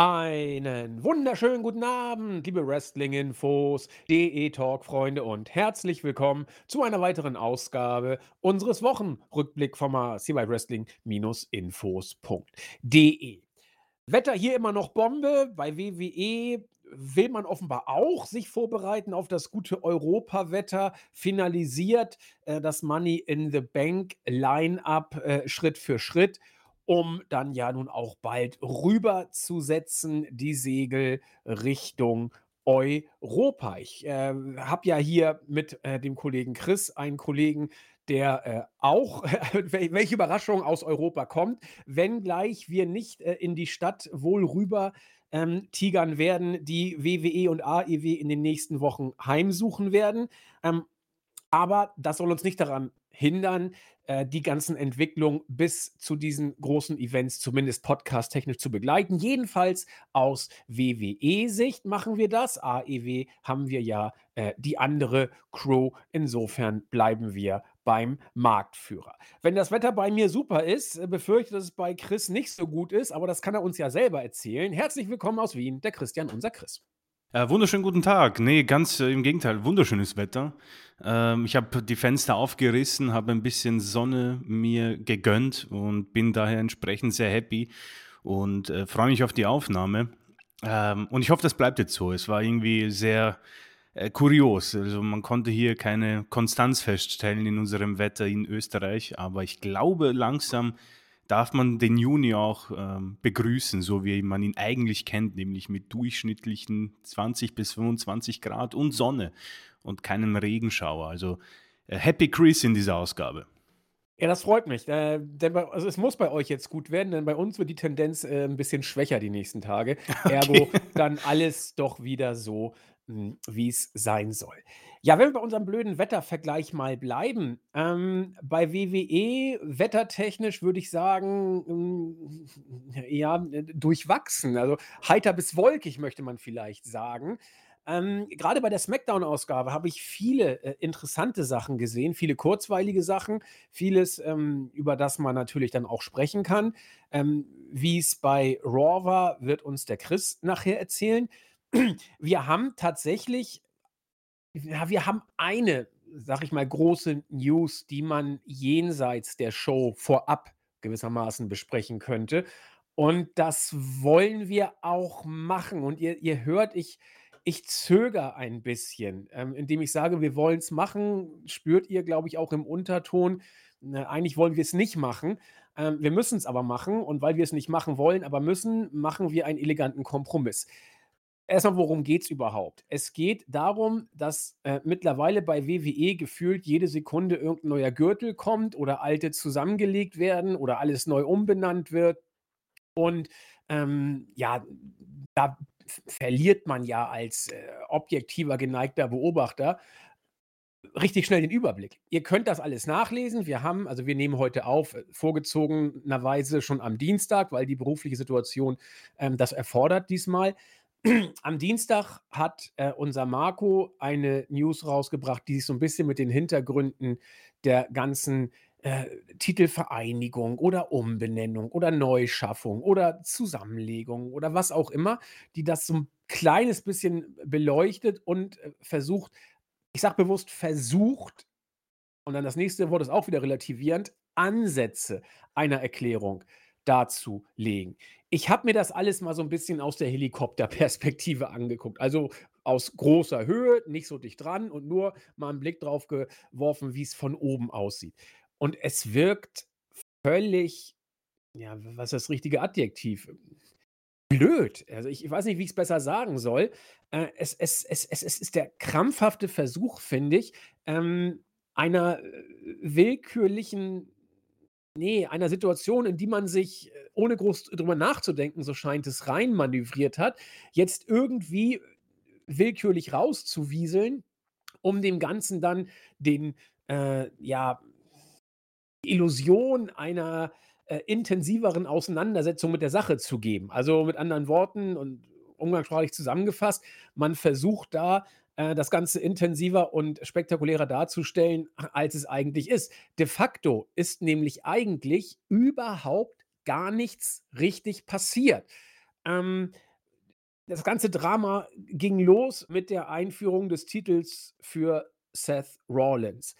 Einen wunderschönen guten Abend, liebe Wrestling-Infos, DE-Talk-Freunde und herzlich willkommen zu einer weiteren Ausgabe unseres Wochenrückblickformats hier bei Wrestling-Infos.de. Wetter hier immer noch Bombe. Bei WWE will man offenbar auch sich vorbereiten auf das gute Europawetter. Finalisiert äh, das Money in the Bank Line-up äh, Schritt für Schritt, um dann ja nun auch bald rüberzusetzen, die Segel Richtung Europa. Ich äh, habe ja hier mit äh, dem Kollegen Chris einen Kollegen, der äh, auch, welche Überraschung, aus Europa kommt, wenngleich wir nicht äh, in die Stadt wohl rüber ähm, tigern werden, die WWE und AEW in den nächsten Wochen heimsuchen werden. Ähm, aber das soll uns nicht daran hindern, äh, die ganzen Entwicklungen bis zu diesen großen Events zumindest podcast-technisch zu begleiten. Jedenfalls aus WWE-Sicht machen wir das. AEW haben wir ja äh, die andere Crew. Insofern bleiben wir beim Marktführer. Wenn das Wetter bei mir super ist, äh, befürchte, dass es bei Chris nicht so gut ist, aber das kann er uns ja selber erzählen. Herzlich willkommen aus Wien, der Christian, unser Chris. Äh, wunderschönen guten Tag. Nee, ganz äh, im Gegenteil, wunderschönes Wetter. Ähm, ich habe die Fenster aufgerissen, habe ein bisschen Sonne mir gegönnt und bin daher entsprechend sehr happy und äh, freue mich auf die Aufnahme. Ähm, und ich hoffe, das bleibt jetzt so. Es war irgendwie sehr äh, kurios. Also man konnte hier keine Konstanz feststellen in unserem Wetter in Österreich, aber ich glaube langsam darf man den Juni auch ähm, begrüßen, so wie man ihn eigentlich kennt, nämlich mit durchschnittlichen 20 bis 25 Grad und Sonne und keinem Regenschauer. Also äh, Happy Chris in dieser Ausgabe. Ja, das freut mich. Äh, denn bei, also es muss bei euch jetzt gut werden, denn bei uns wird die Tendenz äh, ein bisschen schwächer die nächsten Tage. Okay. Ergo dann alles doch wieder so, hm, wie es sein soll. Ja, wenn wir bei unserem blöden Wettervergleich mal bleiben, ähm, bei WWE wettertechnisch würde ich sagen, hm, ja, äh, durchwachsen. Also heiter bis wolkig möchte man vielleicht sagen. Ähm, Gerade bei der SmackDown-Ausgabe habe ich viele äh, interessante Sachen gesehen, viele kurzweilige Sachen, vieles, ähm, über das man natürlich dann auch sprechen kann. Ähm, Wie es bei Raw war, wird uns der Chris nachher erzählen. Wir haben tatsächlich ja, wir haben eine, sag ich mal, große News, die man jenseits der Show vorab gewissermaßen besprechen könnte. Und das wollen wir auch machen. Und ihr, ihr hört, ich, ich zögere ein bisschen, ähm, indem ich sage, wir wollen es machen. Spürt ihr, glaube ich, auch im Unterton. Na, eigentlich wollen wir es nicht machen. Ähm, wir müssen es aber machen. Und weil wir es nicht machen wollen, aber müssen, machen wir einen eleganten Kompromiss. Erstmal, worum geht es überhaupt? Es geht darum, dass äh, mittlerweile bei WWE gefühlt jede Sekunde irgendein neuer Gürtel kommt oder alte zusammengelegt werden oder alles neu umbenannt wird. Und ähm, ja, da verliert man ja als äh, objektiver, geneigter Beobachter richtig schnell den Überblick. Ihr könnt das alles nachlesen. Wir haben, also wir nehmen heute auf, äh, vorgezogenerweise schon am Dienstag, weil die berufliche Situation ähm, das erfordert diesmal. Am Dienstag hat äh, unser Marco eine News rausgebracht, die sich so ein bisschen mit den Hintergründen der ganzen äh, Titelvereinigung oder Umbenennung oder Neuschaffung oder Zusammenlegung oder was auch immer, die das so ein kleines bisschen beleuchtet und äh, versucht ich sage bewusst versucht und dann das nächste Wort ist auch wieder relativierend, Ansätze einer Erklärung darzulegen. Ich habe mir das alles mal so ein bisschen aus der Helikopterperspektive angeguckt. Also aus großer Höhe, nicht so dicht dran und nur mal einen Blick drauf geworfen, wie es von oben aussieht. Und es wirkt völlig, ja, was ist das richtige Adjektiv? Blöd. Also ich, ich weiß nicht, wie ich es besser sagen soll. Äh, es, es, es, es, es ist der krampfhafte Versuch, finde ich, ähm, einer äh, willkürlichen Nee, einer Situation, in die man sich, äh, ohne groß drüber nachzudenken, so scheint es, reinmanövriert hat, jetzt irgendwie willkürlich rauszuwieseln, um dem Ganzen dann den, äh, ja, Illusion einer, äh, intensiveren Auseinandersetzung mit der Sache zu geben. Also, mit anderen Worten und umgangssprachlich zusammengefasst, man versucht da äh, das Ganze intensiver und spektakulärer darzustellen, als es eigentlich ist. De facto ist nämlich eigentlich überhaupt gar nichts richtig passiert. Ähm, das ganze Drama ging los mit der Einführung des Titels für Seth Rollins.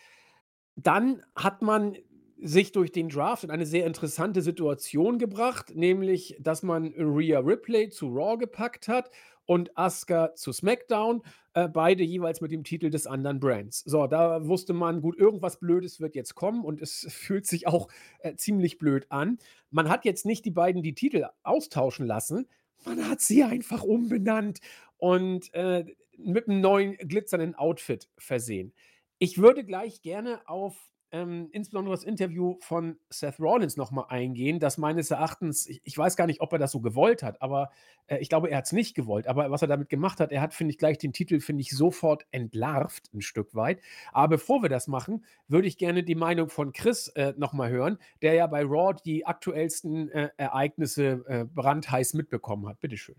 Dann hat man sich durch den Draft in eine sehr interessante Situation gebracht, nämlich, dass man Rhea Ripley zu Raw gepackt hat und Asuka zu SmackDown, äh, beide jeweils mit dem Titel des anderen Brands. So, da wusste man, gut, irgendwas Blödes wird jetzt kommen und es fühlt sich auch äh, ziemlich blöd an. Man hat jetzt nicht die beiden die Titel austauschen lassen, man hat sie einfach umbenannt und äh, mit einem neuen glitzernden Outfit versehen. Ich würde gleich gerne auf ähm, insbesondere das Interview von Seth Rollins nochmal eingehen, das meines Erachtens, ich, ich, weiß gar nicht, ob er das so gewollt hat, aber äh, ich glaube, er hat es nicht gewollt. Aber was er damit gemacht hat, er hat, finde ich, gleich den Titel, finde ich, sofort entlarvt, ein Stück weit. Aber bevor wir das machen, würde ich gerne die Meinung von Chris äh, nochmal hören, der ja bei Raw die aktuellsten äh, Ereignisse äh, brandheiß mitbekommen hat. Bitteschön.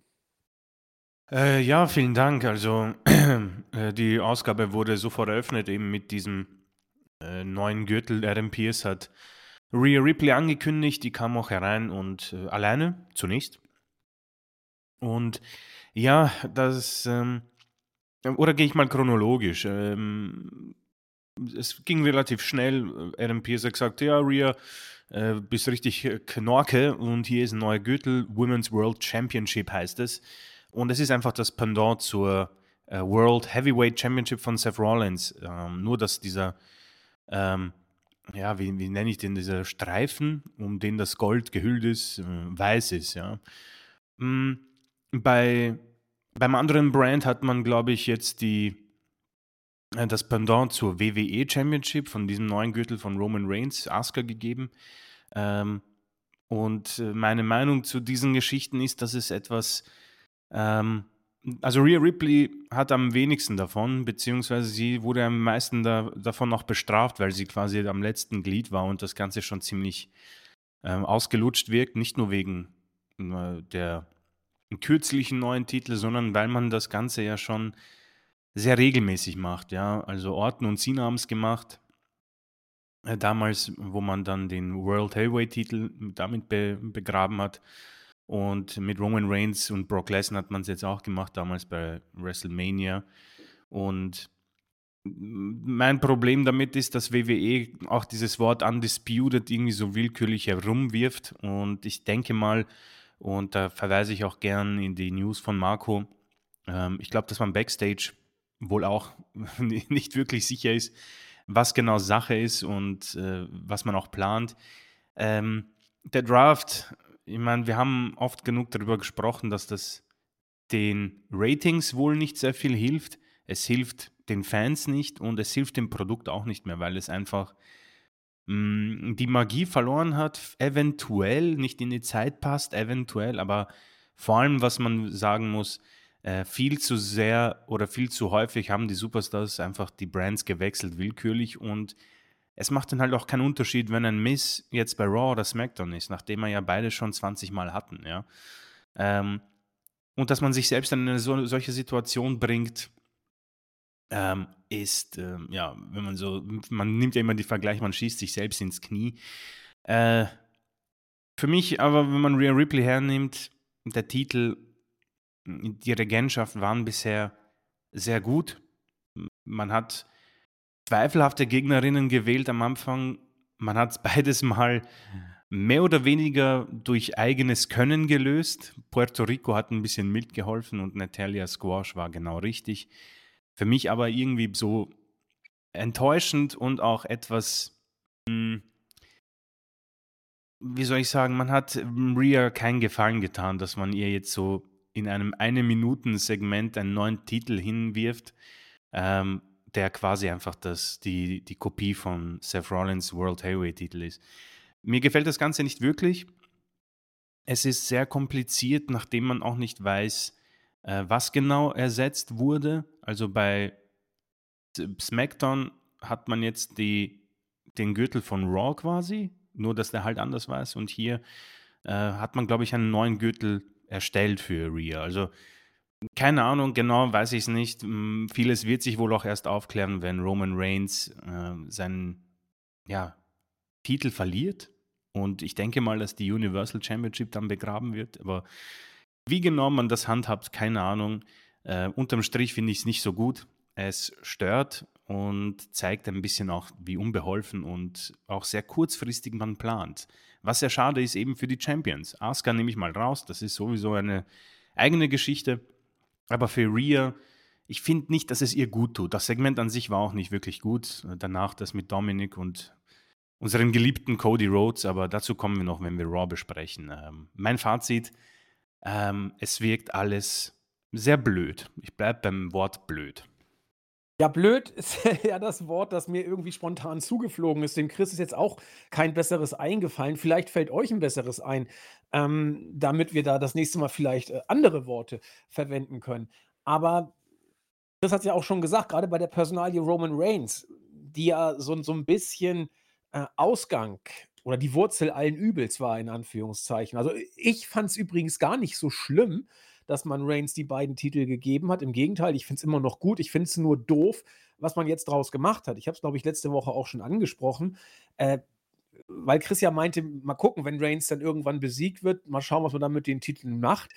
Äh, ja, vielen Dank. Also äh, die Ausgabe wurde sofort eröffnet, eben mit diesem äh, neuen Gürtel. Adam Pierce hat Rhea Ripley angekündigt, die kam auch herein und äh, alleine zunächst. Und ja, das, ähm, oder gehe ich mal chronologisch. Ähm, es ging relativ schnell. Adam Pierce hat gesagt, ja, Rhea, äh, bist richtig Knorke und hier ist ein neuer Gürtel, Women's World Championship heißt es. Und es ist einfach das Pendant zur äh, World Heavyweight Championship von Seth Rollins. Ähm, nur, dass dieser ähm, ja, wie, wie nenne ich den, dieser Streifen, um den das Gold gehüllt ist, äh, weiß ist, ja. Mhm. Bei, beim anderen Brand hat man, glaube ich, jetzt die, äh, das Pendant zur WWE Championship von diesem neuen Gürtel von Roman Reigns, Asuka, gegeben. Ähm, und äh, meine Meinung zu diesen Geschichten ist, dass es etwas ähm, also Rhea Ripley hat am wenigsten davon, beziehungsweise sie wurde am meisten da, davon noch bestraft, weil sie quasi am letzten Glied war und das Ganze schon ziemlich ähm, ausgelutscht wirkt, nicht nur wegen äh, der kürzlichen neuen Titel, sondern weil man das Ganze ja schon sehr regelmäßig macht, ja. Also Orton und Cena haben es gemacht. Äh, damals, wo man dann den World Heavyweight-Titel damit be begraben hat. Und mit Roman Reigns und Brock Lesnar hat man es jetzt auch gemacht, damals bei WrestleMania. Und mein Problem damit ist, dass WWE auch dieses Wort undisputed irgendwie so willkürlich herumwirft. Und ich denke mal, und da verweise ich auch gern in die News von Marco, ähm, ich glaube, dass man backstage wohl auch nicht wirklich sicher ist, was genau Sache ist und äh, was man auch plant. Ähm, der Draft ich meine, wir haben oft genug darüber gesprochen, dass das den Ratings wohl nicht sehr viel hilft. Es hilft den Fans nicht und es hilft dem Produkt auch nicht mehr, weil es einfach mh, mm, die Magie verloren hat, eventuell nicht in die Zeit passt, eventuell, aber vor allem, was man sagen muss, äh, viel zu sehr oder viel zu häufig haben die Superstars einfach die Brands gewechselt, willkürlich und es macht dann halt auch keinen Unterschied, wenn ein Miss jetzt bei Raw oder SmackDown ist, nachdem wir ja beide schon 20 Mal hatten, ja. Ähm, und dass man sich selbst in eine so, solche Situation bringt, ähm, ist, ähm, ja, wenn man so, man nimmt ja immer die Vergleich, man schießt sich selbst ins Knie. Äh, für mich aber, wenn man Rhea Ripley hernimmt, der Titel, die Regentschaft waren bisher sehr gut. Man hat zweifelhafte Gegnerinnen gewählt am Anfang. Man hat es beides mal mehr oder weniger durch eigenes Können gelöst. Puerto Rico hat ein bisschen mitgeholfen und Natalia Squash war genau richtig. Für mich aber irgendwie so enttäuschend und auch etwas, hm, wie soll ich sagen, man hat Rhea keinen Gefallen getan, dass man ihr jetzt so in einem eine Minuten Segment einen neuen Titel hinwirft. Ähm, der quasi einfach das, die, die Kopie von Seth Rollins World Heavyweight-Titel ist. Mir gefällt das Ganze nicht wirklich. Es ist sehr kompliziert, nachdem man auch nicht weiß, äh, was genau ersetzt wurde. Also bei SmackDown hat man jetzt die, den Gürtel von Raw quasi, nur dass der halt anders war. Und hier äh, hat man, glaube ich, einen neuen Gürtel erstellt für Rhea. Also keine Ahnung, genau weiß ich es nicht. Vieles wird sich wohl auch erst aufklären, wenn Roman Reigns äh, seinen ja, Titel verliert. Und ich denke mal, dass die Universal Championship dann begraben wird. Aber Wie genau man das handhabt, keine Ahnung. Äh, unterm Strich finde ich es nicht so gut. Es stört und zeigt ein bisschen auch, wie unbeholfen und auch sehr kurzfristig man plant. Was sehr schade ist eben für die Champions. Asuka nehme ich mal raus, das ist sowieso eine eigene Geschichte. Aber für Rhea, ich finde nicht, dass es ihr gut tut. Das Segment an sich war auch nicht wirklich gut. Danach das mit Dominic und unserem geliebten Cody Rhodes, aber dazu kommen wir noch, wenn wir Raw besprechen. Ähm, mein Fazit, ähm, es wirkt alles sehr blöd. Ich bleibe beim Wort blöd. Ja, blöd ist ja das Wort, das mir irgendwie spontan zugeflogen ist. Dem Chris ist jetzt auch kein besseres eingefallen. Vielleicht fällt euch ein besseres ein, ähm, damit wir da das nächste Mal vielleicht äh, andere Worte verwenden können. Aber Chris hat ja auch schon gesagt, gerade bei der Personalie Roman Reigns, die ja so, so ein bisschen äh, Ausgang oder die Wurzel allen Übels war, in Anführungszeichen. Also ich fand es übrigens gar nicht so schlimm, dass man Reigns die beiden Titel gegeben hat. Im Gegenteil, ich finde es immer noch gut. Ich finde es nur doof, was man jetzt draus gemacht hat. Ich habe es, glaube ich, letzte Woche auch schon angesprochen. Äh, weil Chris ja meinte, mal gucken, wenn Reigns dann irgendwann besiegt wird, mal schauen, was man dann mit den Titeln macht.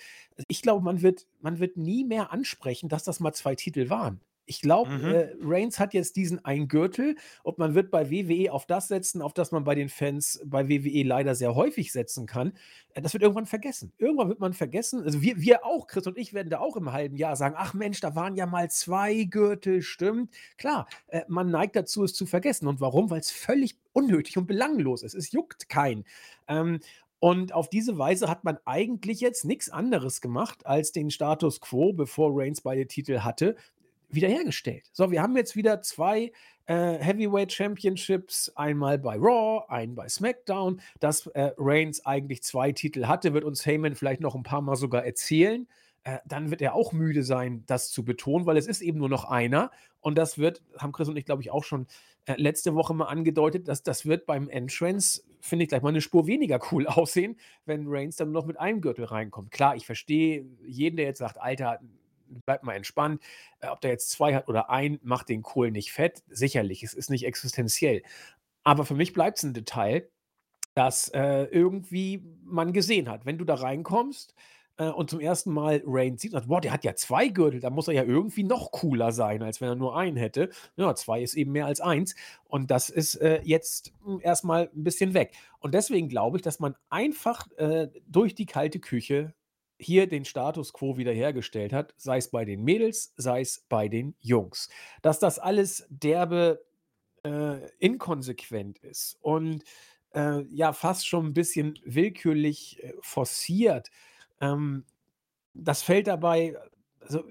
Ich glaube, man wird, man wird nie mehr ansprechen, dass das mal zwei Titel waren. Ich glaube, Mhm. äh, Reigns hat jetzt diesen einen Gürtel und man wird bei WWE auf das setzen, auf das man bei den Fans bei WWE leider sehr häufig setzen kann. Äh, das wird irgendwann vergessen. Irgendwann wird man vergessen. Also wir, wir auch, Chris und ich werden da auch im halben Jahr sagen, ach Mensch, da waren ja mal zwei Gürtel, stimmt. Klar, äh, man neigt dazu, es zu vergessen. Und warum? Weil es völlig unnötig und belanglos ist. Es juckt keinen. Ähm, und auf diese Weise hat man eigentlich jetzt nichts anderes gemacht als den Status quo, bevor Reigns beide Titel hatte, wiederhergestellt. So, wir haben jetzt wieder zwei äh, Heavyweight Championships, einmal bei Raw, einen bei SmackDown. Dass äh, Reigns eigentlich zwei Titel hatte, wird uns Heyman vielleicht noch ein paar Mal sogar erzählen. Äh, dann wird er auch müde sein, das zu betonen, weil es ist eben nur noch einer. Und das wird, haben Chris und ich, glaube ich, auch schon äh, letzte Woche mal angedeutet, dass das wird beim Entrance, finde ich, gleich mal eine Spur weniger cool aussehen, wenn Reigns dann noch mit einem Gürtel reinkommt. Klar, ich verstehe jeden, der jetzt sagt, Alter, bleibt mal entspannt. Äh, ob der jetzt zwei hat oder ein, macht den Kohl nicht fett. Sicherlich, es ist nicht existenziell. Aber für mich bleibt es ein Detail, das irgendwie man gesehen hat. Wenn du da reinkommst äh, und zum ersten Mal Rain sieht und sagt, boah, der hat ja zwei Gürtel, da muss er ja irgendwie noch cooler sein, als wenn er nur einen hätte. Ja, zwei ist eben mehr als eins. Und das ist äh, jetzt hm, erstmal ein bisschen weg. Und deswegen glaube ich, dass man einfach äh, durch die kalte Küche hier den Status quo wiederhergestellt hat, sei es bei den Mädels, sei es bei den Jungs. Dass das alles derbe äh, inkonsequent ist und äh, ja fast schon ein bisschen willkürlich äh, forciert, ähm, das fällt dabei, also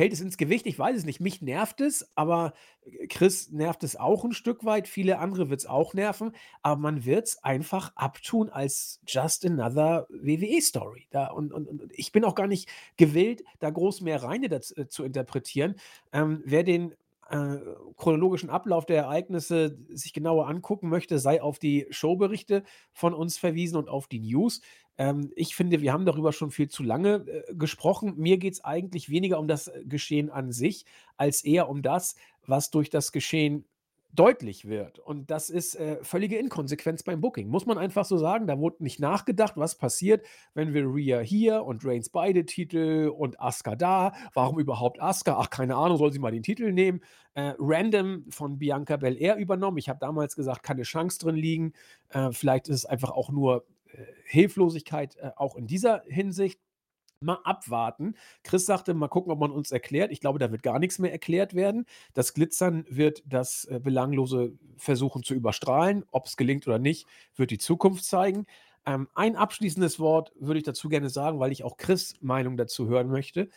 Fällt es ins Gewicht? Ich weiß es nicht. Mich nervt es, aber äh, Chris nervt es auch ein Stück weit. Viele andere wird es auch nerven. Aber man wird es einfach abtun als just another WWE-Story. und, und, und ich bin auch gar nicht gewillt, da groß mehr rein äh, zu interpretieren. Ähm, wer den äh, chronologischen Ablauf der Ereignisse sich genauer angucken möchte, sei auf die Showberichte von uns verwiesen und auf die News. Ähm, ich finde, wir haben darüber schon viel zu lange äh, gesprochen. Mir geht es eigentlich weniger um das äh, Geschehen an sich, als eher um das, was durch das Geschehen deutlich wird. Und das ist äh, völlige Inkonsequenz beim Booking. Muss man einfach so sagen. Da wurde nicht nachgedacht, was passiert, wenn wir Rhea hier und Reigns beide Titel und Asuka da. Warum überhaupt Asuka? Ach, keine Ahnung, soll sie mal den Titel nehmen. Äh, random von Bianca Belair übernommen. Ich habe damals gesagt, keine Chance drin liegen. Äh, vielleicht ist es einfach auch nur Hilflosigkeit äh, auch in dieser Hinsicht. Mal abwarten. Chris sagte, mal gucken, ob man uns erklärt. Ich glaube, da wird gar nichts mehr erklärt werden. Das Glitzern wird das äh, Belanglose versuchen zu überstrahlen. Ob es gelingt oder nicht, wird die Zukunft zeigen. Ähm, ein abschließendes Wort würde ich dazu gerne sagen, weil ich auch Chris Meinung dazu hören möchte.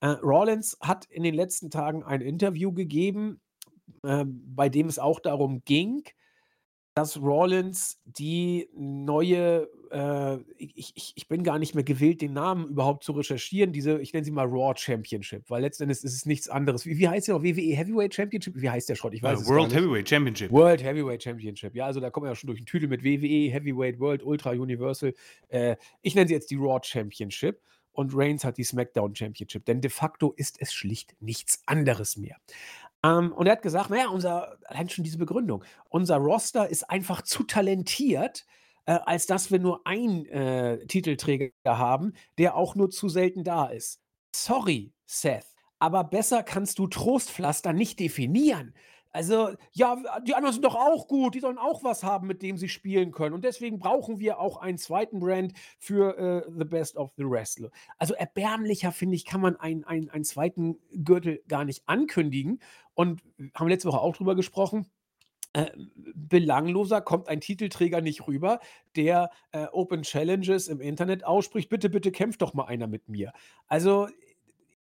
Äh, Rawlins hat in den letzten Tagen ein Interview gegeben, äh, bei dem es auch darum ging, dass Rawlins die neue, äh, ich, ich, ich bin gar nicht mehr gewillt, den Namen überhaupt zu recherchieren, diese, ich nenne sie mal Raw Championship, weil letzten Endes ist es nichts anderes. Wie, wie heißt der noch? WWE Heavyweight Championship? Wie heißt der Schrott? Ich weiß uh, es World Heavyweight Championship. World Heavyweight Championship. Ja, also da kommen wir ja schon durch den Titel mit WWE, Heavyweight, World, Ultra, Universal. Äh, ich nenne sie jetzt die Raw Championship und Reigns hat die SmackDown Championship, denn de facto ist es schlicht nichts anderes mehr. Ähm, und er hat gesagt, naja, unser, allein schon diese Begründung, unser Roster ist einfach zu talentiert, äh, als dass wir nur einen äh, Titelträger haben, der auch nur zu selten da ist. Sorry, Seth, aber besser kannst du Trostpflaster nicht definieren. Also, ja, die anderen sind doch auch gut, die sollen auch was haben, mit dem sie spielen können. Und deswegen brauchen wir auch einen zweiten Brand für äh, The Best of the Wrestler. Also erbärmlicher, finde ich, kann man einen, einen, einen zweiten Gürtel gar nicht ankündigen. Und haben letzte Woche auch drüber gesprochen. Äh, belangloser kommt ein Titelträger nicht rüber, der äh, Open Challenges im Internet ausspricht. Bitte, bitte kämpft doch mal einer mit mir. Also,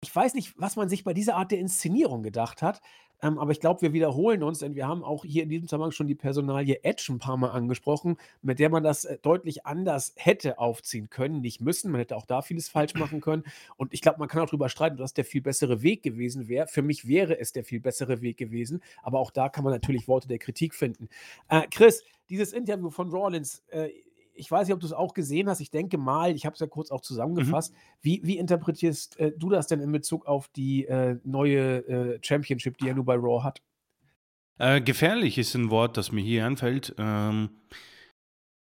ich weiß nicht, was man sich bei dieser Art der Inszenierung gedacht hat. Ähm, aber ich glaube, wir wiederholen uns, denn wir haben auch hier in diesem Zusammenhang schon die Personalie Edge ein paar Mal angesprochen, mit der man das äh, deutlich anders hätte aufziehen können, nicht müssen. Man hätte auch da vieles falsch machen können. Und ich glaube, man kann auch darüber streiten, dass der viel bessere Weg gewesen wäre. Für mich wäre es der viel bessere Weg gewesen. Aber auch da kann man natürlich Worte der Kritik finden. Äh, Chris, dieses Interview von Rawlins, äh, ich weiß nicht, ob du es auch gesehen hast. Ich denke mal, ich habe es ja kurz auch mhm. zusammengefasst. Mhm. Wie, wie interpretierst äh, du das denn in Bezug auf die äh, neue äh, Championship, die er nur bei Raw hat? Äh, gefährlich ist ein Wort, das mir hier anfällt. Ähm,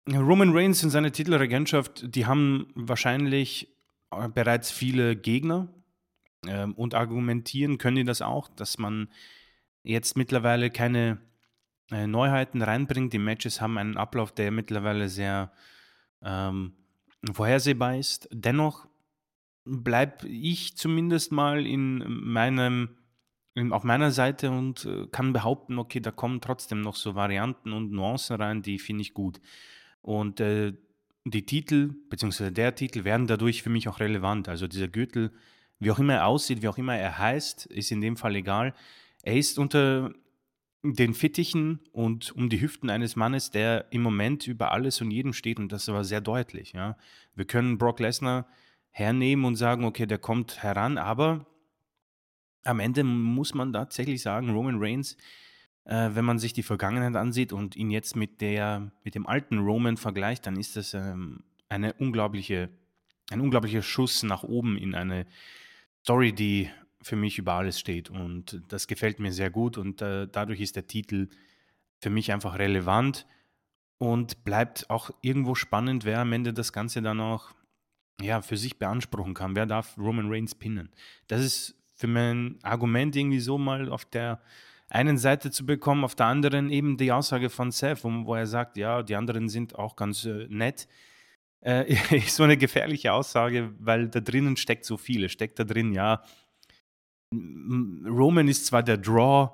Roman Reigns und seine Titelregentschaft, die haben wahrscheinlich äh, bereits viele Gegner ähm, und argumentieren können die das auch, dass man jetzt mittlerweile keine äh, Neuheiten reinbringt. Die Matches haben einen Ablauf, der mittlerweile sehr ähm, vorhersehbar ist. Dennoch bleibe ich zumindest mal in meinem in, auf meiner Seite und äh, kann behaupten, okay, da kommen trotzdem noch so Varianten und Nuancen rein, die finde ich gut. Und äh, die Titel, beziehungsweise der Titel, werden dadurch für mich auch relevant. Also dieser Gürtel, wie auch immer er aussieht, wie auch immer er heißt, ist in dem Fall egal. Er ist unter den Fittichen und um die Hüften eines Mannes, der im Moment über alles und jedem steht und das war sehr deutlich. Ja. Wir können Brock Lesnar hernehmen und sagen, okay, der kommt heran, aber am Ende muss man tatsächlich sagen, Roman Reigns, äh, wenn man sich die Vergangenheit ansieht und ihn jetzt mit der mit dem alten Roman vergleicht, dann ist das ähm, eine unglaubliche ein unglaublicher Schuss nach oben in eine Story, die für mich über alles steht. Und das gefällt mir sehr gut und äh, dadurch ist der Titel für mich einfach relevant und bleibt auch irgendwo spannend, wer am Ende das Ganze dann auch ja, für sich beanspruchen kann. Wer darf Roman Reigns pinnen? Das ist für mein Argument irgendwie so mal auf der einen Seite zu bekommen, auf der anderen eben die Aussage von Seth, wo, wo er sagt, ja, die anderen sind auch ganz äh, nett. Äh, ist so eine gefährliche Aussage, weil da drinnen steckt so viel. Es steckt da drin, ja, Roman ist zwar der Draw,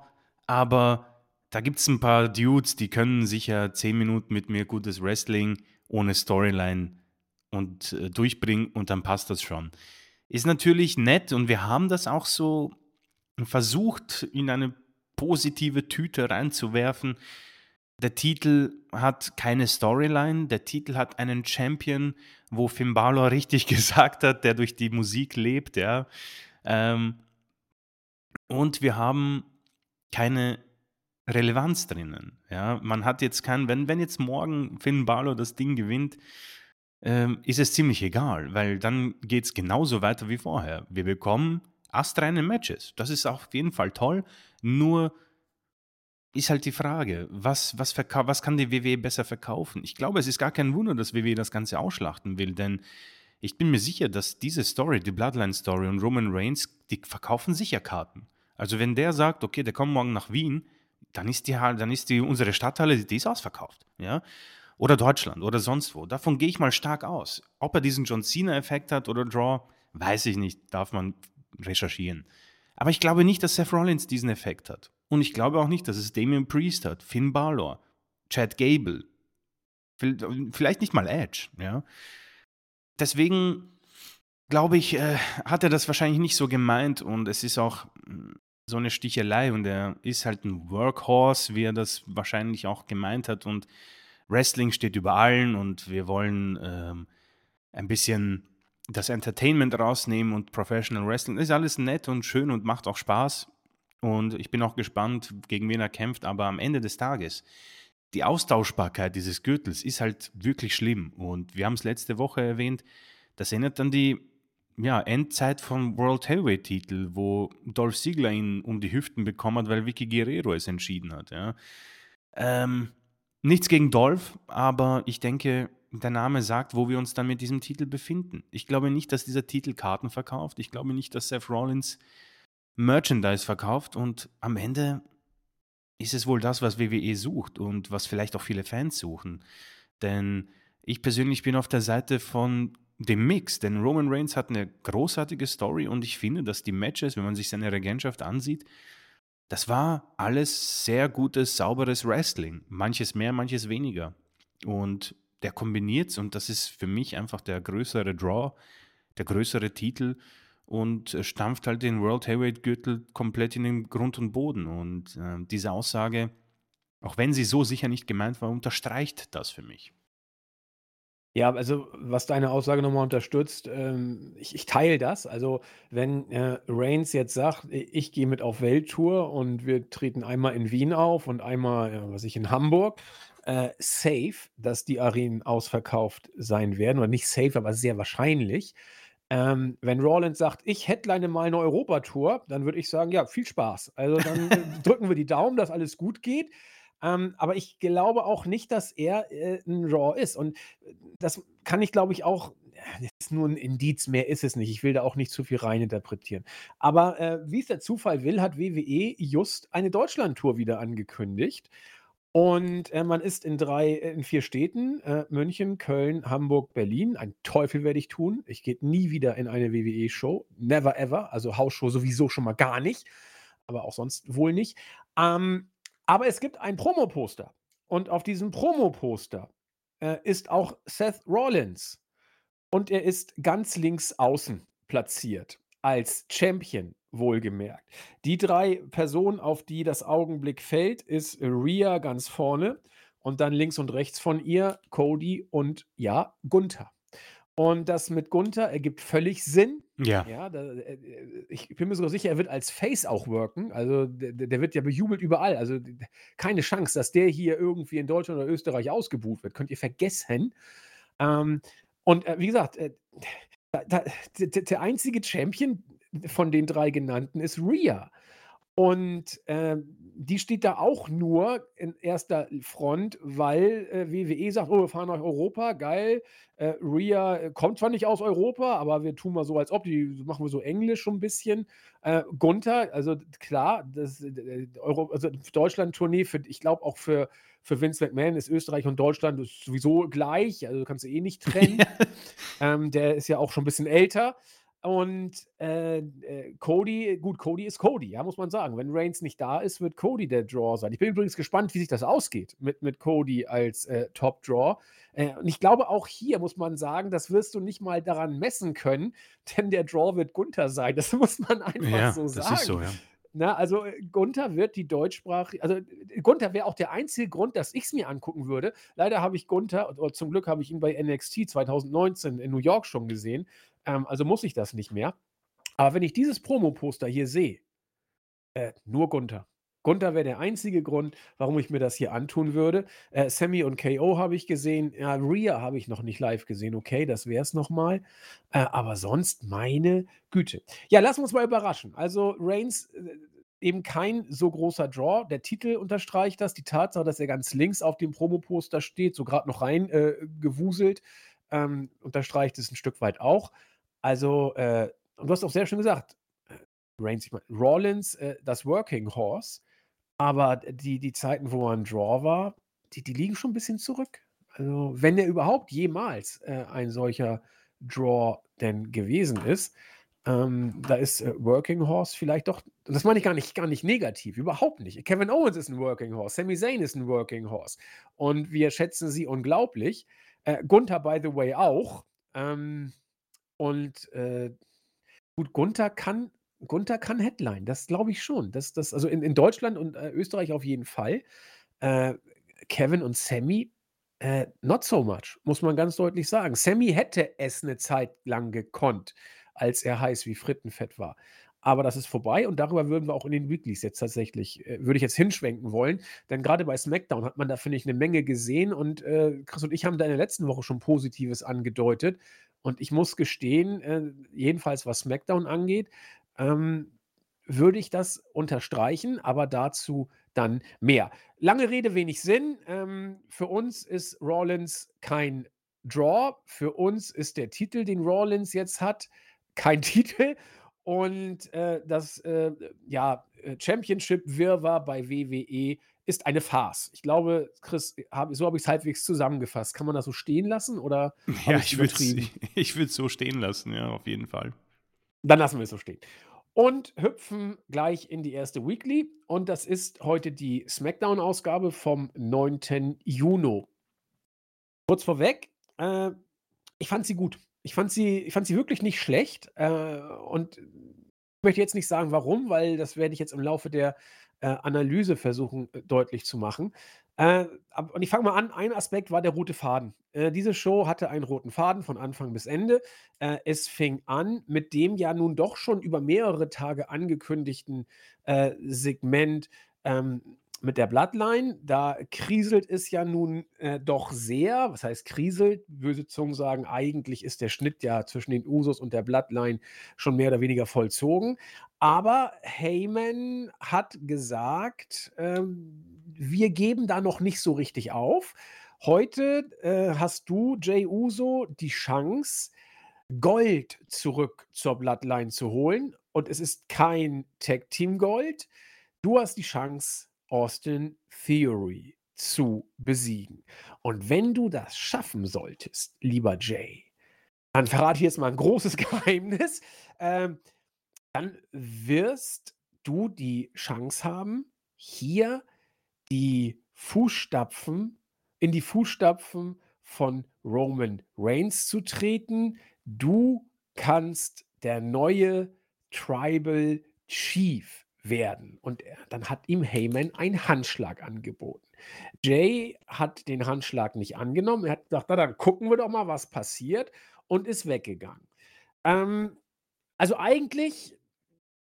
aber da gibt es ein paar Dudes, die können sicher zehn Minuten mit mir gutes Wrestling ohne Storyline und äh, durchbringen und dann passt das schon. Ist natürlich nett und wir haben das auch so versucht, in eine positive Tüte reinzuwerfen. Der Titel hat keine Storyline, der Titel hat einen Champion, wo Finn Balor richtig gesagt hat, der durch die Musik lebt, ja. Ähm, und wir haben keine Relevanz drinnen. Ja, man hat jetzt kein, wenn, wenn jetzt morgen Finn Balor das Ding gewinnt, ähm, ist es ziemlich egal, weil dann geht es genauso weiter wie vorher. Wir bekommen astreine Matches. Das ist auf jeden Fall toll. Nur ist halt die Frage, was, was, was kann die WWE besser verkaufen? Ich glaube, es ist gar kein Wunder, dass WWE das Ganze ausschlachten will, denn ich bin mir sicher, dass diese Story, die Bloodline Story und Roman Reigns, die verkaufen sicher Karten. Also wenn der sagt, okay, der kommt morgen nach Wien, dann ist die, dann ist die unsere Stadthalle, die ist ausverkauft, ja. Oder Deutschland oder sonst wo. Davon gehe ich mal stark aus. Ob er diesen John Cena-Effekt hat oder Draw, weiß ich nicht, darf man recherchieren. Aber ich glaube nicht, dass Seth Rollins diesen Effekt hat. Und ich glaube auch nicht, dass es Damien Priest hat, Finn Balor, Chad Gable, vielleicht nicht mal Edge, ja. Deswegen glaube ich, äh, hat er das wahrscheinlich nicht so gemeint und es ist auch hm, so eine Stichelei und er ist halt ein Workhorse, wie er das wahrscheinlich auch gemeint hat und Wrestling steht über allen und wir wollen ähm, ein bisschen das Entertainment rausnehmen und Professional Wrestling. Das ist alles nett und schön und macht auch Spaß und ich bin auch gespannt, gegen wen er kämpft, aber am Ende des Tages die Austauschbarkeit dieses Gürtels ist halt wirklich schlimm und wir haben es letzte Woche erwähnt, das erinnert an die ja, Endzeit vom World Heavyweight Titel, wo Dolph Ziggler ihn um die Hüften bekommen hat, weil Vicky Guerrero es entschieden hat. Ja. Ähm, Nichts gegen Dolph, aber ich denke, der Name sagt, wo wir uns dann mit diesem Titel befinden. Ich glaube nicht, dass dieser Titel Karten verkauft. Ich glaube nicht, dass Seth Rollins Merchandise verkauft. Und am Ende ist es wohl das, was WWE sucht und was vielleicht auch viele Fans suchen. Denn ich persönlich bin auf der Seite von dem Mix, denn Roman Reigns hat eine großartige Story und ich finde, dass die Matches, wenn man sich seine Regentschaft ansieht, das war alles sehr gutes, sauberes Wrestling. Manches mehr, manches weniger. Und der kombiniert es und das ist für mich einfach der größere Draw, der größere Titel und stampft halt den World Heavyweight Gürtel komplett in den Grund und Boden. Und äh, diese Aussage, auch wenn sie so sicher nicht gemeint war, unterstreicht das für mich. Ja, also was deine Aussage nochmal unterstützt, ähm, ich, ich teile das. Also wenn äh, Reigns jetzt sagt, ich gehe mit auf Welttour und wir treten einmal in Wien auf und einmal, ja, was ich, in Hamburg, äh, safe, dass die Arenen ausverkauft sein werden, oder nicht safe, aber sehr wahrscheinlich. Ähm, wenn Rollins sagt, ich headline mal eine Europatour, dann würde ich sagen, ja, viel Spaß. Also dann äh, drücken wir die Daumen, dass alles gut geht. Ähm, aber ich glaube auch nicht, dass er äh, 'n Raw ist. Und äh, das kann ich, glaube ich, auch das ist nur ein Indiz, mehr ist es nicht. Ich will da auch nicht zu viel reininterpretieren. Aber äh, wie es der Zufall will, hat WWE just eine Deutschlandtour wieder angekündigt. Und äh, man ist in drei, äh, in vier Städten: äh, München, Köln, Hamburg, Berlin. Ein Teufel werde ich tun. Ich gehe nie wieder in eine WWE-Show. Never ever. Also Hausshow sowieso schon mal gar nicht. Aber auch sonst wohl nicht. Ähm, aber es gibt ein Promo-Poster. Und auf diesem Promo-Poster äh, ist auch Seth Rollins. Und er ist ganz links außen platziert. Als Champion, wohlgemerkt. Die drei Personen, auf die das Augenblick fällt, ist Rhea ganz vorne und dann links und rechts von ihr Cody und ja, Gunther. Und das mit Gunther ergibt völlig Sinn. Ja. Ja, da, äh, äh, ich bin mir sogar sicher, er wird als Face auch worken. Also der, der wird ja bejubelt überall. Also keine Chance, dass der hier irgendwie in Deutschland oder Österreich ausgebucht wird. Könnt ihr vergessen. Ähm, und äh, wie gesagt, äh, da, da, der, einzige Champion von den drei genannten ist Rhea. Und, ähm, die steht da auch nur in erster Front, weil, äh, WWE sagt: „Oh, wir fahren nach Europa, geil. Äh, Rhea äh, kommt zwar nicht aus Europa, aber wir tun mal so, als ob, die machen wir so Englisch so ein bisschen. Äh, Gunther, also klar, das äh, Euro also Deutschland-Tournee für ich glaube auch für für Vince McMahon ist Österreich und Deutschland sowieso gleich, also kannst du eh nicht trennen. Ähm, der ist ja auch schon ein bisschen älter. Und äh, äh, Cody, gut, Cody ist Cody, ja, muss man sagen. Wenn Reigns nicht da ist, wird Cody der Draw sein. Ich bin übrigens gespannt, wie sich das ausgeht mit, mit Cody als äh, Top Draw. Äh, und ich glaube, auch hier muss man sagen, das wirst du nicht mal daran messen können, denn der Draw wird Gunther sein. Das muss man einfach Ja, so das sagen. ist so, ja. Na, also äh, Gunther wird die Deutschsprache, also äh, Gunther wäre auch der einzige Grund, dass ich es mir angucken würde. Leider habe ich Gunther, oder zum Glück habe ich ihn bei NXT 2019 in New York schon gesehen. Ähm, also muss ich das nicht mehr. Aber wenn ich dieses Promo-Poster hier sehe, äh, nur Gunther. Gunther wäre der einzige Grund, warum ich mir das hier antun würde. Äh, Sammy und KO habe ich gesehen. Ja, Rhea habe ich noch nicht live gesehen. Okay, das wäre es nochmal. Äh, aber sonst, meine Güte. Ja, wir uns mal überraschen. Also, Reigns äh, eben kein so großer Draw. Der Titel unterstreicht das. Die Tatsache, dass er ganz links auf dem Promo-Poster steht, so gerade noch rein äh, ähm, unterstreicht es ein Stück weit auch. Also, äh, und du hast auch sehr schön gesagt, äh, Reigns, ich meine, Rollins, äh, das Working Horse, aber die, die Zeiten, wo er ein Draw war, die, die liegen schon ein bisschen zurück. Also, wenn er überhaupt jemals äh, ein solcher Draw denn gewesen ist, ähm, da ist äh, Working Horse vielleicht doch, das meine ich gar nicht, gar nicht negativ, überhaupt nicht. Kevin Owens ist ein Working Horse, Sami Zayn ist ein Working Horse und wir schätzen sie unglaublich. Äh, Gunther, by the way, auch. Ähm, und äh, gut, Gunther kann, Gunther kann Headline, das glaube ich schon. Das, das, also in, in Deutschland und äh, Österreich auf jeden Fall. Äh, Kevin und Sammy, äh, not so much, muss man ganz deutlich sagen. Sammy hätte es eine Zeit lang gekonnt, als er heiß wie Frittenfett war. Aber das ist vorbei und darüber würden wir auch in den Weeklies jetzt tatsächlich, äh, würde ich jetzt hinschwenken wollen. Denn gerade bei SmackDown hat man da, finde ich, eine Menge gesehen und äh, Chris und ich haben da in der letzten Woche schon Positives angedeutet. Und ich muss gestehen, äh, jedenfalls was SmackDown angeht, ähm, würde ich das unterstreichen, aber dazu dann mehr. Lange Rede, wenig Sinn. Ähm, für uns ist Rollins kein Draw. Für uns ist der Titel, den Rollins jetzt hat, kein Titel. Und äh, das äh, ja, äh, Championship-Wirrwarr bei WWE ist eine Farce. Ich glaube, Chris, hab, so habe ich es halbwegs zusammengefasst. Kann man das so stehen lassen oder ja, ich würde es so stehen lassen, ja, auf jeden Fall. Dann lassen wir es so stehen. Und hüpfen gleich in die erste Weekly. Und das ist heute die SmackDown-Ausgabe vom 9. Juni. Kurz vorweg, äh, ich fand sie gut. Ich fand sie, ich fand sie wirklich nicht schlecht. Äh, und ich möchte jetzt nicht sagen, warum, weil das werde ich jetzt im Laufe der äh, Analyse versuchen äh, deutlich zu machen. Äh, und ich fange mal an. Ein Aspekt war der rote Faden. Äh, diese Show hatte einen roten Faden von Anfang bis Ende. Äh, es fing an mit dem ja nun doch schon über mehrere Tage angekündigten äh, Segment ähm, mit der Bloodline. Da kriselt es ja nun äh, doch sehr. Was heißt kriselt? Böse Zungen sagen, eigentlich ist der Schnitt ja zwischen den Usos und der Bloodline schon mehr oder weniger vollzogen. Aber Heyman hat gesagt, ähm, wir geben da noch nicht so richtig auf. Heute äh, hast du, Jay Uso, die Chance, Gold zurück zur Bloodline zu holen. Und es ist kein Tag Team Gold. Du hast die Chance, Austin Theory zu besiegen. Und wenn du das schaffen solltest, lieber Jay, dann verrate ich jetzt mal ein großes Geheimnis, ähm, dann wirst du die Chance haben, hier die Fußstapfen in die Fußstapfen von Roman Reigns zu treten. Du kannst der neue Tribal Chief werden. Und dann hat ihm Heyman einen Handschlag angeboten. Jay hat den Handschlag nicht angenommen. Er hat gesagt, na, dann gucken wir doch mal, was passiert und ist weggegangen. Ähm, also eigentlich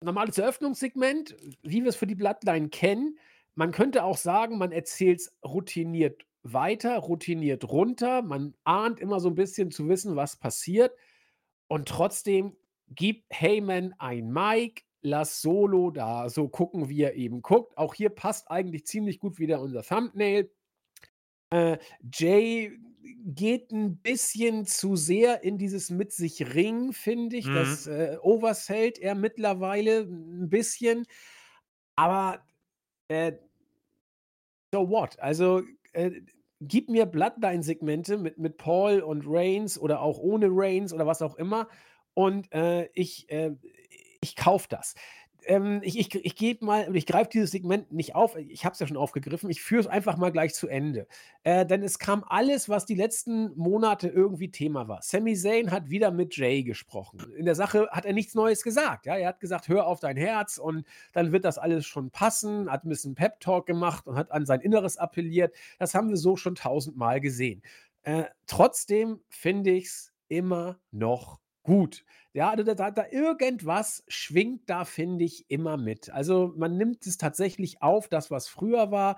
normales Eröffnungssegment, wie wir es für die Bloodline kennen. Man könnte auch sagen, man erzählt es routiniert weiter, routiniert runter. Man ahnt immer so ein bisschen zu wissen, was passiert. Und trotzdem gibt Heyman ein Mic, lass Solo da so gucken, wie er eben guckt. Auch hier passt eigentlich ziemlich gut wieder unser Thumbnail. Äh, Jay geht ein bisschen zu sehr in dieses mit sich ringen, finde ich. Mhm. Das äh, oversellt er mittlerweile ein bisschen. Aber äh, so what? Also äh, gib mir Bloodline-Segmente mit, mit Paul und Reigns oder auch ohne Reigns oder was auch immer. Und äh, ich, äh, ich kaufe das ähm, ich, ich, ich gebe mal, ich greife dieses Segment nicht auf, ich habe es ja schon aufgegriffen, ich führe es einfach mal gleich zu Ende. Äh, denn es kam alles, was die letzten Monate irgendwie Thema war. Sami Zayn hat wieder mit Jay gesprochen. In der Sache hat er nichts Neues gesagt. Ja? Er hat gesagt, hör auf dein Herz und dann wird das alles schon passen, hat ein bisschen Pep-Talk gemacht und hat an sein Inneres appelliert. Das haben wir so schon tausendmal gesehen. Äh, trotzdem finde ich es immer noch gut. Ja, da, da, da irgendwas schwingt da, finde ich, immer mit. Also man nimmt es tatsächlich auf, das, was früher war.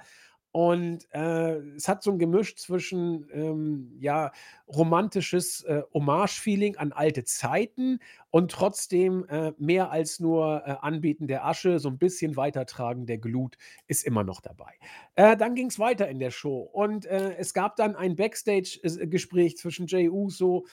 Und äh, es hat so ein Gemisch zwischen ähm, ja, romantisches äh, Hommage-Feeling an alte Zeiten und trotzdem äh, mehr als nur äh, Anbieten der Asche, so ein bisschen Weitertragen der Glut ist immer noch dabei. Äh, dann ging es weiter in der Show und äh, es gab dann ein Backstage-Gespräch zwischen Jay Uso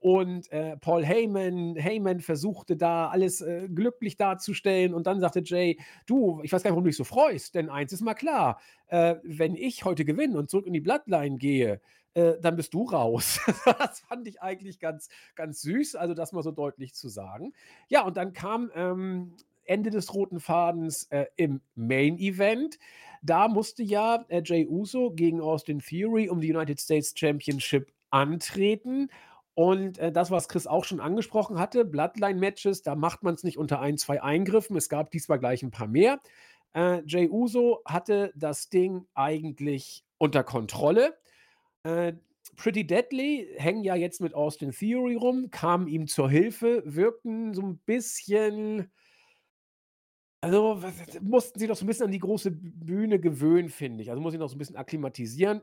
und äh, Paul Heyman, Heyman versuchte da alles äh, glücklich darzustellen und dann sagte Jay, du, ich weiß gar nicht, warum du dich so freust, denn eins ist mal klar, äh, wenn ich heute gewinne und zurück in die Bloodline gehe, äh, dann bist du raus. das fand ich eigentlich ganz, ganz süß, also das mal so deutlich zu sagen. Ja, und dann kam ähm, Ende des roten Fadens äh, im Main Event. Da musste ja Jay Uso gegen Austin Theory um die United States Championship antreten. Und äh, das, was Chris auch schon angesprochen hatte, Bloodline-Matches, da macht man es nicht unter ein, zwei Eingriffen. Es gab diesmal gleich ein paar mehr. Äh, Jay Uso hatte das Ding eigentlich unter Kontrolle. Äh, Pretty Deadly hängen ja jetzt mit Austin Theory rum, kamen ihm zur Hilfe, wirkten so ein bisschen. Also mussten sie doch so ein bisschen an die große Bühne gewöhnen, finde ich. Also muss ich noch so ein bisschen akklimatisieren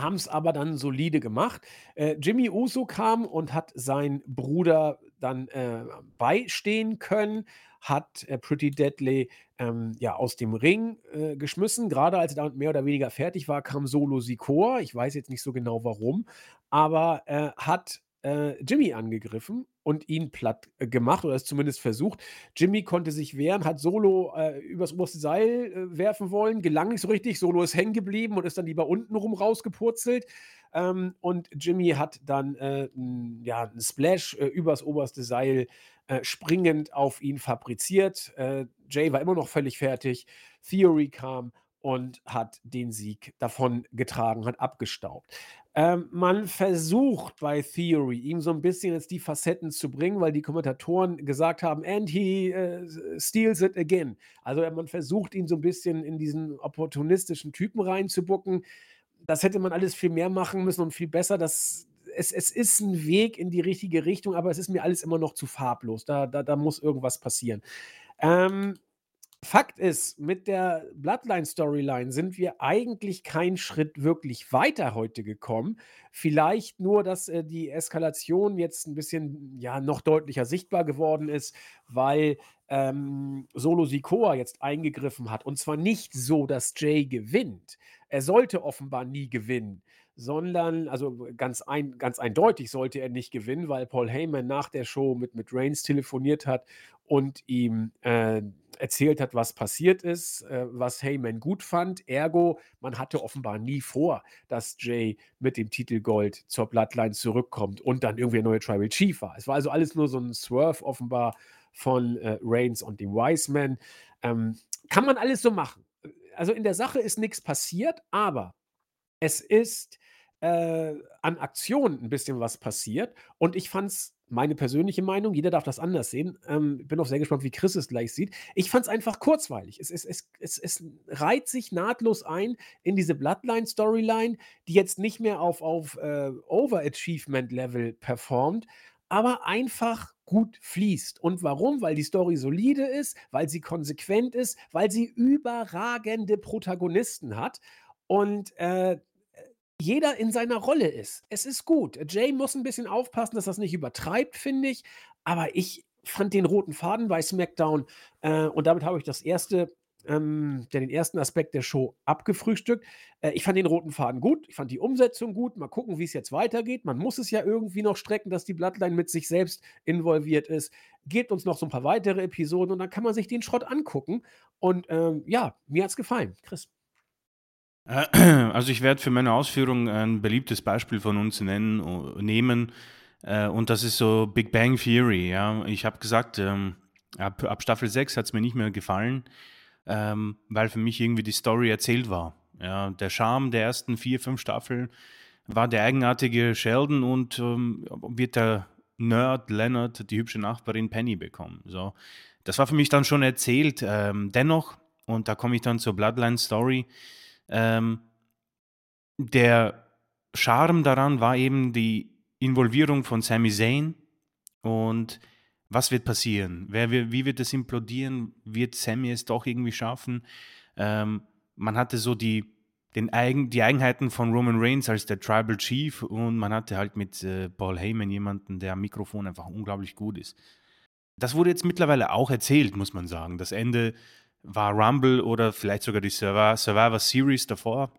haben es aber dann solide gemacht. Äh, Jimmy Uso kam und hat seinen Bruder dann äh, beistehen können, hat äh, Pretty Deadly ähm, ja aus dem Ring äh, geschmissen. Gerade als er damit mehr oder weniger fertig war, kam Solo Sikor. Ich weiß jetzt nicht so genau warum, aber äh, hat äh, Jimmy angegriffen und ihn platt äh, gemacht oder es zumindest versucht. Jimmy konnte sich wehren, hat Solo äh, übers oberste Seil äh, werfen wollen, gelang nicht so richtig. Solo ist hängen geblieben und ist dann lieber unten rum rausgepurzelt. Ähm, und Jimmy hat dann äh, n, ja, einen Splash übers oberste Seil springend auf ihn fabriziert. Jay war immer noch völlig fertig. Theory kam und hat den Sieg davon getragen, hat abgestaubt. Ähm, man versucht bei Theory, ihm so ein bisschen jetzt die Facetten zu bringen, weil die Kommentatoren gesagt haben, and he äh, steals it again. Also man versucht ihn so ein bisschen in diesen opportunistischen Typen reinzubucken. Das hätte man alles viel mehr machen müssen und viel besser. Das, es, es ist ein Weg in die richtige Richtung, aber es ist mir alles immer noch zu farblos. Da, da, da muss irgendwas passieren. Ähm, Fakt ist, mit der Bloodline-Storyline sind wir eigentlich keinen Schritt wirklich weiter heute gekommen. Vielleicht nur, dass äh, die Eskalation jetzt ein bisschen ja, noch deutlicher sichtbar geworden ist, weil ähm, Solo Sikoa jetzt eingegriffen hat. Und zwar nicht so, dass Jay gewinnt. Er sollte offenbar nie gewinnen sondern, also ganz, ein, ganz eindeutig sollte er nicht gewinnen, weil Paul Heyman nach der Show mit, mit Reigns telefoniert hat und ihm äh, erzählt hat, was passiert ist, äh, was Heyman gut fand. Ergo, man hatte offenbar nie vor, dass Jay mit dem Titel Gold zur Bloodline zurückkommt und dann irgendwie ein neuer Tribal Chief war. Es war also alles nur so ein Swerve offenbar von äh, Reigns und dem Wiseman. Ähm, kann man alles so machen. Also in der Sache ist nichts passiert, aber es ist äh, an Aktionen ein bisschen was passiert. Und ich fand es, meine persönliche Meinung, jeder darf das anders sehen. Ähm, bin auch sehr gespannt, wie Chris es gleich sieht. Ich fand es einfach kurzweilig. Es, es, es, es, es reiht sich nahtlos ein in diese Bloodline-Storyline, die jetzt nicht mehr auf, auf äh, Overachievement-Level performt, aber einfach gut fließt. Und warum? Weil die Story solide ist, weil sie konsequent ist, weil sie überragende Protagonisten hat. Und äh, jeder in seiner Rolle ist. Es ist gut. Jay muss ein bisschen aufpassen, dass das nicht übertreibt, finde ich. Aber ich fand den roten Faden bei SmackDown äh, und damit habe ich das erste, ähm, den ersten Aspekt der Show abgefrühstückt. Äh, ich fand den roten Faden gut. Ich fand die Umsetzung gut. Mal gucken, wie es jetzt weitergeht. Man muss es ja irgendwie noch strecken, dass die Bloodline mit sich selbst involviert ist. Gebt uns noch so ein paar weitere Episoden und dann kann man sich den Schrott angucken. Und ähm, ja, mir hat es gefallen. Chris. Äh, also ich werde für meine Ausführung ein beliebtes Beispiel von uns nennen, äh, nehmen äh, und das ist so Big Bang Theory. Ja. Ich habe gesagt, ähm, ab, ab, Staffel 6 hat es mir nicht mehr gefallen, ähm, weil für mich irgendwie die Story erzählt war. Ja. Der Charme der ersten vier, fünf Staffeln war der eigenartige Sheldon und ähm, wird der Nerd Leonard die hübsche Nachbarin Penny bekommen. So. Das war für mich dann schon erzählt. Dennoch, und da komme ich dann zur Bloodline Story, ähm, der Charme daran war eben die Involvierung von Sami Zayn und was wird passieren? Wer, wie wird es implodieren? Wird Sami es doch irgendwie schaffen? Ähm, man hatte so die, den Eigen, die Eigenheiten von Roman Reigns als der Tribal Chief und man hatte halt mit äh, Paul Heyman jemanden, der am Mikrofon einfach unglaublich gut ist. Das wurde jetzt mittlerweile auch erzählt, muss man sagen. Das Ende war Rumble oder vielleicht sogar die Survivor, Survivor Series davor.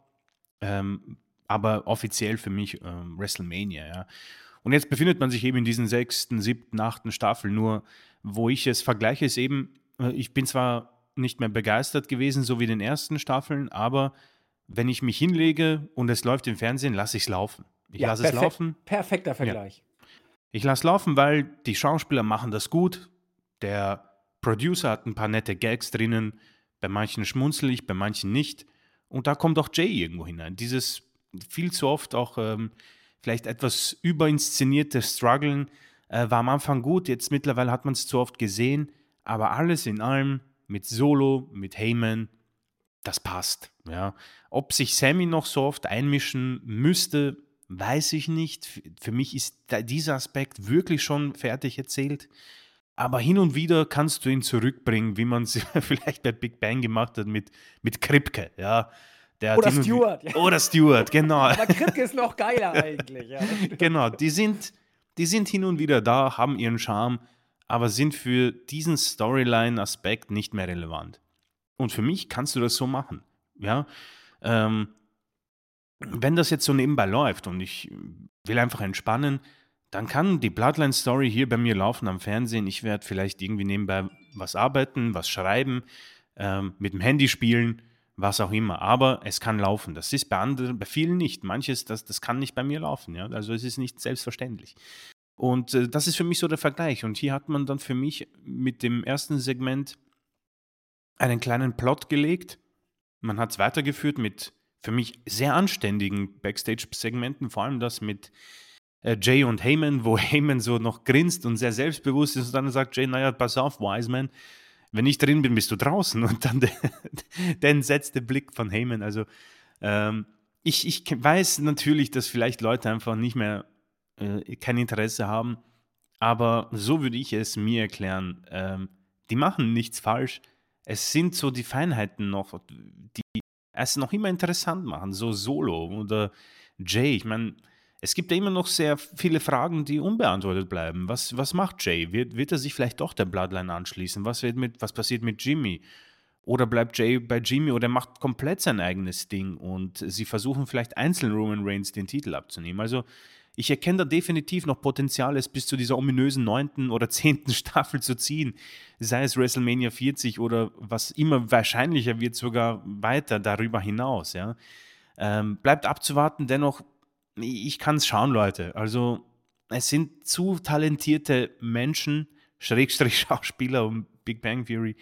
Ähm, aber offiziell für mich ähm, WrestleMania, ja. Und jetzt befindet man sich eben in diesen sechsten, siebten, achten Staffel. Nur, wo ich es vergleiche, ist eben, äh, ich bin zwar nicht mehr begeistert gewesen, so wie den ersten Staffeln, aber wenn ich mich hinlege und es läuft im Fernsehen, lasse ich es laufen. Ich ja, lasse es laufen. Perfekter Vergleich. Ja. Ich lasse laufen, weil die Schauspieler machen das gut. Der Producer hat ein paar nette Gags drinnen, bei manchen schmunzel ich, bei manchen nicht. Und da kommt auch Jay irgendwo hinein. Dieses viel zu oft auch ähm, vielleicht etwas überinszenierte Struggeln äh, war am Anfang gut, jetzt mittlerweile hat man es zu oft gesehen, aber alles in allem mit Solo, mit Heyman, das passt. Ja. Ob sich Sammy noch so oft einmischen müsste, weiß ich nicht. Für mich ist dieser Aspekt wirklich schon fertig erzählt. Aber hin und wieder kannst du ihn zurückbringen, wie man es vielleicht bei Big Bang gemacht hat mit, mit Kripke. Ja. oder Stewart. Ja. Oder Stewart, genau. Aber Kripke ist noch geiler eigentlich. Ja. genau, die sind, die sind hin und wieder da, haben ihren Charme, aber sind für diesen Storyline-Aspekt nicht mehr relevant. Und für mich kannst du das so machen. Ja, ähm, wenn das jetzt so nebenbei läuft und ich will einfach entspannen, dann kann die Bloodline-Story hier bei mir laufen am Fernsehen. Ich werde vielleicht irgendwie nebenbei was arbeiten, was schreiben, ähm, mit dem Handy spielen, was auch immer. Aber es kann laufen. Das ist bei anderen, bei vielen nicht. Manches, das, das kann nicht bei mir laufen. Ja? Also es ist nicht selbstverständlich. Und äh, das ist für mich so der Vergleich. Und hier hat man dann für mich mit dem ersten Segment einen kleinen Plot gelegt. Man hat es weitergeführt mit für mich sehr anständigen Backstage-Segmenten, vor allem das mit Jay und Heyman, wo Heyman so noch grinst und sehr selbstbewusst ist und dann sagt Jay, naja, pass auf, Wiseman, wenn ich drin bin, bist du draußen. Und dann der, der entsetzte Blick von Heyman. Also ähm, ich, ich weiß natürlich, dass vielleicht Leute einfach nicht mehr äh, kein Interesse haben, aber so würde ich es mir erklären. Ähm, die machen nichts falsch. Es sind so die Feinheiten noch, die es noch immer interessant machen, so Solo oder Jay. Ich meine, es gibt ja immer noch sehr viele Fragen, die unbeantwortet bleiben. Was, was macht Jay? Wird, wird er sich vielleicht doch der Bloodline anschließen? Was, wird mit, was passiert mit Jimmy? Oder bleibt Jay bei Jimmy oder macht komplett sein eigenes Ding und sie versuchen vielleicht einzeln Roman Reigns den Titel abzunehmen? Also ich erkenne da definitiv noch Potenzial, es bis zu dieser ominösen neunten oder zehnten Staffel zu ziehen. Sei es WrestleMania 40 oder was immer wahrscheinlicher wird, sogar weiter darüber hinaus. Ja. Ähm, bleibt abzuwarten, dennoch, ich kann es schauen, Leute. Also, es sind zu talentierte Menschen, Schrägstrich Schauspieler, um Big Bang Theory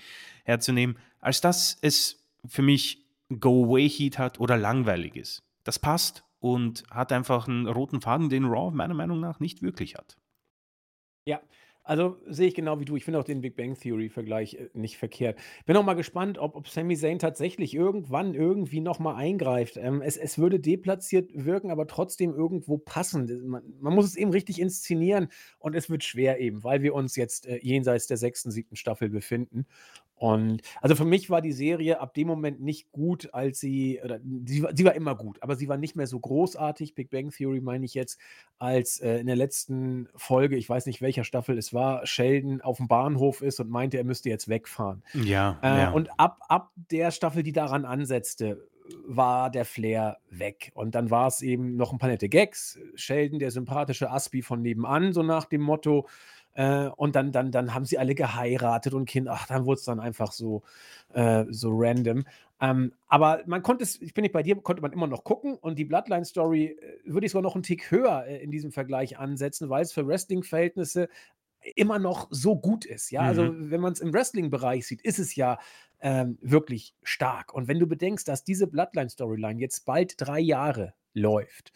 herzunehmen, als dass es für mich Go-Away-Heat hat oder langweilig ist. Das passt und hat einfach einen roten Faden, den Raw meiner Meinung nach nicht wirklich hat. Ja, also sehe ich genau wie du. Ich finde auch den Big Bang Theory-Vergleich äh, nicht verkehrt. Bin auch mal gespannt, ob, ob Sami Zayn tatsächlich irgendwann irgendwie nochmal eingreift. Ähm, es, es würde deplatziert wirken, aber trotzdem irgendwo passen. Man, man, muss es eben richtig inszenieren und es wird schwer eben, weil wir uns jetzt äh, jenseits der sechsten, siebten Staffel befinden. Und also für mich war die Serie ab dem Moment nicht gut, als sie, oder sie, war, sie war immer gut, aber sie war nicht mehr so großartig, Big Bang Theory meine ich jetzt, als äh, in der letzten Folge, ich weiß nicht welcher Staffel es war, Sheldon auf dem Bahnhof ist und meinte, er müsste jetzt wegfahren. Ja, äh, ja. Und ab, ab der Staffel, die daran ansetzte, war der Flair weg. Und dann war es eben noch ein paar nette Gags. Sheldon, der sympathische Aspi von nebenan, so nach dem Motto, äh, und dann, dann, dann haben sie alle geheiratet und Kind, ach, dann wurde es dann einfach so, äh, so random. Ähm, aber man konnte es, ich bin nicht bei dir, konnte man immer noch gucken und die Bloodline-Story äh, würde ich sogar noch einen Tick höher äh, in diesem Vergleich ansetzen, weil es für Wrestling-Verhältnisse immer noch so gut ist. Ja, also Mhm. wenn man es im Wrestling-Bereich sieht, ist es ja ähm, wirklich stark. Und wenn du bedenkst, dass diese Bloodline-Storyline jetzt bald drei Jahre läuft,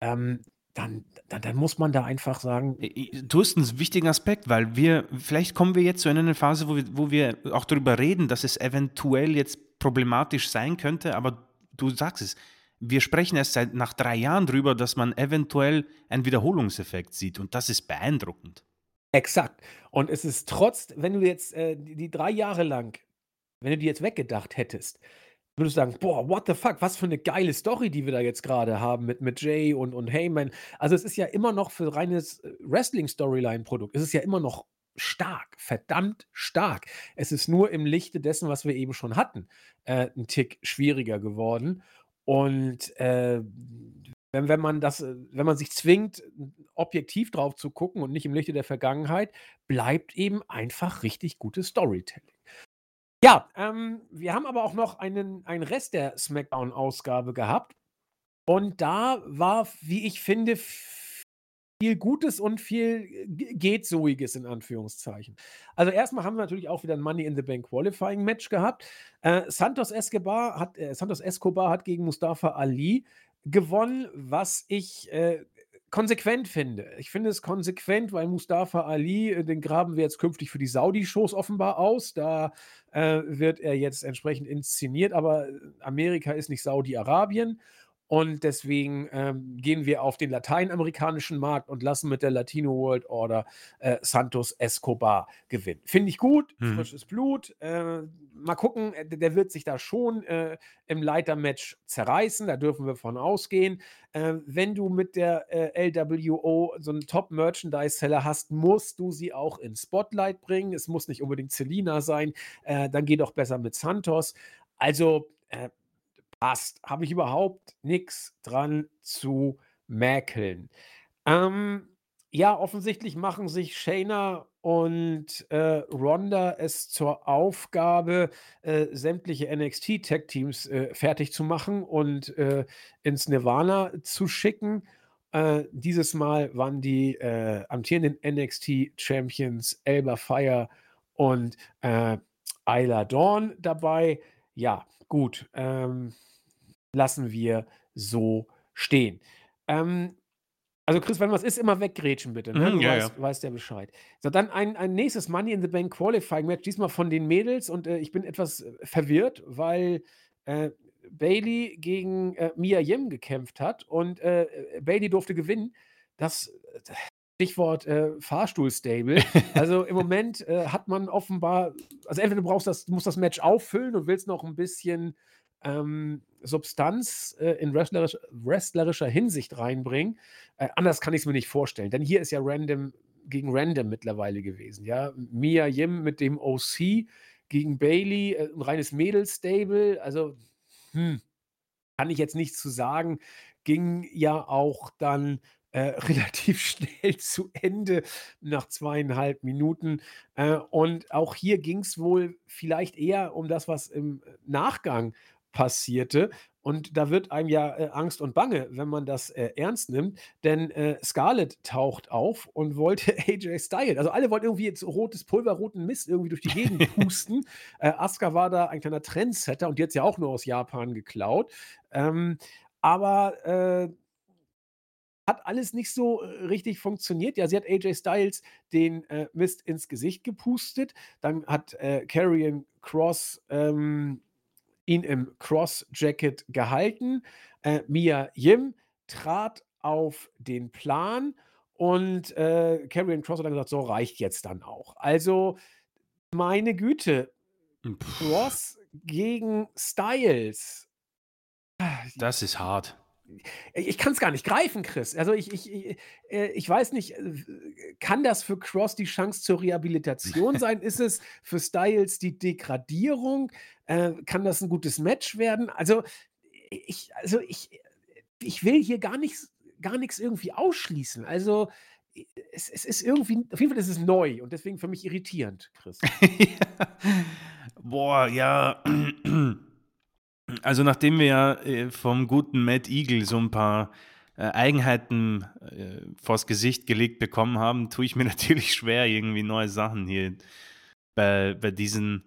ähm, dann, dann, dann muss man da einfach sagen, Du hast einen wichtigen Aspekt, weil wir, vielleicht kommen wir jetzt so in eine Phase, wo wir, wo wir auch darüber reden, dass es eventuell jetzt problematisch sein könnte, aber du sagst es, wir sprechen erst seit nach drei Jahren darüber, dass man eventuell einen Wiederholungseffekt sieht und das ist beeindruckend. Exakt. Und es ist trotz, wenn du jetzt äh, die drei Jahre lang, wenn du die jetzt weggedacht hättest, würdest du sagen, boah, what the fuck, was für eine geile Story, die wir da jetzt gerade haben mit, mit Jay und, und Heyman. Also es ist ja immer noch für reines äh, Wrestling-Storyline-Produkt, es ist ja immer noch stark, verdammt stark. Es ist nur im Lichte dessen, was wir eben schon hatten, äh, ein Tick schwieriger geworden. Und äh, wenn, wenn man das, äh, wenn man sich zwingt, objektiv drauf zu gucken und nicht im Lichte der Vergangenheit, bleibt eben einfach richtig gutes Storytelling. Ja, ähm, wir haben aber auch noch einen, einen Rest der SmackDown-Ausgabe gehabt. Und da war, wie ich finde, viel Gutes und viel geht soiges in Anführungszeichen. Also erstmal haben wir natürlich auch wieder ein Money in the Bank Qualifying Match gehabt. Äh, Santos Escobar hat äh, Santos Escobar hat gegen Mustafa Ali gewonnen, was ich äh, konsequent finde. Ich finde es konsequent, weil Mustafa Ali, äh, den graben wir jetzt künftig für die Saudi-Shows offenbar aus. Da äh, wird er jetzt entsprechend inszeniert, aber Amerika ist nicht Saudi-Arabien. Und deswegen ähm, gehen wir auf den lateinamerikanischen Markt und lassen mit der Latino World Order äh, Santos Escobar gewinnen. Finde ich gut, Mhm. frisches Blut. Äh, mal gucken, äh, der wird sich da schon äh, im Leitermatch zerreißen, da dürfen wir von ausgehen. Äh, wenn du mit der äh, LWO so einen Top-Merchandise-Seller hast, musst du sie auch ins Spotlight bringen. Es muss nicht unbedingt Selina sein, äh, dann geh doch besser mit Santos. Also passt. Habe ich überhaupt nichts dran zu mäkeln. Ähm, ja, offensichtlich machen sich Shayna und äh, Ronda es zur Aufgabe, äh, sämtliche NXT-Tag-Teams äh, fertig zu machen und äh, ins Nirvana zu schicken. Äh, dieses Mal waren die äh, amtierenden NXT-Champions Elba Fire und Isla Dawn dabei. Ja, gut. Ähm, lassen wir so stehen. Ähm, also Chris, wenn was ist, immer weggrätschen bitte. Ne? Du ja, weißt, ja. weißt ja Bescheid. So, dann ein, ein nächstes Money in the Bank Qualifying Match, diesmal von den Mädels und äh, ich bin etwas äh, verwirrt, weil äh, Bailey gegen äh, Mia Yim gekämpft hat und äh, Bailey durfte gewinnen. Das äh, Stichwort äh, Fahrstuhlstable. Also im Moment äh, hat man offenbar, also entweder du brauchst das, du musst das Match auffüllen und willst noch ein bisschen ähm, Substanz äh, in wrestlerisch, wrestlerischer Hinsicht reinbringen. Äh, anders kann ich es mir nicht vorstellen, denn hier ist ja Random gegen Random mittlerweile gewesen. Ja, Mia Yim mit dem OC gegen Bailey, äh, ein reines Mädels-Stable. Also hm, kann ich jetzt nichts zu sagen. Ging ja auch dann äh, relativ schnell zu Ende nach zweieinhalb Minuten. Äh, und auch hier ging es wohl vielleicht eher um das, was im Nachgang passierte. Und da wird einem ja äh, Angst und Bange, wenn man das äh, ernst nimmt. Denn äh, Scarlett taucht auf und wollte AJ Styles. Also alle wollten irgendwie jetzt rotes Pulver, roten Mist irgendwie durch die Gegend pusten. äh, Asuka war da ein kleiner Trendsetter und die hat ja auch nur aus Japan geklaut. Ähm, aber äh, hat alles nicht so äh, richtig funktioniert. Ja, sie hat AJ Styles den äh, Mist ins Gesicht gepustet. Dann hat äh, Karrion Cross ähm, ihn im Cross-Jacket gehalten. Äh, Mia Yim trat auf den Plan und äh, Karrion Cross hat dann gesagt, so reicht jetzt dann auch. Also, meine Güte, Pff, Cross gegen Styles. das ist hart. Ich kann es gar nicht greifen, Chris. Also ich, ich, ich, äh, ich weiß nicht, äh, kann das für Cross die Chance zur Rehabilitation sein? Ist es für Styles die Degradierung? Äh, kann das ein gutes Match werden? Also ich, also ich, ich will hier gar nichts, gar nichts irgendwie ausschließen. Also es, es ist irgendwie, auf jeden Fall ist es neu und deswegen für mich irritierend, Chris. Boah, ja. Also nachdem wir ja äh, vom guten Matt Eagle so ein paar äh, Eigenheiten äh, vors Gesicht gelegt bekommen haben, tue ich mir natürlich schwer, irgendwie neue Sachen hier bei, bei diesen,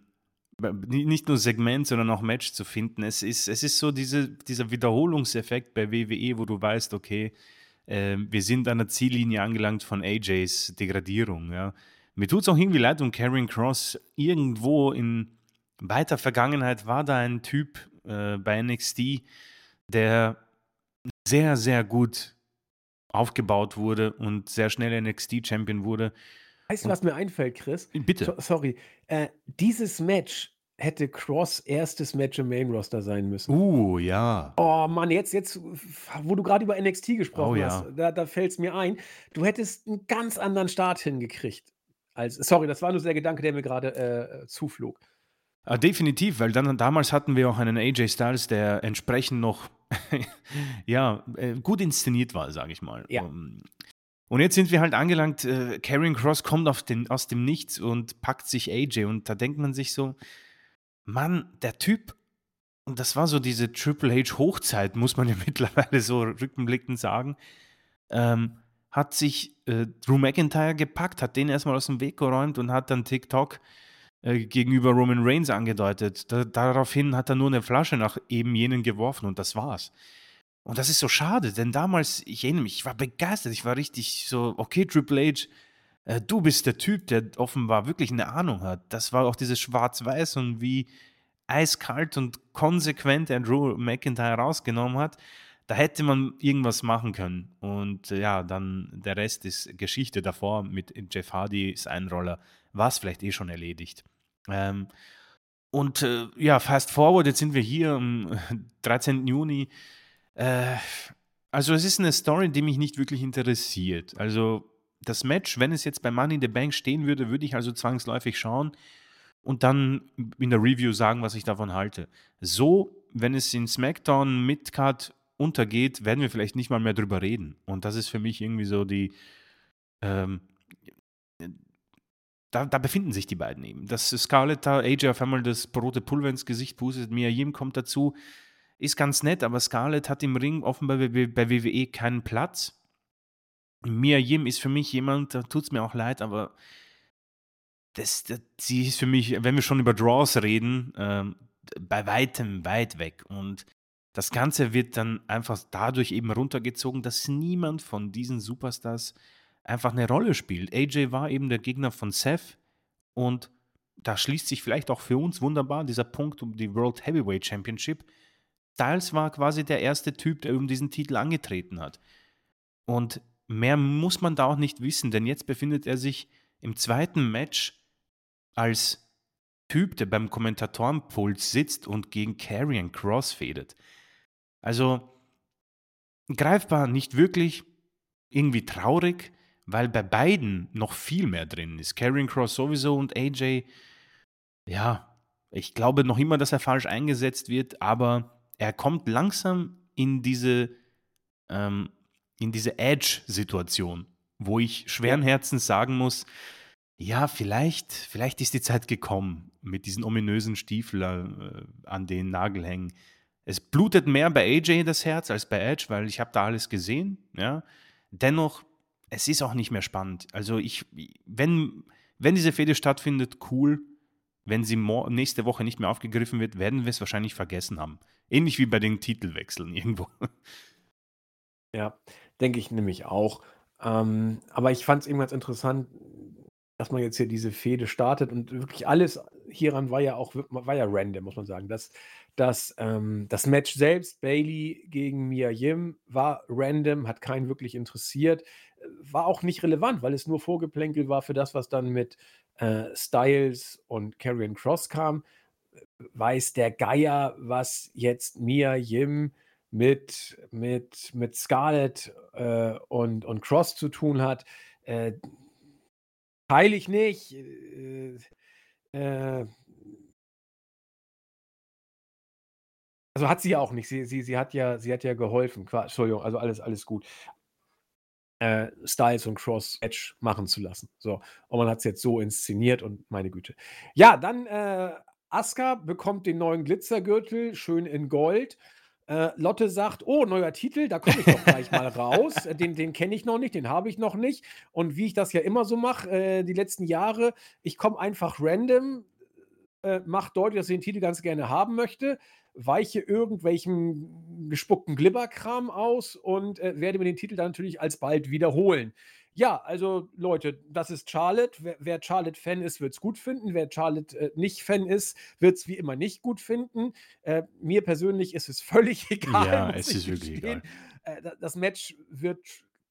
nicht nur Segment, sondern auch Match zu finden. Es ist, es ist so diese, dieser Wiederholungseffekt bei WWE, wo du weißt, okay, äh, wir sind an der Ziellinie angelangt von AJs Degradierung. Ja. Mir tut es auch irgendwie leid um Karrion Cross. Irgendwo in weiter Vergangenheit war da ein Typ äh, bei NXT, der sehr, sehr gut aufgebaut wurde und sehr schnell NXT-Champion wurde. Weißt du, was mir einfällt, Chris? Bitte. So, sorry. Äh, dieses Match hätte Cross erstes Match im Main Roster sein müssen. Uh, ja. Oh Mann, jetzt, jetzt, wo du gerade über NXT gesprochen Oh ja. hast, da, da fällt es mir ein, du hättest einen ganz anderen Start hingekriegt. Als, sorry, das war nur der Gedanke, der mir gerade äh, zuflog. Ah, definitiv, weil dann damals hatten wir auch einen AJ Styles, der entsprechend noch ja, äh, gut inszeniert war, sage ich mal. Ja. Um, Und jetzt sind wir halt angelangt, äh, Karrion Cross kommt den, aus dem Nichts und packt sich AJ und da denkt man sich so, Mann, der Typ, und das war so diese Triple H Hochzeit, muss man ja mittlerweile so rückblickend sagen, ähm, hat sich äh, Drew McIntyre gepackt, hat den erstmal aus dem Weg geräumt und hat dann TikTok äh, gegenüber Roman Reigns angedeutet. Da, daraufhin hat er nur eine Flasche nach eben jenen geworfen und das war's. Und das ist so schade, denn damals, ich erinnere mich, ich war begeistert, ich war richtig so, okay, Triple H, äh, du bist der Typ, der offenbar wirklich eine Ahnung hat. Das war auch dieses Schwarz-Weiß und wie eiskalt und konsequent er Drew McIntyre rausgenommen hat. Da hätte man irgendwas machen können. Und äh, ja, dann der Rest ist Geschichte davor mit Jeff Hardy, sein Roller, war es vielleicht eh schon erledigt. Ähm, und äh, ja, fast forward, jetzt sind wir hier am 13. Juni. Äh, also es ist eine Story, die mich nicht wirklich interessiert. Also das Match, wenn es jetzt bei Money in the Bank stehen würde, würde ich also zwangsläufig schauen und dann in der Review sagen, was ich davon halte. So, wenn es in SmackDown Midcard untergeht, werden wir vielleicht nicht mal mehr drüber reden. Und das ist für mich irgendwie so die. Ähm, da, da, befinden sich die beiden eben. Dass Scarlett da AJ auf einmal das rote Pulver ins Gesicht pustet, Mia Yim kommt dazu, ist ganz nett, aber Scarlett hat im Ring offenbar bei, bei WWE keinen Platz. Mia Yim ist für mich jemand, da tut es mir auch leid, aber das, das, sie ist für mich, wenn wir schon über Draws reden, ähm, bei weitem weit weg. Und das Ganze wird dann einfach dadurch eben runtergezogen, dass niemand von diesen Superstars einfach eine Rolle spielt. AJ war eben der Gegner von Seth und da schließt sich vielleicht auch für uns wunderbar dieser Punkt um die World Heavyweight Championship. Styles war quasi der erste Typ, der um diesen Titel angetreten hat. Und mehr muss man da auch nicht wissen, denn jetzt befindet er sich im zweiten Match als Typ, der beim Kommentatorenpult sitzt und gegen Carrion Cross fädet. Also greifbar nicht wirklich, irgendwie traurig, weil bei beiden noch viel mehr drin ist. Carrion Cross sowieso und AJ, ja, ich glaube noch immer, dass er falsch eingesetzt wird, aber er kommt langsam in diese, ähm, in diese Edge-Situation, wo ich schweren Herzens sagen muss, ja, vielleicht, vielleicht ist die Zeit gekommen mit diesen ominösen Stiefeln äh, an den Nagelhängen. Es blutet mehr bei AJ das Herz als bei Edge, weil ich habe da alles gesehen. Ja. Dennoch, es ist auch nicht mehr spannend. Also ich, wenn, wenn diese Fehde stattfindet, cool. Wenn sie nächste Woche nicht mehr aufgegriffen wird, werden wir es wahrscheinlich vergessen haben. Ähnlich wie bei den Titelwechseln irgendwo. Ja, denke ich nämlich auch. Ähm, aber ich fand es eben ganz interessant, dass man jetzt hier diese Fehde startet und wirklich alles hieran war ja auch war ja random, muss man sagen. Das, das, ähm, das Match selbst, Bailey gegen Mia Yim, war random, hat keinen wirklich interessiert, war auch nicht relevant, weil es nur Vorgeplänkel war für das, was dann mit äh, Styles und Karrion Cross kam. Weiß der Geier, was jetzt Mia Yim mit, mit, mit Scarlett äh, und, und Cross zu tun hat. Äh, Teile ich nicht. Äh, äh also hat sie ja auch nicht. Sie, sie, sie, hat, ja, sie hat ja geholfen. Entschuldigung, also alles, alles gut. Äh, Styles und Cross Edge machen zu lassen. So. Und man hat es jetzt so inszeniert und meine Güte. Ja, dann äh, Asuka bekommt den neuen Glitzergürtel, schön in Gold. Äh, Lotte sagt: „Oh, neuer Titel, da komme ich doch gleich mal raus. Äh, den den kenne ich noch nicht, den habe ich noch nicht.“ Und wie ich das ja immer so mache, äh, die letzten Jahre, ich komme einfach random, äh, mache deutlich, dass ich den Titel ganz gerne haben möchte, weiche irgendwelchem gespuckten Glibberkram aus und, äh, werde mir den Titel dann natürlich alsbald wiederholen. Ja, also Leute, das ist Charlotte. Wer, wer Charlotte-Fan ist, wird es gut finden. Wer Charlotte äh, nicht Fan ist, wird es wie immer nicht gut finden. Äh, mir persönlich ist es völlig egal. Ja, es ist wirklich egal. Äh, das Match wird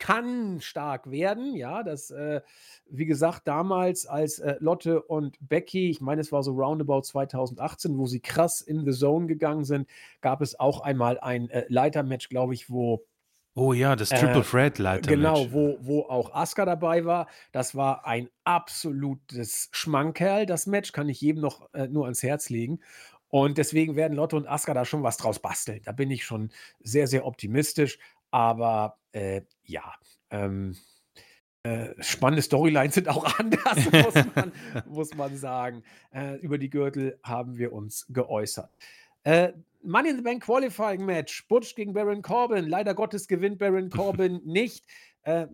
kann stark werden, ja, das, äh, wie gesagt, damals als äh, Lotte und Becky, ich meine, es war so roundabout 2018, wo sie krass in the Zone gegangen sind, gab es auch einmal ein äh, Leitermatch, glaube ich, wo Oh ja, das Triple äh, Threat Leiter. Genau, wo, wo auch Asuka dabei war. Das war ein absolutes Schmankerl, das Match. Kann ich jedem noch äh, nur ans Herz legen. Und deswegen werden Lotte und Asuka da schon was draus basteln. Da bin ich schon sehr, sehr optimistisch. Aber äh, ja, ähm, äh, spannende Storylines sind auch anders, muss man, muss man sagen. Äh, über die Gürtel haben wir uns geäußert. Äh, Money in the Bank Qualifying Match. Butch gegen Baron Corbin. Leider Gottes gewinnt Baron Corbin nicht. Äh,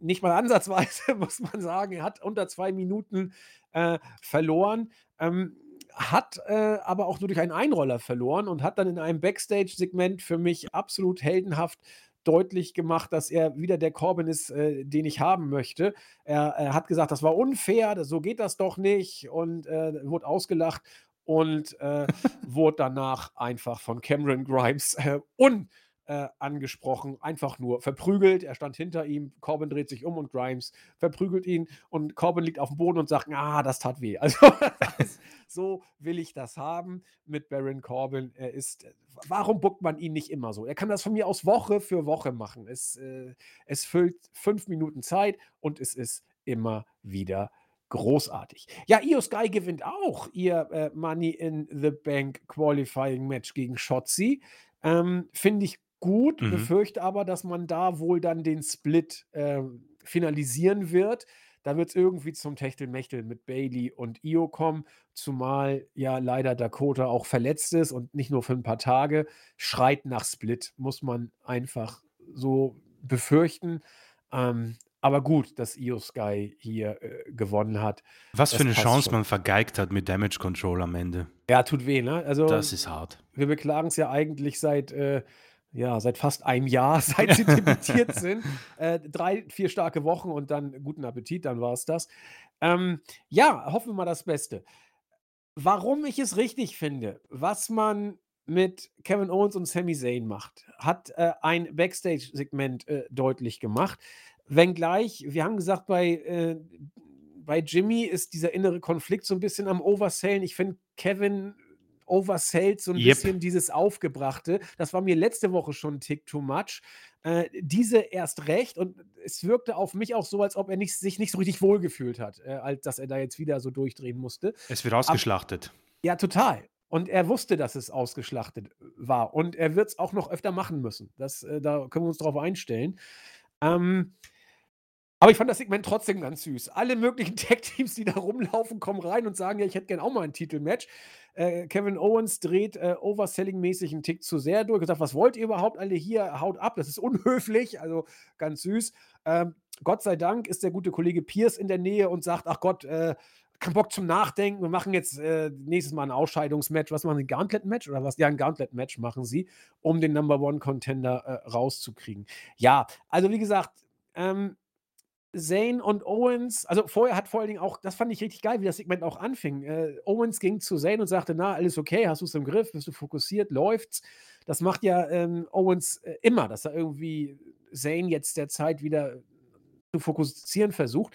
nicht mal ansatzweise, muss man sagen. Er hat unter zwei Minuten äh, verloren. Ähm, hat äh, aber auch nur durch einen Einroller verloren und hat dann in einem Backstage-Segment für mich absolut heldenhaft deutlich gemacht, dass er wieder der Corbin ist, äh, den ich haben möchte. Er, er, hat gesagt, das war unfair, so geht das doch nicht und äh, wurde ausgelacht und äh, wurde danach einfach von Cameron Grimes äh, un, äh, einfach nur verprügelt. Er stand hinter ihm, Corbin dreht sich um und Grimes verprügelt ihn und Corbin liegt auf dem Boden und sagt, ah, das tat weh. Also so will ich das haben mit Baron Corbin. Er ist, warum buckt man ihn nicht immer so? Er kann das von mir aus Woche für Woche machen. Es, äh, es füllt fünf Minuten Zeit und es ist immer wieder großartig. Ja, Io Sky gewinnt auch ihr äh, Money in the Bank Qualifying Match gegen Shotzi. Ähm, Finde ich gut, Mhm. befürchte aber, dass man da wohl dann den Split ähm, finalisieren wird. Da wird es irgendwie zum Techtelmechtel mit Bailey und Io kommen, zumal ja leider Dakota auch verletzt ist und nicht nur für ein paar Tage. Schreit nach Split, muss man einfach so befürchten. Ähm, aber gut, dass Io Sky hier äh, gewonnen hat. Was für eine Chance schon. man vergeigt hat mit Damage Control am Ende. Ja, tut weh, ne? Also Das ist hart. wir beklagen es ja eigentlich seit, äh, ja, seit fast einem Jahr, seit sie debütiert sind. Äh, drei, vier starke Wochen und dann guten Appetit, dann war es das. Ähm, ja, hoffen wir mal das Beste. Warum ich es richtig finde, was man mit Kevin Owens und Sami Zayn macht, hat äh, ein Backstage-Segment äh, deutlich gemacht. Wenngleich, wir haben gesagt, bei, äh, bei Jimmy ist dieser innere Konflikt so ein bisschen am Oversellen. Ich finde, Kevin oversellt so ein Yep. bisschen dieses Aufgebrachte. Das war mir letzte Woche schon ein Tick too much. Äh, diese erst recht und es wirkte auf mich auch so, als ob er nicht, sich nicht so richtig wohlgefühlt hat, äh, als dass er da jetzt wieder so durchdrehen musste. Es wird ausgeschlachtet. Ja, total. Und er wusste, dass es ausgeschlachtet war. Und er wird es auch noch öfter machen müssen. Das, äh, da können wir uns drauf einstellen. Ähm, aber ich fand das Segment trotzdem ganz süß. Alle möglichen Tag-Teams, die da rumlaufen, kommen rein und sagen, ja, ich hätte gern auch mal ein Titelmatch. Äh, Kevin Owens dreht äh, Overselling-mäßig einen Tick zu sehr durch und sagt, was wollt ihr überhaupt alle hier? Haut ab, das ist unhöflich. Also ganz süß. Ähm, Gott sei Dank ist der gute Kollege Pierce in der Nähe und sagt, ach Gott, äh, kein Bock zum Nachdenken. Wir machen jetzt äh, nächstes Mal ein Ausscheidungsmatch. Was machen Sie? Gauntlet-Match oder was? Ja, ein Gauntlet-Match machen Sie, um den Number One-Contender äh, rauszukriegen. Ja, also wie gesagt, ähm, Zane und Owens, also vorher hat vor allen Dingen auch, das fand ich richtig geil, wie das Segment auch anfing. Äh, Owens ging zu Zane und sagte: Na, alles okay, hast du es im Griff, bist du fokussiert, läuft's. Das macht ja ähm, Owens äh, immer, dass er irgendwie Zane jetzt derzeit wieder zu fokussieren versucht.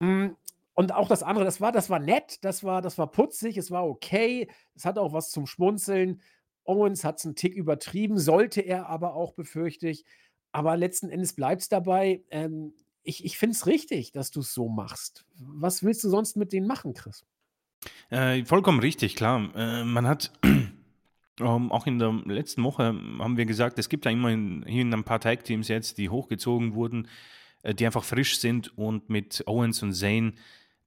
Mm, Und auch das andere, das war, das war nett, das war, das war putzig, es war okay, es hat auch was zum Schmunzeln. Owens hat es einen Tick übertrieben, sollte er aber auch, befürchte ich. Aber letzten Endes bleibt es dabei. Ähm, ich ich finde es richtig, dass du es so machst. Was willst du sonst mit denen machen, Chris? Äh, vollkommen richtig, klar. Äh, man hat ähm, auch in der letzten Woche haben wir gesagt, es gibt ja immerhin hier ein paar Tag-Teams jetzt, die hochgezogen wurden, äh, die einfach frisch sind und mit Owens und Zane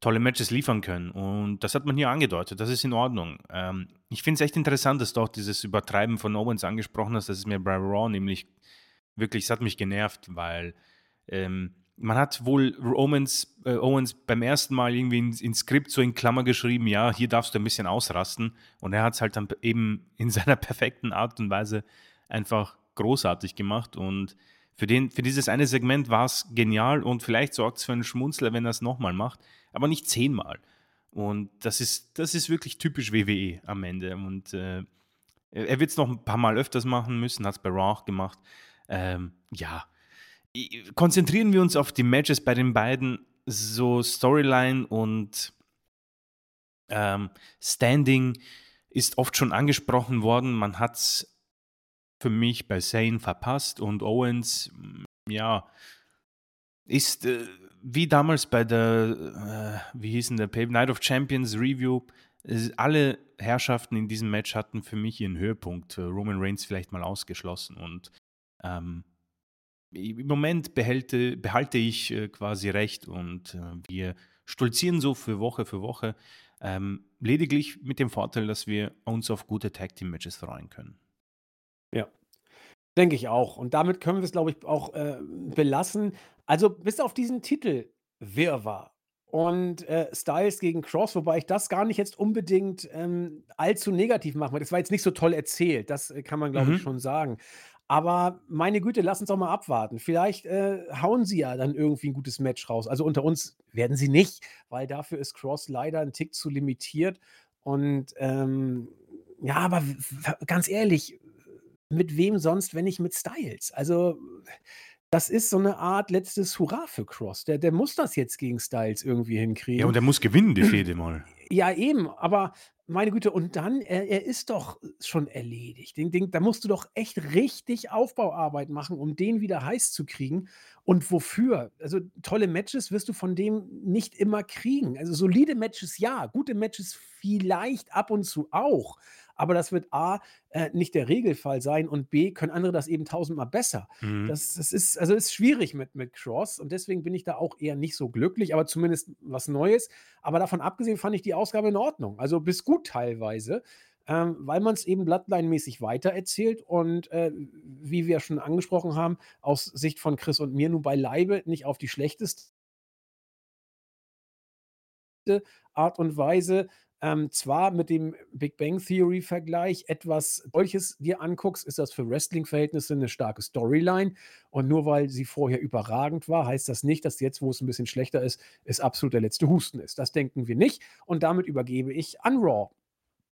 tolle Matches liefern können. Und das hat man hier angedeutet, das ist in Ordnung. Ähm, ich finde es echt interessant, dass du auch dieses Übertreiben von Owens angesprochen hast. Das ist mir bei Raw nämlich wirklich, es hat mich genervt, weil ähm, man hat wohl Owens, äh, Owens beim ersten Mal irgendwie ins, ins Skript so in Klammer geschrieben, ja, hier darfst du ein bisschen ausrasten. Und er hat es halt dann eben in seiner perfekten Art und Weise einfach großartig gemacht. Und für, den, für dieses eine Segment war es genial und vielleicht sorgt es für einen Schmunzler, wenn er es nochmal macht, aber nicht zehnmal. Und das ist, das ist wirklich typisch WWE am Ende. Und äh, er wird es noch ein paar Mal öfters machen müssen, hat es bei Raw gemacht. Ähm, ja, konzentrieren wir uns auf die Matches bei den beiden, so Storyline und ähm, Standing ist oft schon angesprochen worden. Man hat es für mich bei Zane verpasst und Owens, mm, ja, ist äh, wie damals bei der, äh, wie hieß denn der Pay Night of Champions Review, äh, alle Herrschaften in diesem Match hatten für mich ihren Höhepunkt. Äh, Roman Reigns vielleicht mal ausgeschlossen und ähm, im Moment behalte, behalte ich äh, quasi recht und äh, wir stolzieren so für Woche für Woche. Ähm, lediglich mit dem Vorteil, dass wir uns auf gute Tag Team Matches freuen können. Ja. Denke ich auch. Und damit können wir es, glaube ich, auch äh, belassen. Also bis auf diesen Titel Wirrwarr und äh, Styles gegen Cross, wobei ich das gar nicht jetzt unbedingt ähm, allzu negativ machen will. Das war jetzt nicht so toll erzählt, das äh, kann man, glaube Mhm. ich, schon sagen. Aber meine Güte, lass uns doch mal abwarten. Vielleicht äh, hauen sie ja dann irgendwie ein gutes Match raus. Also unter uns werden sie nicht, weil dafür ist Cross leider ein Tick zu limitiert. Und ähm, ja, aber ganz ehrlich, mit wem sonst, wenn nicht mit Styles? Also, das ist so eine Art letztes Hurra für Cross. Der der muss das jetzt gegen Styles irgendwie Ja, und hinkriegen. er muss gewinnen, die Fehde mal. Ja, eben, aber meine Güte, und dann, er er ist doch schon erledigt. Den den da musst du doch echt richtig Aufbauarbeit machen, um den wieder heiß zu kriegen. Und wofür? Also, tolle Matches wirst du von dem nicht immer kriegen. Also, solide Matches ja, gute Matches vielleicht ab und zu auch, aber das wird A, äh, nicht der Regelfall sein und B, können andere das eben tausendmal besser. Mhm. Das das ist also, ist schwierig mit mit Cross und deswegen bin ich da auch eher nicht so glücklich, aber zumindest was Neues. Aber davon abgesehen fand ich die Ausgabe in Ordnung, also bis gut teilweise, ähm, weil man es eben Bloodline-mäßig weitererzählt und, äh, wie wir schon angesprochen haben, aus Sicht von Chris und mir nun beileibe nicht auf die schlechteste Art und Weise. Ähm, zwar mit dem Big Bang Theory-Vergleich etwas solches dir anguckst, ist das für Wrestling-Verhältnisse eine starke Storyline. Und nur weil sie vorher überragend war, heißt das nicht, dass jetzt, wo es ein bisschen schlechter ist, es absolut der letzte Husten ist. Das denken wir nicht. Und damit übergebe ich an Raw.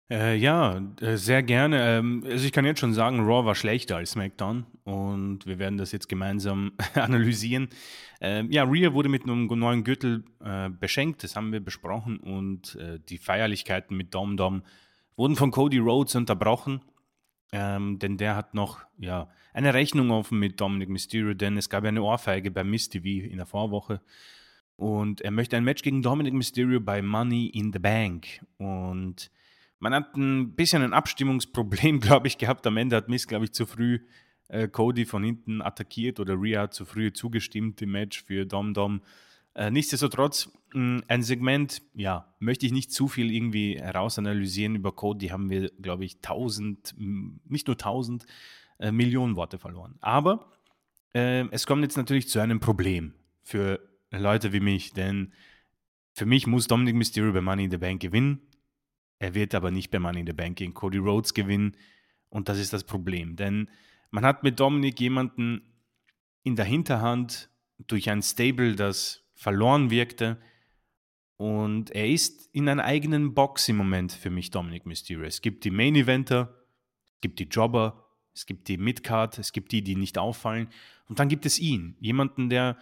Äh, ja, äh, sehr gerne. Ähm, also ich kann jetzt schon sagen, Raw war schlechter als SmackDown und wir werden das jetzt gemeinsam analysieren. Ähm, ja, Rhea wurde mit einem neuen Gürtel äh, beschenkt, das haben wir besprochen und äh, die Feierlichkeiten mit Dom Dom wurden von Cody Rhodes unterbrochen, ähm, denn der hat noch ja, eine Rechnung offen mit Dominic Mysterio, denn es gab ja eine Ohrfeige bei Miss TV in der Vorwoche und er möchte ein Match gegen Dominic Mysterio bei Money in the Bank und man hat ein bisschen ein Abstimmungsproblem, glaube ich, gehabt. Am Ende hat Miss, glaube ich, zu früh äh, Cody von hinten attackiert oder Rhea hat zu früh zugestimmt im Match für Dom Dom. Äh, nichtsdestotrotz, mh, ein Segment, ja, möchte ich nicht zu viel irgendwie herausanalysieren über Cody, haben wir, glaube ich, tausend, nicht nur tausend, äh, Millionen Worte verloren. Aber äh, es kommt jetzt natürlich zu einem Problem für Leute wie mich, denn für mich muss Dominic Mysterio bei Money in the Bank gewinnen. Er wird aber nicht bei Money in the Bank gegen Cody Rhodes gewinnen. Und das ist das Problem. Denn man hat mit Dominik jemanden in der Hinterhand durch ein Stable, das verloren wirkte. Und er ist in einer eigenen Box im Moment für mich, Dominic Mysterio. Es gibt die Main Eventer, es gibt die Jobber, es gibt die Midcard, es gibt die, die nicht auffallen. Und dann gibt es ihn, jemanden, der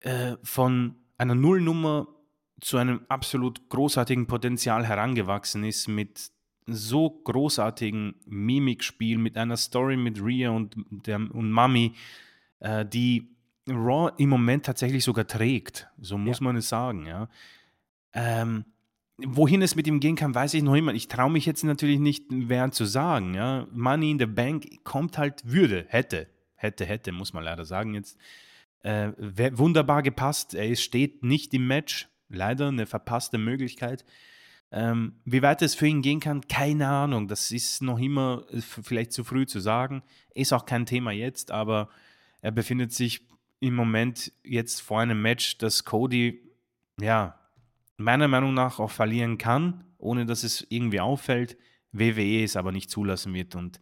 äh, von einer Nullnummer zu einem absolut großartigen Potenzial herangewachsen ist mit so großartigen Mimikspiel, mit einer Story mit Rhea und, der, und Mami, äh, die Raw im Moment tatsächlich sogar trägt. So muss Ja. man es sagen, ja. Ähm, wohin es mit ihm gehen kann, weiß ich noch immer. Ich traue mich jetzt natürlich nicht, während zu sagen, ja. Money in the Bank kommt halt, würde, hätte, hätte, hätte, muss man leider sagen jetzt. Äh, wunderbar gepasst. Er steht nicht im Match. Leider eine verpasste Möglichkeit. Ähm, wie weit es für ihn gehen kann, keine Ahnung. Das ist noch immer äh, vielleicht zu früh zu sagen. Ist auch kein Thema jetzt, aber er befindet sich im Moment jetzt vor einem Match, das Cody, ja, meiner Meinung nach auch verlieren kann, ohne dass es irgendwie auffällt. WWE es aber nicht zulassen wird und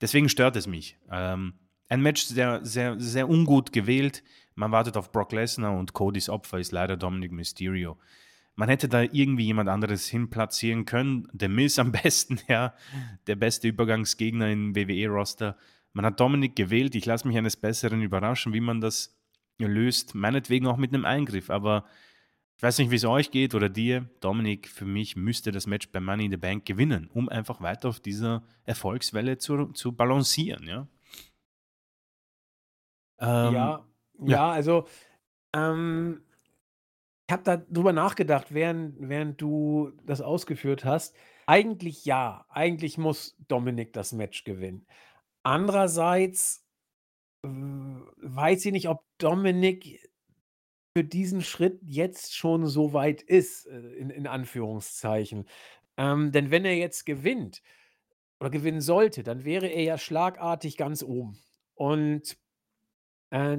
deswegen stört es mich. Ähm, ein Match sehr, sehr, sehr ungut gewählt. Man wartet auf Brock Lesnar und Codys Opfer ist leider Dominic Mysterio. Man hätte da irgendwie jemand anderes hinplatzieren können. Der Miz am besten, ja. Der beste Übergangsgegner im WWE-Roster. Man hat Dominic gewählt. Ich lasse mich eines Besseren überraschen, wie man das löst. Meinetwegen auch mit einem Eingriff. Aber ich weiß nicht, wie es euch geht oder dir. Dominik, für mich müsste das Match bei Money in the Bank gewinnen, um einfach weiter auf dieser Erfolgswelle zu, zu balancieren, ja. Ähm, Ja, ja. ja, also, ähm, ich habe da drüber nachgedacht, während während du das ausgeführt hast. Eigentlich ja, eigentlich muss Dominik das Match gewinnen. Andererseits, weiß ich nicht, ob Dominik für diesen Schritt jetzt schon so weit ist, äh, in in Anführungszeichen. Ähm, denn wenn er jetzt gewinnt oder gewinnen sollte, dann wäre er ja schlagartig ganz oben. Und, äh,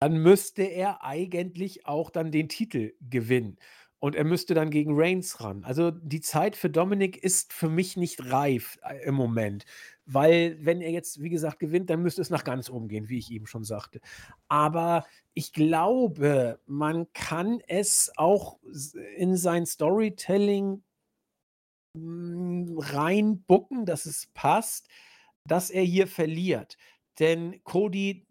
dann müsste er eigentlich auch dann den Titel gewinnen. Und er müsste dann gegen Reigns ran. Also, die Zeit für Dominik ist für mich nicht reif, äh, im Moment, weil wenn er jetzt, wie gesagt, gewinnt, dann müsste es nach ganz oben gehen, wie ich eben schon sagte. Aber ich glaube, man kann es auch in sein Storytelling hm, reinbucken, dass es passt, dass er hier verliert, denn Cody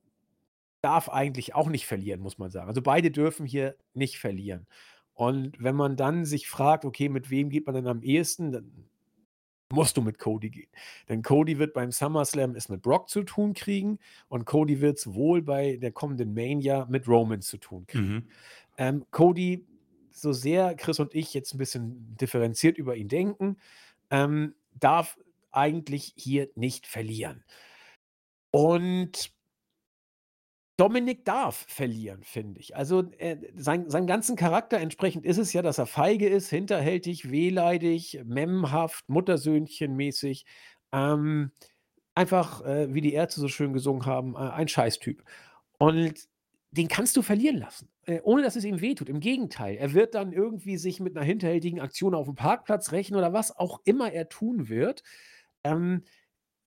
darf eigentlich auch nicht verlieren, muss man sagen. Also, beide dürfen hier nicht verlieren. Und wenn man dann sich fragt: „Okay, mit wem geht man denn am ehesten?“ Dann musst du mit Cody gehen. Denn Cody wird beim SummerSlam es mit Brock zu tun kriegen und Cody wird's wohl bei der kommenden Mania mit Roman zu tun kriegen. Mhm. Ähm, Cody, so sehr Chris und ich jetzt ein bisschen differenziert über ihn denken, ähm, darf eigentlich hier nicht verlieren. Und Dominik darf verlieren, finde ich. Also, äh, sein seinem ganzen Charakter entsprechend ist es ja, dass er feige ist, hinterhältig, wehleidig, memhaft, Muttersöhnchen-mäßig. Ähm, einfach, äh, wie die Ärzte so schön gesungen haben, äh, ein Scheißtyp. Und den kannst du verlieren lassen, äh, ohne dass es ihm wehtut. Im Gegenteil, er wird dann irgendwie sich mit einer hinterhältigen Aktion auf dem Parkplatz rächen oder was auch immer er tun wird. Ähm,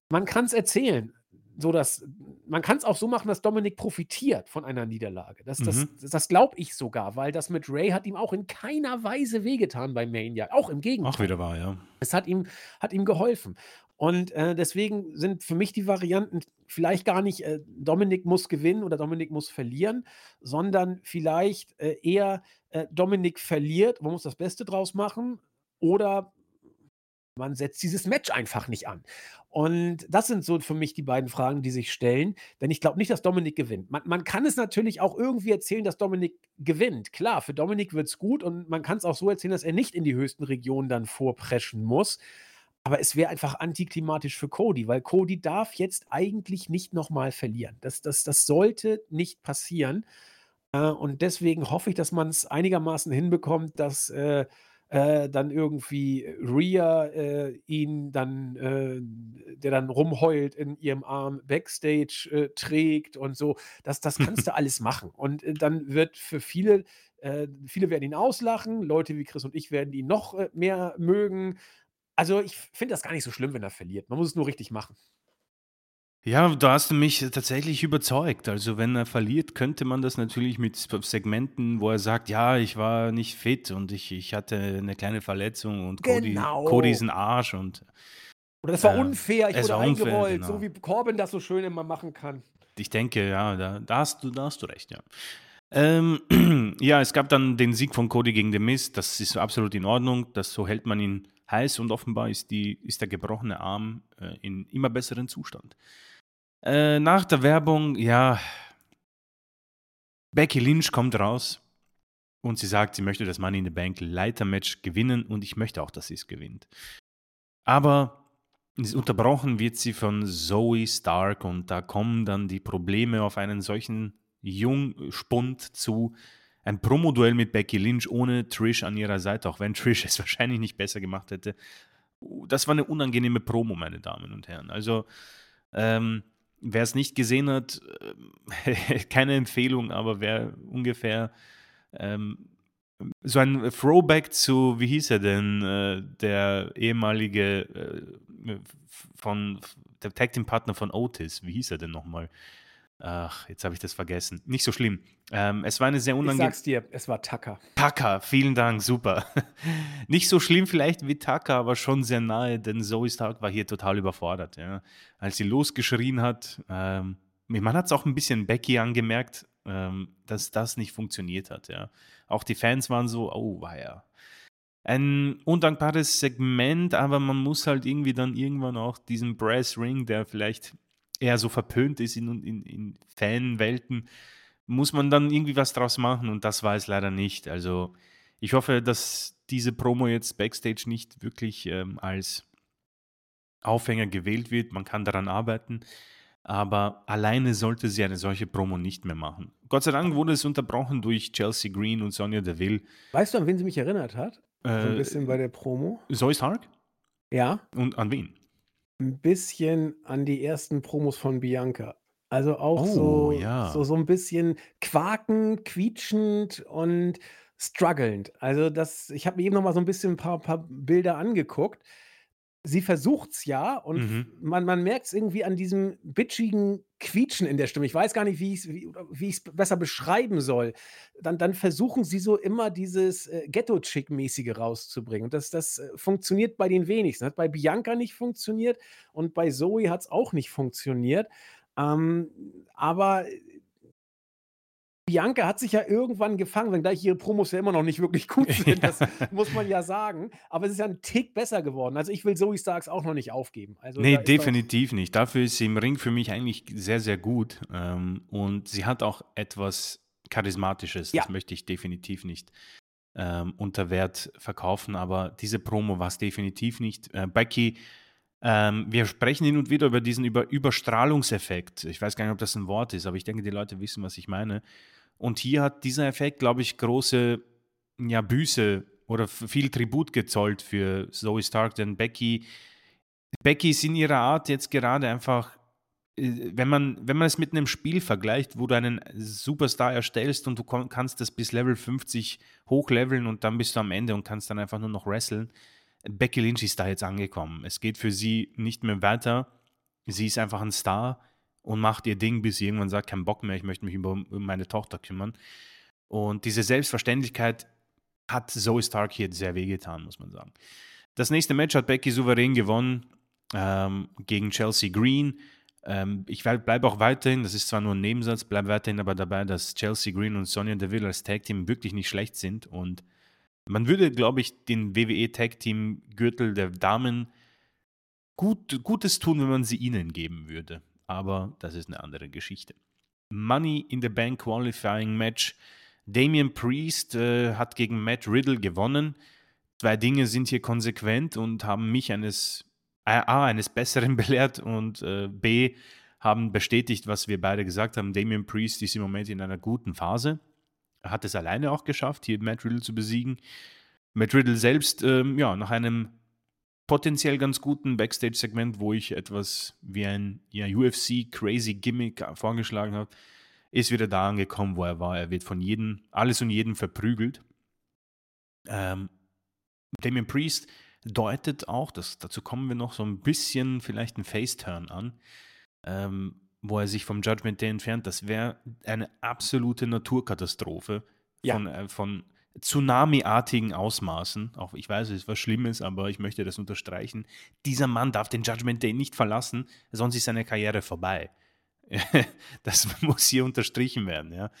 man kann es erzählen, so dass man kann es auch so machen, dass Dominik profitiert von einer Niederlage. Das das Mhm. das glaube ich sogar, weil das mit Ray hat ihm auch in keiner Weise wehgetan bei Mania, auch im Auch Gegenteil. wieder wahr, ja. Es hat ihm hat ihm geholfen. Und, äh, deswegen sind für mich die Varianten vielleicht gar nicht, äh, Dominik muss gewinnen oder Dominik muss verlieren, sondern vielleicht, äh, eher, äh, Dominik verliert, man muss das Beste draus machen oder man setzt dieses Match einfach nicht an. Und das sind so für mich die beiden Fragen, die sich stellen, denn ich glaube nicht, dass Dominik gewinnt. Man man kann es natürlich auch irgendwie erzählen, dass Dominik gewinnt. Klar, für Dominik wird's gut und man kann es auch so erzählen, dass er nicht in die höchsten Regionen dann vorpreschen muss. Aber es wäre einfach antiklimatisch für Cody, weil Cody darf jetzt eigentlich nicht noch mal verlieren. Das das das sollte nicht passieren. Äh, und deswegen hoffe ich, dass man es einigermaßen hinbekommt, dass, äh, äh, dann irgendwie Rhea, äh, ihn dann äh, der dann rumheult in ihrem Arm Backstage, äh, trägt und so. Das das kannst du alles machen. Und, äh, dann wird für viele viele werden ihn auslachen, Leute wie Chris und ich werden ihn noch, mehr mögen. Also, ich finde das gar nicht so schlimm, wenn er verliert. Man muss es nur richtig machen. Ja, da hast du mich tatsächlich überzeugt. Also, wenn er verliert, könnte man das natürlich mit Segmenten, wo er sagt: „Ja, ich war nicht fit und ich ich hatte eine kleine Verletzung und Cody Cody ist Genau. 'n Arsch und, Oder es war äh, unfair, ich wurde unfair“, eingerollt, so genau. wie Corbin das so schön immer machen kann. Ich denke, ja, da da hast du da hast du recht, ja. Ähm, ja, es gab dann den Sieg von Cody gegen The Miz. Das ist absolut in Ordnung. Das so hält man ihn heiß und offenbar ist die ist der gebrochene Arm, äh, in immer besseren Zustand. Äh, nach der Werbung, ja Becky Lynch kommt raus und sie sagt, sie möchte das Money in the Bank Leitermatch gewinnen und ich möchte auch, dass sie es gewinnt. Aber unterbrochen wird sie von Zoey Stark und da kommen dann die Probleme auf einen solchen Jungspund zu. Ein Promoduell mit Becky Lynch ohne Trish an ihrer Seite, auch wenn Trish es wahrscheinlich nicht besser gemacht hätte. Uh, das war eine unangenehme Promo, meine Damen und Herren. Also, ähm, wer es nicht gesehen hat, äh, keine Empfehlung, aber wer ungefähr, ähm, so ein Throwback zu wie hieß er denn, äh, der ehemalige, äh, von der Tag Team Partner von Otis, wie hieß er denn noch mal? Ach, jetzt habe ich das vergessen. Nicht so schlimm. Ähm, es war eine sehr Ich unange sage es dir, es war Tucker. Tucker, vielen Dank, super. Nicht so schlimm vielleicht wie Tucker, aber schon sehr nahe, denn Zoey Stark war hier total überfordert, ja. Als sie losgeschrien hat, ähm, man hat's auch 'n bisschen Becky angemerkt, ähm, dass das nicht funktioniert hat, ja. Auch die Fans waren so: „Oh weia.“ Ein undankbares Segment, aber man muss halt irgendwie dann irgendwann auch diesen Brass Ring, der vielleicht eher so verpönt ist in in in Fanwelten, muss man dann irgendwie was draus machen und das war es leider nicht. Also, ich hoffe, dass diese Promo jetzt backstage nicht wirklich, ähm, als Aufhänger gewählt wird. Man kann daran arbeiten, aber alleine sollte sie eine solche Promo nicht mehr machen. Gott sei Dank wurde es unterbrochen durch Chelsea Green und Sonya Deville. Weißt du, an wen sie mich erinnert hat? So 'n Äh, bisschen bei der Promo? Zoey Stark? Ja. Und an wen? 'N bisschen an die ersten Promos von Bianca. Also, auch Oh, so so ja. so 'n bisschen quakend, quietschend und strugglend. Also, das ich habe mir eben noch mal so 'n bisschen 'n paar paar Bilder angeguckt. Sie versucht's ja und Mhm. man man merkt's irgendwie an diesem bitchigen Quietschen in der Stimme. Ich weiß gar nicht, wie wie oder wie ich's besser beschreiben soll. Dann dann versuchen sie so immer dieses, äh, Ghetto-Chick-mäßige rauszubringen und das das, äh, funktioniert bei den wenigsten. Hat bei Bianca nicht funktioniert und bei Zoe hat's auch nicht funktioniert. Ähm, aber Bianca hat sich ja irgendwann gefangen, wenngleich ihre Promos ja immer noch nicht wirklich gut sind, das muss man ja sagen. Aber es ist ja 'n Tick besser geworden. Also, ich will Zoe Starks auch noch nicht aufgeben. Also, Ne, doch definitiv nicht. Dafür ist sie im Ring für mich eigentlich sehr, sehr gut. Ähm, und sie hat auch etwas Charismatisches. Ja. Das möchte ich definitiv nicht, ähm, unter Wert verkaufen, aber diese Promo war's definitiv nicht. Äh, Becky, ähm, wir sprechen hin und wieder über diesen über Überstrahlungseffekt. Ich weiß gar nicht, ob das 'n Wort ist, aber ich denke, die Leute wissen, was ich meine. Und hier hat dieser Effekt, glaube ich, große, ja, Büße oder viel Tribut gezollt für Zoe Stark, denn Becky Becky ist in ihrer Art jetzt gerade einfach äh, wenn man wenn man es mit 'nem Spiel vergleicht, wo du einen Superstar erstellst und du kannst das bis Level 50 hochleveln und dann bist du am Ende und kannst dann einfach nur noch wresteln. Becky Lynch ist da jetzt angekommen. Es geht für sie nicht mehr weiter. Sie ist einfach 'n Star und macht ihr Ding, bis sie irgendwann sagt: „Kein Bock mehr, ich möchte mich über um meine Tochter kümmern.“ Und diese Selbstverständlichkeit hat Zoe Stark hier sehr wehgetan, muss man sagen. Das nächste Match hat Becky souverän gewonnen, ähm, gegen Chelsea Green. Ähm, ich bleibe auch weiterhin das ist zwar nur 'n Nebensatz, bleibe weiterhin aber dabei, dass Chelsea Green und Sonya Deville als Tag-Team wirklich nicht schlecht sind und man würde, glaube ich, den WWE Tag-Team-Gürtel der Damen gut Gutes tun, wenn man sie ihnen geben würde. Aber das ist 'ne andere Geschichte. Money in the Bank Qualifying Match. Damian Priest, äh, hat gegen Matt Riddle gewonnen. 2 Dinge sind hier konsequent und haben mich eines äh, A, eines Besseren belehrt und, äh, B, haben bestätigt, was wir beide gesagt haben. Damian Priest ist im Moment in einer guten Phase. Er hat es alleine auch geschafft, hier Matt Riddle zu besiegen. Matt Riddle selbst, ähm, ja, nach einem potenziell ganz guten Backstage-Segment, wo ich etwas wie ein, ja, UFC-Crazy-Gimmick vorgeschlagen habe, ist wieder da angekommen, wo er war. Er wird von jedem alles und jedem verprügelt. Ähm, Damian Priest deutet auch, das dazu kommen wir noch, so 'n bisschen vielleicht 'n Face-Turn an, ähm, wo er sich vom Judgment Day entfernt. Das wäre eine absolute Naturkatastrophe Ja. von äh, von Tsunami-artigen Ausmaßen. Auch ich weiß, es ist was Schlimmes, aber ich möchte das unterstreichen. Dieser Mann darf den Judgment Day nicht verlassen, sonst ist seine Karriere vorbei. Das muss hier unterstrichen werden, ja.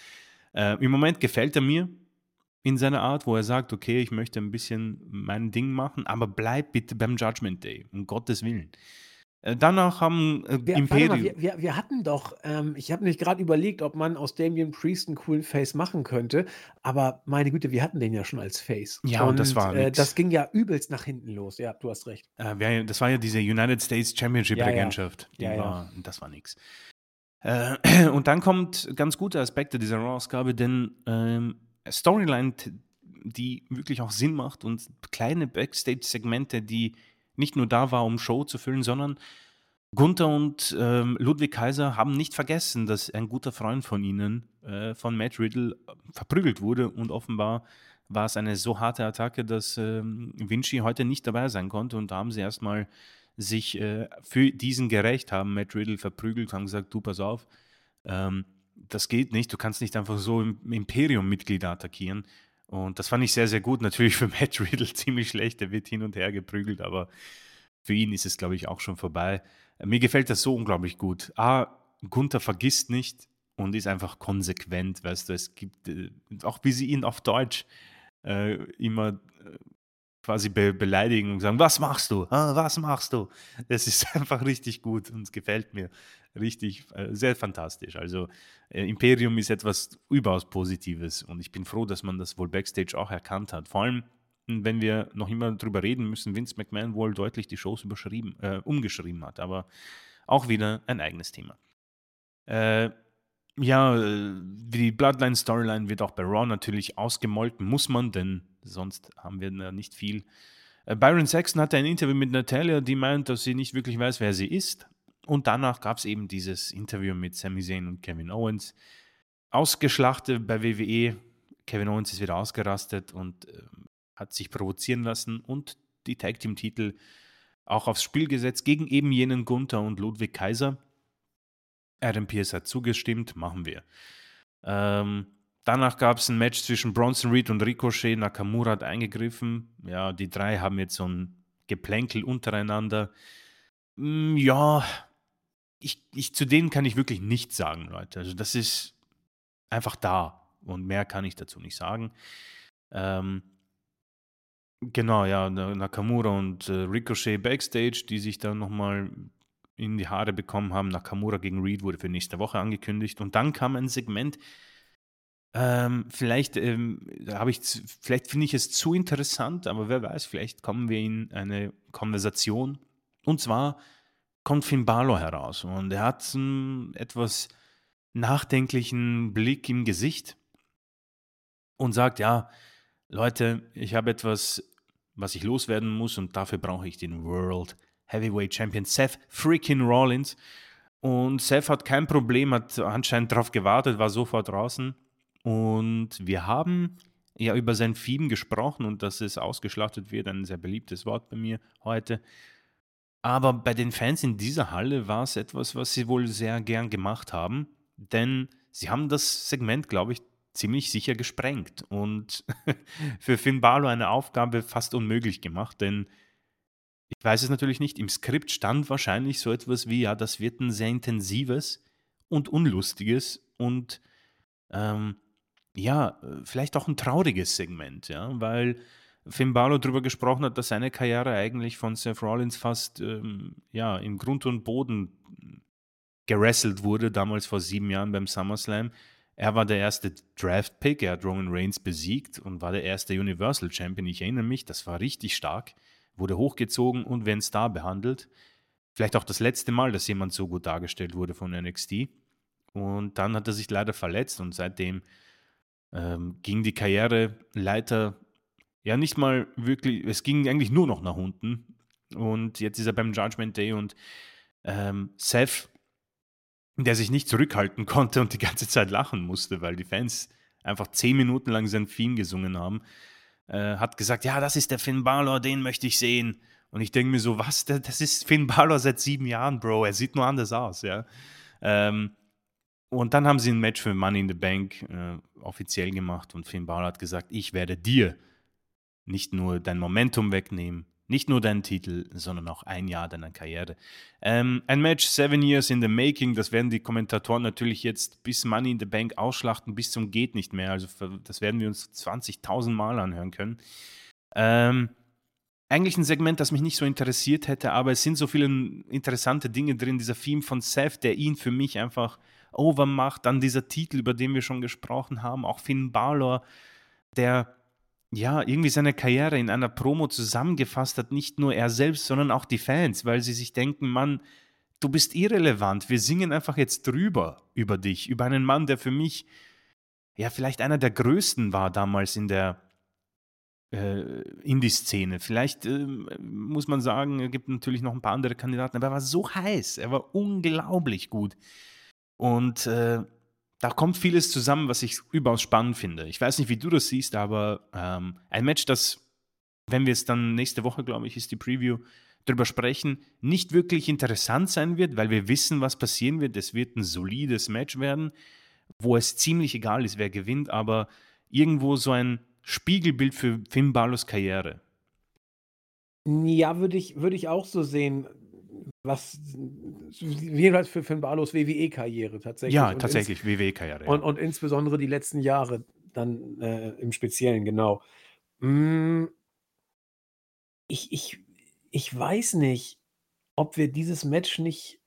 Äh, im Moment gefällt er mir in seiner Art, wo er sagt: „Okay, ich möchte 'n bisschen mein Ding machen, aber bleib bitte beim Judgment Day, um Gottes Willen.“ Äh, danach haben, äh, Wir warte mal, Imperium wir wir wir hatten doch ähm, ich habe nämlich grad überlegt, ob man aus Damian Priest 'n coolen Face machen könnte, aber meine Güte, wir hatten den ja schon als Face. Ja, und das war äh, das ging ja übelst nach hinten los. Ja, du hast recht. Äh, das war ja diese United States Championship Ja, ja. Ja, war das war nix. Äh, und dann kommt ganz gute Aspekte dieser Raw-Ausgabe, denn, ähm, Storyline, die wirklich auch Sinn macht und kleine Backstage-Segmente, die nicht nur da war, um Show zu füllen, sondern Gunther und, ähm, Ludwig Kaiser haben nicht vergessen, dass ein guter Freund von ihnen, äh, von Matt Riddle verprügelt wurde und offenbar war es eine so harte Attacke, dass, ähm, Vinci heute nicht dabei sein konnte und da haben sie erst mal sich, äh, für diesen gerächt, haben Matt Riddle verprügelt, haben gesagt: „Du, pass auf, ähm, das geht nicht. Du kannst nicht einfach so Im Imperium-Mitglieder attackieren.“ Und das fand ich sehr, sehr gut. Natürlich für Matt Riddle ziemlich schlecht. Der wird hin und her geprügelt, aber für ihn ist es, glaube ich, auch schon vorbei. Mir gefällt das so unglaublich gut. A, Gunther vergisst nicht und ist einfach konsequent, weißt du? Es gibt, äh auch wie sie ihn auf Deutsch, äh, immer, äh, quasi be beleidigen und sagen: „Was machst du? Ah, was machst du?“ Es ist einfach richtig gut und gefällt mir richtig, äh, sehr fantastisch. Also, äh, Imperium ist etwas überaus Positives und ich bin froh, dass man das wohl Backstage auch erkannt hat. Vor allem, hm, wenn wir noch immer drüber reden müssen, Vince McMahon wohl deutlich die Shows überschrieben äh, umgeschrieben hat, aber auch wieder ein eigenes Thema. Äh, ja, äh, die Bloodline-Storyline wird auch bei Raw natürlich ausgemolken, muss man, denn sonst haben wir da nicht viel. Byron Saxton hatte ein Interview mit Natalya, die meint, dass sie nicht wirklich weiß, wer sie ist. Und danach gab es eben dieses Interview mit Sami Zayn und Kevin Owens. Ausgeschlachtet bei WWE. Kevin Owens ist wieder ausgerastet und, ähm, hat sich provozieren lassen und die Tag-Team-Titel auch aufs Spiel gesetzt gegen eben jenen Gunther und Ludwig Kaiser. Adam Pierce hat zugestimmt, machen wir. Ähm, danach gab es ein Match zwischen Bronson Reed und Ricochet. Nakamura hat eingegriffen. Ja, die drei haben jetzt so ein Geplänkel untereinander. Mm, ja, ich, ich, zu denen kann ich wirklich nichts sagen, Leute. Also das ist einfach da und mehr kann ich dazu nicht sagen. Ähm, genau, ja, Nakamura und äh, Ricochet backstage, die sich dann nochmal in die Haare bekommen haben. Nakamura gegen Reed wurde für nächste Woche angekündigt und dann kam ein Segment. Ähm, vielleicht ähm, habe ich, vielleicht finde ich es zu interessant, aber wer weiß, vielleicht kommen wir in eine Konversation. Und zwar kommt Finn Balor heraus und er hat einen etwas nachdenklichen Blick im Gesicht und sagt, ja, Leute, ich habe etwas, was ich loswerden muss und dafür brauche ich den World Heavyweight Champion Seth freaking Rollins. Und Seth hat kein Problem, hat anscheinend darauf gewartet, war sofort draußen. Und wir haben ja über sein Theme gesprochen und dass es ausgeschlachtet wird, ein sehr beliebtes Wort bei mir heute. Aber bei den Fans in dieser Halle war es etwas, was sie wohl sehr gern gemacht haben, denn sie haben das Segment, glaube ich, ziemlich sicher gesprengt und für Finn Balor eine Aufgabe fast unmöglich gemacht, denn ich weiß es natürlich nicht, im Skript stand wahrscheinlich so etwas wie, ja, das wird ein sehr intensives und unlustiges und ähm, ja, vielleicht auch ein trauriges Segment, ja, weil Finn Balor darüber gesprochen hat, dass seine Karriere eigentlich von Seth Rollins fast ähm, ja, in Grund und Boden gerasselt wurde, damals vor sieben Jahren beim SummerSlam. Er war der erste Draft-Pick, er hat Roman Reigns besiegt und war der erste Universal Champion. Ich erinnere mich, das war richtig stark, wurde hochgezogen und wie ein Star behandelt. Vielleicht auch das letzte Mal, dass jemand so gut dargestellt wurde von NXT. Und dann hat er sich leider verletzt und seitdem ähm, ging die Karriere Leiter ja nicht mal wirklich, es ging eigentlich nur noch nach unten. Und jetzt ist er beim Judgment Day und ähm, Seth, der sich nicht zurückhalten konnte und die ganze Zeit lachen musste, weil die Fans einfach zehn Minuten lang sein Theme gesungen haben, äh, hat gesagt, ja, das ist der Finn Balor, den möchte ich sehen. Und ich denke mir so, was, das ist Finn Balor seit sieben Jahren, Bro, er sieht nur anders aus, ja. Ähm, und dann haben sie ein Match für Money in the Bank äh, offiziell gemacht und Finn Balor hat gesagt, ich werde dir nicht nur dein Momentum wegnehmen, nicht nur deinen Titel, sondern auch ein Jahr deiner Karriere. Ähm, ein Match seven years in the making, das werden die Kommentatoren natürlich jetzt bis Money in the Bank ausschlachten, bis zum geht nicht mehr. Also das werden wir uns 20.000 Mal anhören können. Ähm, eigentlich ein Segment, das mich nicht so interessiert hätte, aber es sind so viele interessante Dinge drin. Dieser Theme von Seth, der ihn für mich einfach overmacht. Dann dieser Titel, über den wir schon gesprochen haben. Auch Finn Balor, der ja, irgendwie seine Karriere in einer Promo zusammengefasst hat, nicht nur er selbst, sondern auch die Fans, weil sie sich denken, Mann, du bist irrelevant, wir singen einfach jetzt drüber über dich, über einen Mann, der für mich ja vielleicht einer der größten war damals in der äh, Indie-Szene. Vielleicht äh, muss man sagen, es gibt natürlich noch ein paar andere Kandidaten, aber er war so heiß, er war unglaublich gut. Und äh, da kommt vieles zusammen, was ich überaus spannend finde. Ich weiß nicht, wie du das siehst, aber ähm, ein Match, das, wenn wir es dann nächste Woche, glaube ich, ist die Preview, darüber sprechen, nicht wirklich interessant sein wird, weil wir wissen, was passieren wird. Es wird ein solides Match werden, wo es ziemlich egal ist, wer gewinnt, aber irgendwo so ein Spiegelbild für Finn Balors Karriere. Ja, würde ich, würd ich auch so sehen was jedenfalls für Finn Balors WWE-Karriere tatsächlich. Ja, tatsächlich WWE-Karriere. Ja. Und, und insbesondere die letzten Jahre dann äh, im Speziellen, genau. Mm, ich, ich, ich weiß nicht, ob wir dieses Match nicht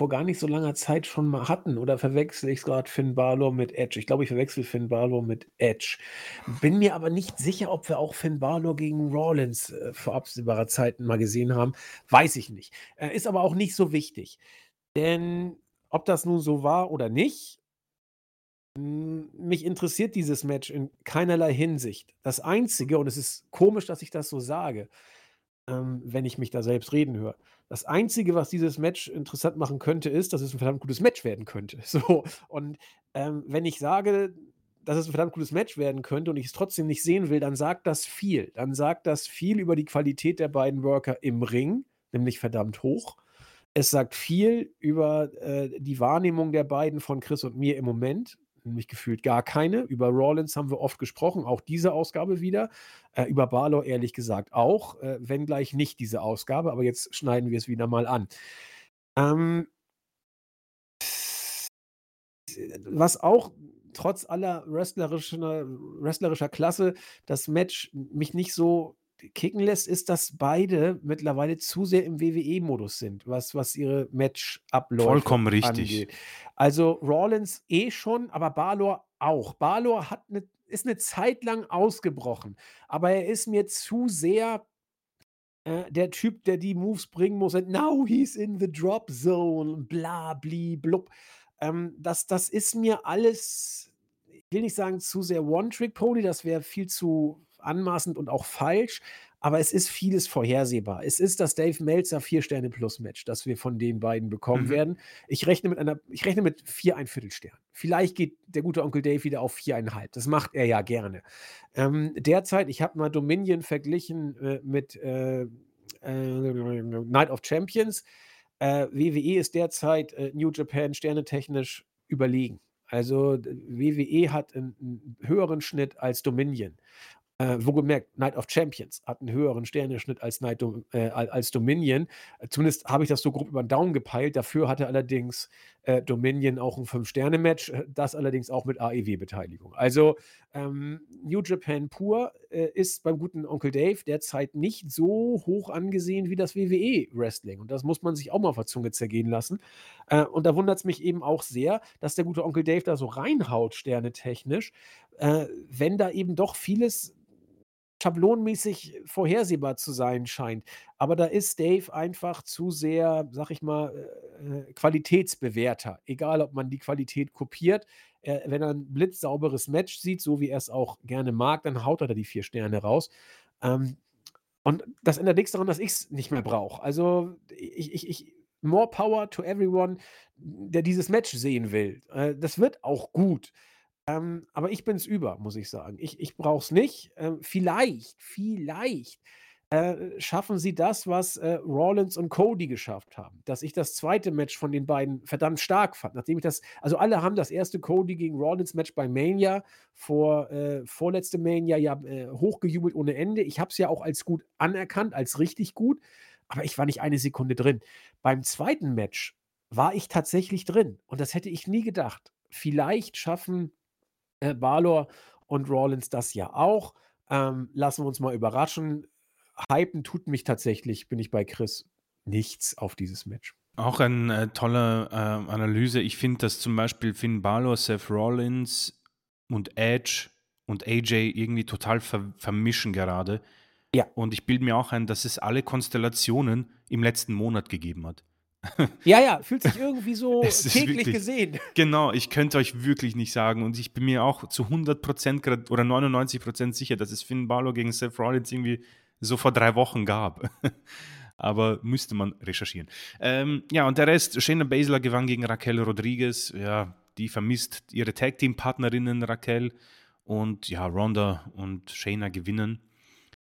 vor gar nicht so langer Zeit schon mal hatten. Oder verwechsle ich gerade Finn Balor mit Edge? Ich glaube, ich verwechsel Finn Balor mit Edge. Bin mir aber nicht sicher, ob wir auch Finn Balor gegen Rollins äh, vor absehbarer Zeit mal gesehen haben. Weiß ich nicht. Äh, ist aber auch nicht so wichtig. Denn ob das nun so war oder nicht, mich interessiert dieses Match in keinerlei Hinsicht. Das Einzige, und es ist komisch, dass ich das so sage, ähm, wenn ich mich da selbst reden höre. Das Einzige, was dieses Match interessant machen könnte, ist, dass es ein verdammt gutes Match werden könnte. So, und ähm, wenn ich sage, dass es ein verdammt gutes Match werden könnte und ich es trotzdem nicht sehen will, dann sagt das viel. Dann sagt das viel über die Qualität der beiden Worker im Ring, nämlich verdammt hoch. Es sagt viel über äh, die Wahrnehmung der beiden von Chris und mir im Moment, nämlich gefühlt gar keine. Über Rollins haben wir oft gesprochen, auch diese Ausgabe wieder. Äh, über Balor ehrlich gesagt auch, äh, wenngleich nicht diese Ausgabe, aber jetzt schneiden wir es wieder mal an. Ähm, was auch trotz aller wrestlerischer, wrestlerischer Klasse das Match mich nicht so kicken lässt, ist, dass beide mittlerweile zu sehr im WWE-Modus sind, was, was ihre Match-Abläufe Vollkommen richtig. angeht. Also Rollins eh schon, aber Balor auch. Balor hat eine, ist eine Zeit lang ausgebrochen, aber er ist mir zu sehr äh, der Typ, der die Moves bringen muss. And now he's in the drop zone, bla, bli, blub. Ähm, das, das ist mir alles, ich will nicht sagen zu sehr One-Trick-Pony, das wäre viel zu anmaßend und auch falsch, aber es ist vieles vorhersehbar. Es ist das Dave Meltzer vier Sterne plus Match, das wir von den beiden bekommen Mhm. werden. Ich rechne mit einer, ich rechne mit vier ein Viertelstern. Vielleicht geht der gute Onkel Dave wieder auf viereinhalb. Das macht er ja gerne. Ähm, derzeit, ich habe mal Dominion verglichen äh, mit äh, äh, Night of Champions. Äh, WWE ist derzeit äh, New Japan sternetechnisch überlegen. Also WWE hat einen höheren Schnitt als Dominion. Äh, wohlgemerkt, Night of Champions hat einen höheren Sterneschnitt als, Night Dom äh, al- als Dominion. Zumindest habe ich das so grob über den Daumen gepeilt. Dafür hatte allerdings äh, Dominion auch ein Fünf-Sterne-Match, äh, das allerdings auch mit AEW-Beteiligung. Also ähm, New Japan pur äh, ist beim guten Onkel Dave derzeit nicht so hoch angesehen wie das WWE-Wrestling. Und das muss man sich auch mal auf der Zunge zergehen lassen. Äh, und da wundert es mich eben auch sehr, dass der gute Onkel Dave da so reinhaut, sternetechnisch, wenn da eben doch vieles schablonenmäßig vorhersehbar zu sein scheint. Aber da ist Dave einfach zu sehr, sag ich mal, äh, Qualitätsbewerter. Egal, ob man die Qualität kopiert. Äh, wenn er ein blitzsauberes Match sieht, so wie er es auch gerne mag, dann haut er da die vier Sterne raus. Ähm, und das ändert nichts daran, dass ich es nicht mehr brauche. Also ich, ich, ich, more power to everyone, der dieses Match sehen will. Äh, das wird auch gut. Ähm, aber ich bin es über, muss ich sagen. Ich, ich brauche es nicht. Ähm, vielleicht, vielleicht äh, schaffen sie das, was äh, Rollins und Cody geschafft haben. Dass ich das zweite Match von den beiden verdammt stark fand. Nachdem ich das, also alle haben das erste Cody gegen Rollins Match bei Mania vor äh, vorletzte Mania ja äh, hochgejubelt ohne Ende. Ich habe es ja auch als gut anerkannt, als richtig gut. Aber ich war nicht eine Sekunde drin. Beim zweiten Match war ich tatsächlich drin. Und das hätte ich nie gedacht. Vielleicht schaffen äh, Balor und Rollins das ja auch. Ähm, lassen wir uns mal überraschen. Hypen tut mich tatsächlich, bin ich bei Chris, nichts auf dieses Match. Auch eine äh, tolle äh, Analyse. Ich finde, dass zum Beispiel Finn Balor, Seth Rollins und Edge und AJ irgendwie total ver vermischen gerade. Ja. Und ich bilde mir auch ein, dass es alle Konstellationen im letzten Monat gegeben hat. Ja, ja, fühlt sich irgendwie so täglich wirklich- gesehen. Genau, ich könnte euch wirklich nicht sagen. Und ich bin mir auch zu 100% grad- oder 99% sicher, dass es Finn Balor gegen Seth Rollins irgendwie so vor drei Wochen gab. Aber müsste man recherchieren. Ähm, ja, und der Rest, Shayna Baszler gewann gegen Raquel Rodriguez. Ja, die vermisst ihre Tag-Team-Partnerinnen Raquel. Und ja, Ronda und Shayna gewinnen.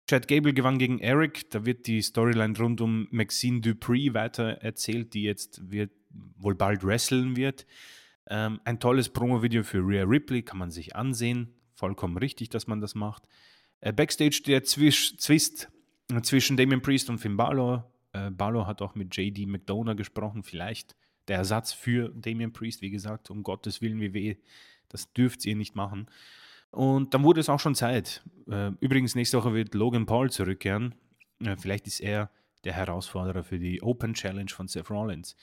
Chad Gable gewann gegen Eric. Da wird die Storyline rund um Maxine Dupree weiter erzählt, die jetzt wird, wohl bald wresteln wird. Ähm, ein tolles Promo-Video für Rhea Ripley kann man sich ansehen. Vollkommen richtig, dass man das macht. Äh, Backstage der Zwisch Zwist zwischen Damien Priest und Finn Balor. Äh, Balor hat auch mit JD McDonough gesprochen. Vielleicht der Ersatz für Damien Priest. Wie gesagt, um Gottes Willen, WWE, das dürft ihr nicht machen. Und dann wurde es auch schon Zeit. Äh, übrigens, nächste Woche wird Logan Paul zurückkehren. Äh, vielleicht ist er der Herausforderer für die Open Challenge von Seth Rollins.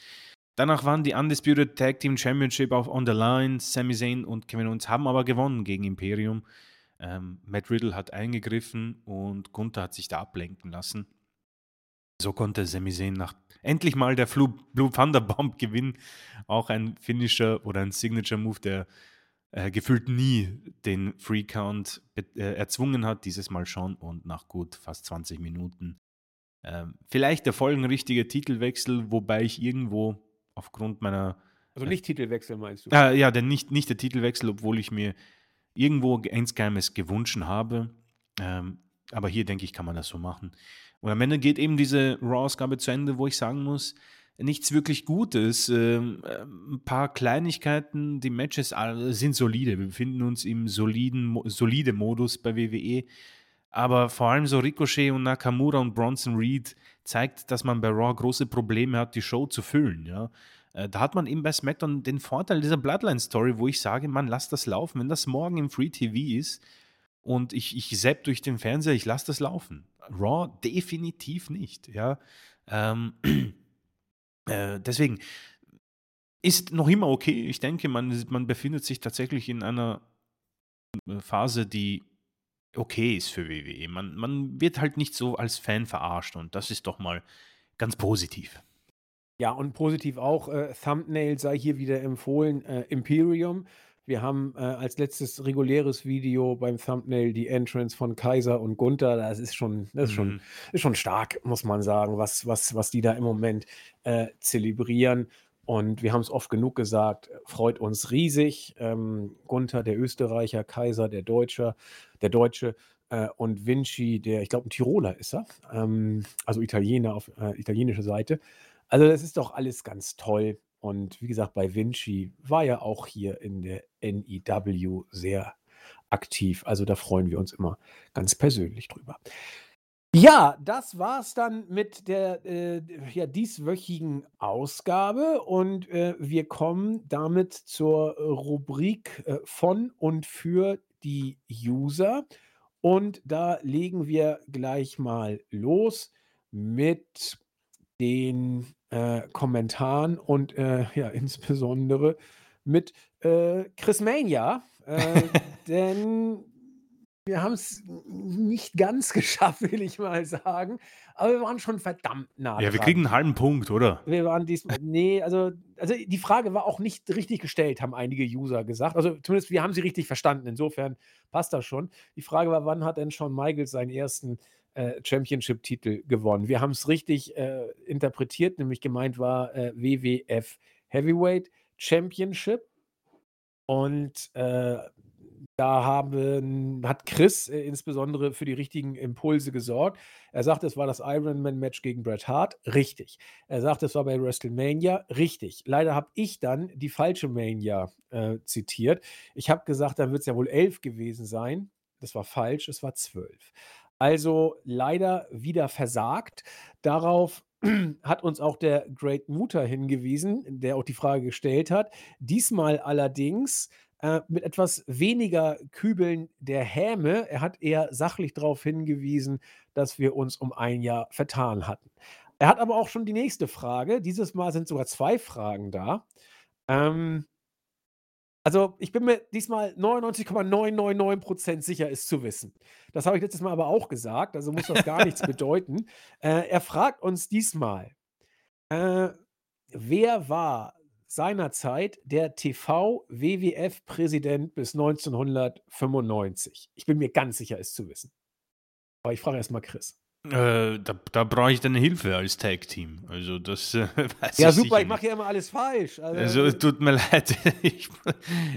Danach waren die Undisputed Tag Team Championship auf On the Line. Sami Zayn und Kevin Owens haben aber gewonnen gegen Imperium. Ähm, Matt Riddle hat eingegriffen und Gunther hat sich da ablenken lassen. So konnte Sami Zayn nach endlich mal der Blue Thunder Bomb gewinnen. Auch ein Finisher oder ein Signature Move, der äh, gefühlt nie den Free Count äh, erzwungen hat, dieses Mal schon und nach gut fast 20 Minuten. Ähm, vielleicht der folgenrichtige Titelwechsel, wobei ich irgendwo aufgrund meiner Also nicht Titelwechsel meinst du? Ah, ja, denn nicht, nicht der Titelwechsel, obwohl ich mir irgendwo insgeheimes gewünscht habe. Ähm, aber hier denke ich, kann man das so machen. Und am Ende geht eben diese Raw-Ausgabe zu Ende, wo ich sagen muss, nichts wirklich Gutes. Ähm, äh, ein paar Kleinigkeiten, die Matches sind solide. Wir befinden uns im soliden, solide Modus bei WWE. Aber vor allem so Ricochet und Nakamura und Bronson Reed zeigt, dass man bei Raw große Probleme hat, die Show zu füllen. Ja? Äh, da hat man eben bei SmackDown den Vorteil dieser Bloodline-Story, wo ich sage, man, lass das laufen. Wenn das morgen im Free TV ist und ich, ich zapp durch den Fernseher, ich lasse das laufen. Raw definitiv nicht. Ja? Ähm, äh, deswegen ist noch immer okay. Ich denke, man, man befindet sich tatsächlich in einer äh, Phase, die okay ist für WWE. Man, man wird halt nicht so als Fan verarscht und das ist doch mal ganz positiv. Ja, und positiv auch, äh, Thumbnail sei hier wieder empfohlen, äh, Imperium. Wir haben äh, als letztes reguläres Video beim Thumbnail die Entrance von Kaiser und Gunther. Das ist schon, das ist schon, mhm. ist schon stark, muss man sagen, was, was, was die da im Moment äh, zelebrieren. Und wir haben es oft genug gesagt, freut uns riesig. Ähm, Gunther, der Österreicher, Kaiser, der Deutsche, der Deutsche äh, und Vinci, der, ich glaube, ein Tiroler ist er, ähm, also Italiener auf äh, italienischer Seite. Also das ist doch alles ganz toll. Und wie gesagt, bei Vinci war ja auch hier in der NEW sehr aktiv. Also da freuen wir uns immer ganz persönlich drüber. Ja, das war's dann mit der äh, ja, dieswöchigen Ausgabe und äh, wir kommen damit zur Rubrik äh, von und für die User. Und da legen wir gleich mal los mit den äh, Kommentaren und äh, ja, insbesondere mit äh, Chris Mania. Äh, denn wir haben es nicht ganz geschafft, will ich mal sagen. Aber wir waren schon verdammt nah. Ja, wir kriegen einen halben Punkt, oder? Wir waren diesmal. Nee, also, also die Frage war auch nicht richtig gestellt, haben einige User gesagt. Also zumindest wir haben sie richtig verstanden. Insofern passt das schon. Die Frage war, wann hat denn Shawn Michaels seinen ersten äh, Championship-Titel gewonnen? Wir haben es richtig äh, interpretiert, nämlich gemeint war äh, WWF Heavyweight Championship. Und äh, da haben, hat Chris äh, insbesondere für die richtigen Impulse gesorgt. Er sagt, es war das Ironman-Match gegen Bret Hart. Richtig. Er sagt, es war bei WrestleMania. Richtig. Leider habe ich dann die falsche Mania äh, zitiert. Ich habe gesagt, dann wird es ja wohl elf gewesen sein. Das war falsch, es war zwölf. Also leider wieder versagt. Darauf hat uns auch der Great Mutter hingewiesen, der auch die Frage gestellt hat. Diesmal allerdings äh, mit etwas weniger Kübeln der Häme. Er hat eher sachlich darauf hingewiesen, dass wir uns um ein Jahr vertan hatten. Er hat aber auch schon die nächste Frage. Dieses Mal sind sogar zwei Fragen da. Ähm, also, ich bin mir diesmal 99,999% sicher, es zu wissen. Das habe ich letztes Mal aber auch gesagt, also muss das gar nichts bedeuten. Äh, er fragt uns diesmal, äh, wer war seinerzeit der TV-WWF-Präsident bis 1995? Ich bin mir ganz sicher, es zu wissen. Aber ich frage erst mal Chris. Äh, da, da brauche ich deine Hilfe als Tag-Team. Also das äh, weiß Ja, ich super, ich mache ja immer alles falsch. Also, Also tut mir leid, ich,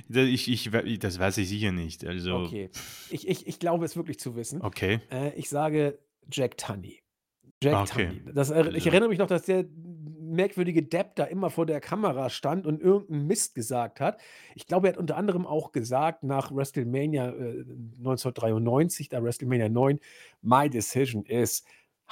ich, ich, das weiß ich sicher nicht. Also, okay. Ich, ich, ich glaube es wirklich zu wissen. okay. Äh, ich sage Jack Tunney. Jack Ah, Okay. Tunney. Das, ich Also, erinnere mich noch, dass der merkwürdige Depp da immer vor der Kamera stand und irgendeinen Mist gesagt hat. Ich glaube, er hat unter anderem auch gesagt nach WrestleMania äh, 1993, da WrestleMania 9, My decision is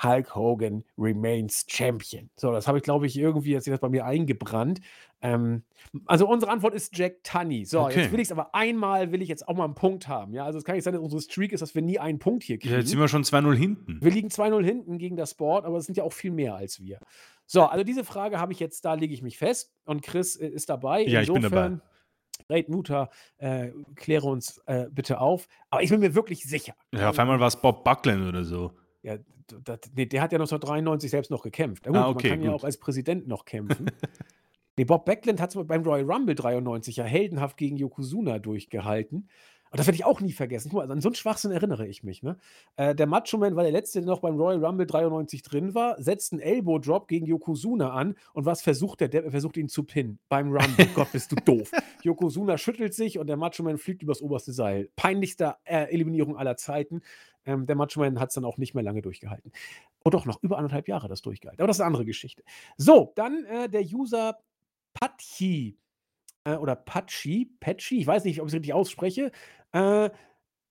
Hulk Hogan remains Champion. So, das habe ich, glaube ich, irgendwie, hat sich das bei mir eingebrannt. Ähm, also unsere Antwort ist Jack Tunney. So, Okay. jetzt will ich es aber einmal, will ich jetzt auch mal einen Punkt haben. Ja, also es kann nicht sein, dass unsere Streak ist, dass wir nie einen Punkt hier Ja, jetzt sind kriegen. wir schon 2-0 hinten. Wir liegen 2-0 hinten gegen das Board, aber es sind ja auch viel mehr als wir. So, also diese Frage habe ich jetzt, da lege ich mich fest. Und Chris äh, ist dabei. Ja, ich bin dabei. Insofern, Great Mutter, äh, kläre uns äh, bitte auf. Aber ich bin mir wirklich sicher. Ja, auf einmal war es Bob Buckland oder so. Ja, das, nee, der hat ja 1993 selbst noch gekämpft. Ja, gut, Ah, okay, man kann ja gut. auch als Präsident noch kämpfen. nee, Bob Backlund hat beim Royal Rumble 93 ja heldenhaft gegen Yokozuna durchgehalten. Und das werde ich auch nie vergessen. Guck mal, an so einen Schwachsinn erinnere ich mich. Ne? Äh, der Macho Man war der Letzte, der noch beim Royal Rumble 93 drin war, setzt einen Elbow Drop gegen Yokozuna an. Und was versucht der Depp? Er versucht ihn zu pinnen beim Rumble. Gott, bist du doof. Yokozuna schüttelt sich und der Macho Man fliegt übers oberste Seil. Peinlichste äh, Eliminierung aller Zeiten. Ähm, der Macho Man hat es dann auch nicht mehr lange durchgehalten. Oh doch, noch über anderthalb Jahre das durchgehalten. Aber das ist eine andere Geschichte. So, dann äh, der User Patchi äh, oder Patschi, Patschi, ich weiß nicht, ob ich es richtig ausspreche. Äh,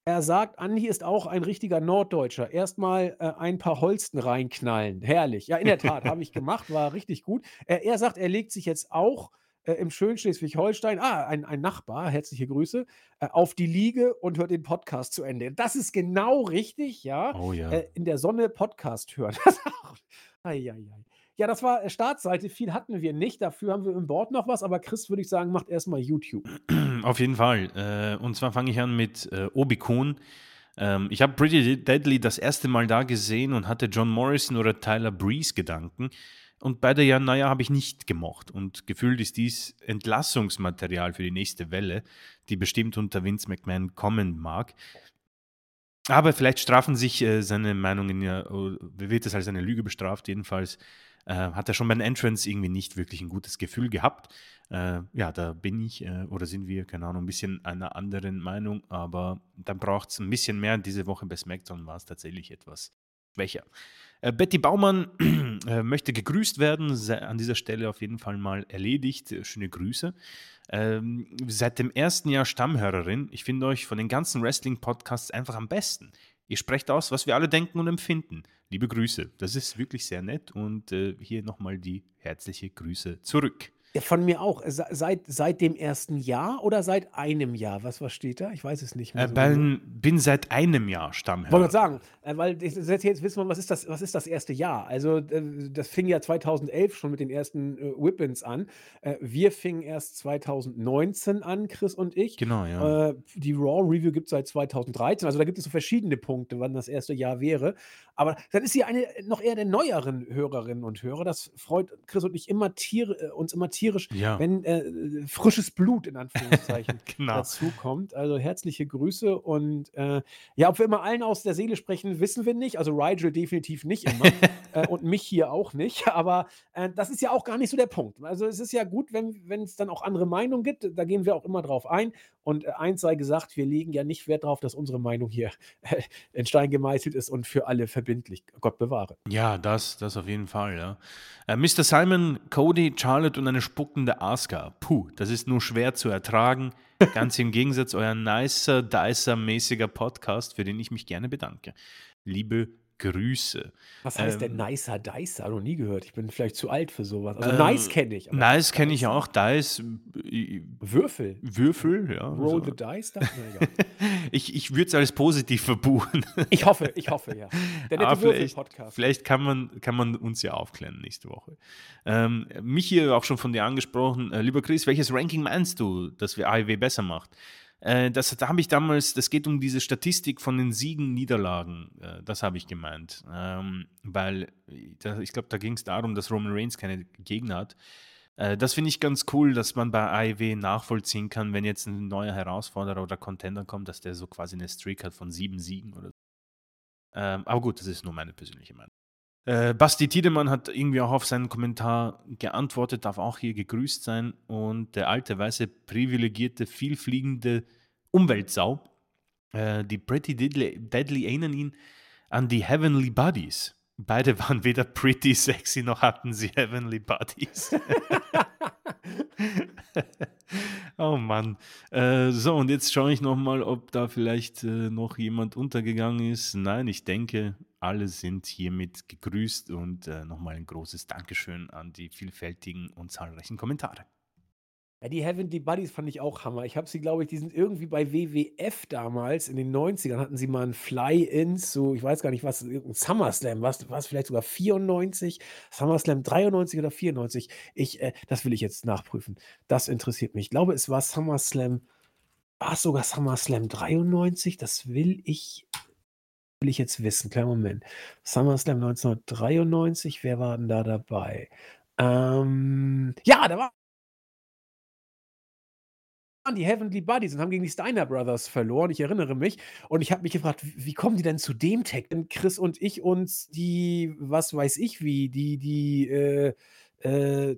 er sagt, Andi ist auch ein richtiger Norddeutscher. Erstmal äh, ein paar Holsten reinknallen. Herrlich. Ja, in der Tat, habe ich gemacht, war richtig gut. Äh, er sagt, er legt sich jetzt auch äh, im schönen Schleswig-Holstein, ah, ein, ein Nachbar, herzliche Grüße, äh, auf die Liege und hört den Podcast zu Ende. Das ist genau richtig, ja. Oh ja. Äh, in der Sonne Podcast hören. Das ist auch, ei, ei, ei. Ja, das war äh, Startseite. Viel hatten wir nicht. Dafür haben wir im Board noch was. Aber Chris, würde ich sagen, macht erstmal YouTube. Auf jeden Fall. Äh, und zwar fange ich an mit äh, Obi-Kun. Ähm, ich habe Pretty Deadly das erste Mal da gesehen und hatte John Morrison oder Tyler Breeze Gedanken. Und beide ja, naja, habe ich nicht gemocht. Und gefühlt ist dies Entlassungsmaterial für die nächste Welle, die bestimmt unter Vince McMahon kommen mag. Aber vielleicht strafen sich äh, seine Meinungen ja, wird es als eine Lüge bestraft. Jedenfalls äh, hat er schon beim Entrance irgendwie nicht wirklich ein gutes Gefühl gehabt. Äh, ja, da bin ich äh, oder sind wir, keine Ahnung, ein bisschen einer anderen Meinung, aber dann braucht es ein bisschen mehr. Diese Woche bei SmackDown war es tatsächlich etwas schwächer. Äh, Betty Baumann äh, möchte gegrüßt werden, an dieser Stelle auf jeden Fall mal erledigt. Äh, schöne Grüße. Ähm, seit dem ersten Jahr Stammhörerin. Ich finde euch von den ganzen Wrestling-Podcasts einfach am besten. Ihr sprecht aus, was wir alle denken und empfinden. Liebe Grüße. Das ist wirklich sehr nett und äh, hier nochmal die herzliche Grüße zurück. Ja, von mir auch. Seit, seit dem ersten Jahr oder seit einem Jahr? Was, was steht da? Ich weiß es nicht mehr. Äh, so bin, bin seit einem Jahr Stammhörer. Wollte ich sagen, äh, weil jetzt, jetzt wissen wir, was ist, das, was ist das erste Jahr? Also, äh, das fing ja 2011 schon mit den ersten äh, Whippins an. Äh, wir fingen erst 2019 an, Chris und ich. Genau, ja. Äh, die Raw Review gibt es seit 2013. Also, da gibt es so verschiedene Punkte, wann das erste Jahr wäre. Aber dann ist sie eine noch eher der neueren Hörerinnen und Hörer. Das freut Chris und ich immer tier, uns immer tierisch Ja. wenn äh, frisches Blut in Anführungszeichen Genau. dazu kommt. Also herzliche Grüße und äh, ja, ob wir immer allen aus der Seele sprechen, wissen wir nicht. Also Rigel definitiv nicht immer äh, und mich hier auch nicht. Aber äh, das ist ja auch gar nicht so der Punkt. Also es ist ja gut, wenn es dann auch andere Meinungen gibt. Da gehen wir auch immer drauf ein. Und äh, eins sei gesagt, wir legen ja nicht Wert darauf, dass unsere Meinung hier äh, in Stein gemeißelt ist und für alle verbindlich. Gott bewahre. Ja, das, das auf jeden Fall, ja. Mr. Simon, Cody, Charlotte und eine spuckende Asuka. Puh, das ist nur schwer zu ertragen. Ganz im Gegensatz euer nicer, dicer mäßiger Podcast, für den ich mich gerne bedanke. Liebe Grüße. Was heißt denn Ähm, Nicer Dicer? Noch nie gehört. Ich bin vielleicht zu alt für sowas. Also Ähm, Nice kenne ich. Nice kenne ich auch. Dice, äh, Würfel. Würfel, ja. Roll so. the Dice? Da? Na, egal. Ich, ich würde es als positiv verbuchen. Ich hoffe, ich hoffe, ja. Der Ah, nette vielleicht, Würfel-Podcast. vielleicht kann man, kann man uns ja aufklären nächste Woche. Ähm, mich hier auch schon von dir angesprochen. Äh, lieber Chris, welches Ranking meinst du, das wir AEW besser macht? Äh, das da habe ich damals, das geht um diese Statistik von den Siegen, Niederlagen. Äh, das habe ich gemeint. Ähm, weil äh, da, ich glaube, da ging es darum, dass Roman Reigns keine Gegner hat. Äh, das finde ich ganz cool, dass man bei AEW nachvollziehen kann, wenn jetzt ein neuer Herausforderer oder Contender kommt, dass der so quasi eine Streak hat von sieben Siegen oder so. Ähm, aber gut, das ist nur meine persönliche Meinung. Äh, Basti Tiedemann hat irgendwie auch auf seinen Kommentar geantwortet, darf auch hier gegrüßt sein. Und der alte, weiße, privilegierte, vielfliegende Umweltsau, äh, die Pretty Deadly, Deadly erinnern ihn an die Heavenly Buddies. Beide waren weder pretty sexy noch hatten sie Heavenly Buddies. oh Mann. Äh, so, und jetzt schaue ich nochmal, ob da vielleicht äh, noch jemand untergegangen ist. Nein, ich denke, alle sind hiermit gegrüßt und äh, nochmal ein großes Dankeschön an die vielfältigen und zahlreichen Kommentare. Ja, die Heavenly Buddies fand ich auch Hammer. Ich habe sie, glaube ich, die sind irgendwie bei WWF damals in den 90ern hatten sie mal ein Fly-Ins, so, ich weiß gar nicht was, irgendein SummerSlam, was, was vielleicht sogar 94, SummerSlam 93 oder 94. Ich, äh, das will ich jetzt nachprüfen. Das interessiert mich. Ich glaube, es war SummerSlam, war es sogar SummerSlam 93? Das will ich, will ich jetzt wissen. Kleinen Moment. SummerSlam 1993, wer war denn da dabei? Ähm, ja, da war waren die Heavenly Buddies und haben gegen die Steiner Brothers verloren. Ich erinnere mich. Und ich habe mich gefragt, wie kommen die denn zu dem Tag? Denn Chris und ich uns die, was weiß ich wie, die, die, äh, äh,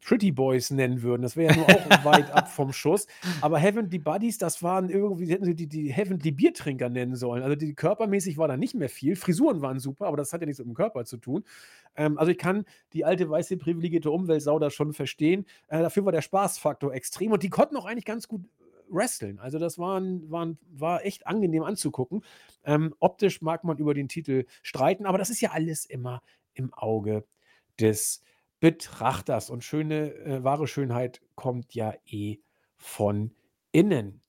Pretty Boys nennen würden. Das wäre ja nur auch weit ab vom Schuss. Aber Heavenly Buddies, das waren irgendwie, hätten sie die, die Heavenly Biertrinker nennen sollen. Also die körpermäßig war da nicht mehr viel. Frisuren waren super, aber das hat ja nichts mit dem Körper zu tun. Ähm, also ich kann die alte weiße privilegierte Umweltsau da schon verstehen. Äh, dafür war der Spaßfaktor extrem und die konnten auch eigentlich ganz gut wresteln. Also das waren, waren, war echt angenehm anzugucken. Ähm, optisch mag man über den Titel streiten, aber das ist ja alles immer im Auge des Betrachters. Und schöne, äh, wahre Schönheit kommt ja eh von innen.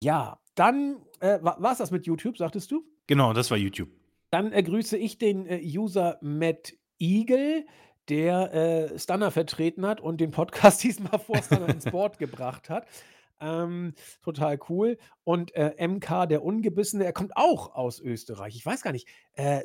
Ja, dann äh, war es das mit YouTube, sagtest du? Genau, das war YouTube. Dann äh, grüße ich den äh, User Matt Eagle, der äh, Stunner vertreten hat und den Podcast diesmal vor Stunner ins Board gebracht hat. Ähm, total cool. Und äh, MK, der Ungebissene, er kommt auch aus Österreich. Ich weiß gar nicht. Äh,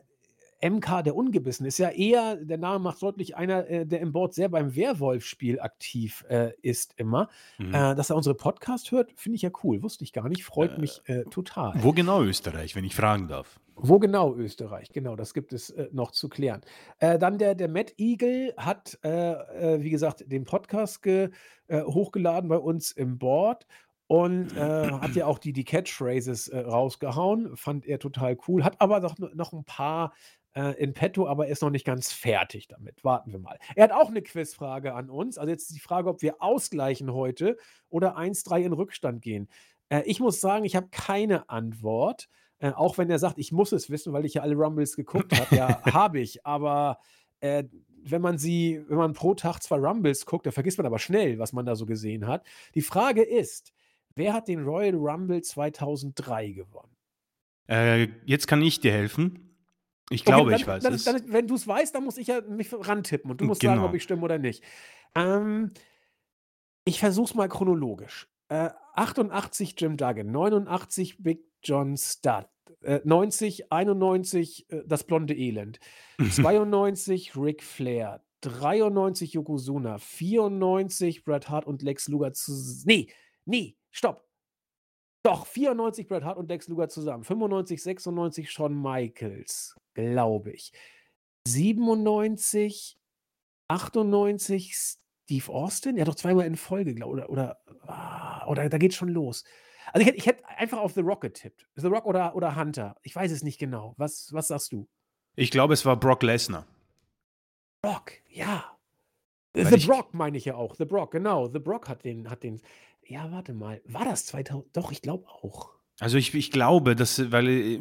MK, der Ungebissene, ist ja eher, der Name macht deutlich, einer, äh, der im Board sehr beim Werwolf-Spiel aktiv äh, ist immer. Mhm. Äh, dass er unsere Podcast hört, finde ich ja cool. Wusste ich gar nicht. Freut äh, mich äh, total. Wo genau Österreich, wenn ich fragen darf? Wo genau Österreich? Genau, das gibt es noch zu klären. dann der, der Matt Eagle hat, wie gesagt, den Podcast ge, hochgeladen bei uns im Board und äh, hat ja auch die, die Catchphrases äh, rausgehauen, fand er total cool, hat aber noch, noch ein paar äh, in petto, aber ist noch nicht ganz fertig damit. Warten wir mal. Er hat auch eine Quizfrage an uns. Also jetzt ist die Frage, ob wir ausgleichen heute oder 1-3 in Rückstand gehen. Äh, ich muss sagen, ich habe keine Antwort. Äh, auch wenn er sagt, ich muss es wissen, weil ich ja alle Rumbles geguckt habe. Ja, habe ich. Aber äh, wenn man sie, wenn man pro Tag zwei Rumbles guckt, da vergisst man aber schnell, was man da so gesehen hat. Die Frage ist, wer hat den Royal Rumble 2003 gewonnen? Äh, jetzt kann ich dir helfen. Ich glaube, okay, dann, ich weiß dann, es. Dann, wenn du es weißt, dann muss ich ja mich rantippen und du musst genau. sagen, ob ich stimme oder nicht. Ähm, ich versuche es mal chronologisch. Äh, 88 Jim Duggan, 89 Big John Studd, äh, 90, 91 äh, Das blonde Elend, 92 Ric Flair, 93 Yokozuna, 94 Bret Hart und Lex Luger zu. Nee, nee, stopp. Doch, 94 Bret Hart und Lex Luger zusammen. 95, 96 Shawn Michaels, glaube ich. 97, 98 Steve Austin? Ja, doch zweimal in Folge, glaube oder, oder, ah, oder da geht schon los. Also ich hätte, ich hätte einfach auf The Rock getippt. The Rock oder, oder Hunter. Ich weiß es nicht genau. Was, was sagst du? Ich glaube, es war Brock Lesnar. Brock, ja. Weil The Brock meine ich ja auch. The Brock, genau. The Brock hat den, hat den. Ja, warte mal. War das 2000? Doch, ich glaube auch. Also ich, ich glaube, dass, weil äh,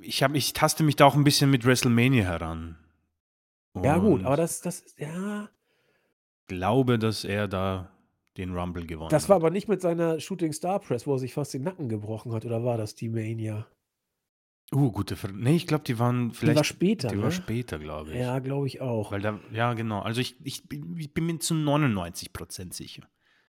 ich, hab, ich taste mich da auch ein bisschen mit WrestleMania heran. Und ja, gut, aber das, das, ja. glaube, dass er da den Rumble gewonnen Das war hat. aber nicht mit seiner Shooting Star Press, wo er sich fast den Nacken gebrochen hat, oder war das die Mania? Uh, gute Frage. Nee, ich glaube, die waren vielleicht. Die war später. Die ne? war später, glaube ich. Ja, glaube ich auch. Weil da, ja, genau. Also ich, ich, ich bin mir zu 99% sicher.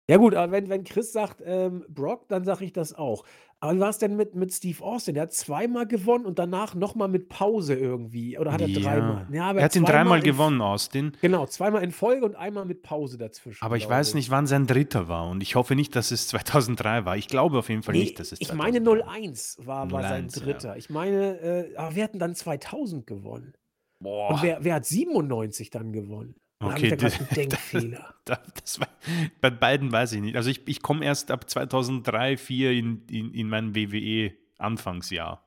Ja gut, aber wenn, wenn Chris sagt ähm, Brock, dann sage ich das auch. Aber wie war es denn mit, mit Steve Austin? Der hat zweimal gewonnen und danach nochmal mit Pause irgendwie. Oder hat er Ja. dreimal? Ja, Er hat ihn dreimal gewonnen, Austin. Genau, zweimal in Folge und einmal mit Pause dazwischen. Aber ich weiß nicht, wann sein dritter war. Und ich hoffe nicht, dass es 2003 war. Ich glaube auf jeden Fall Nee, nicht, dass es ich 2003 meine war. 01 war, war sein 01, ja. dritter. Ich meine, äh, aber wir hatten dann 2000 gewonnen. Und Boah. wer, wer hat 97 dann gewonnen? Okay, das- Denkfehler. Da- Das war, bei beiden weiß ich nicht. Also ich, ich komme erst ab 2003, 2004 in, in, in mein WWE-Anfangsjahr.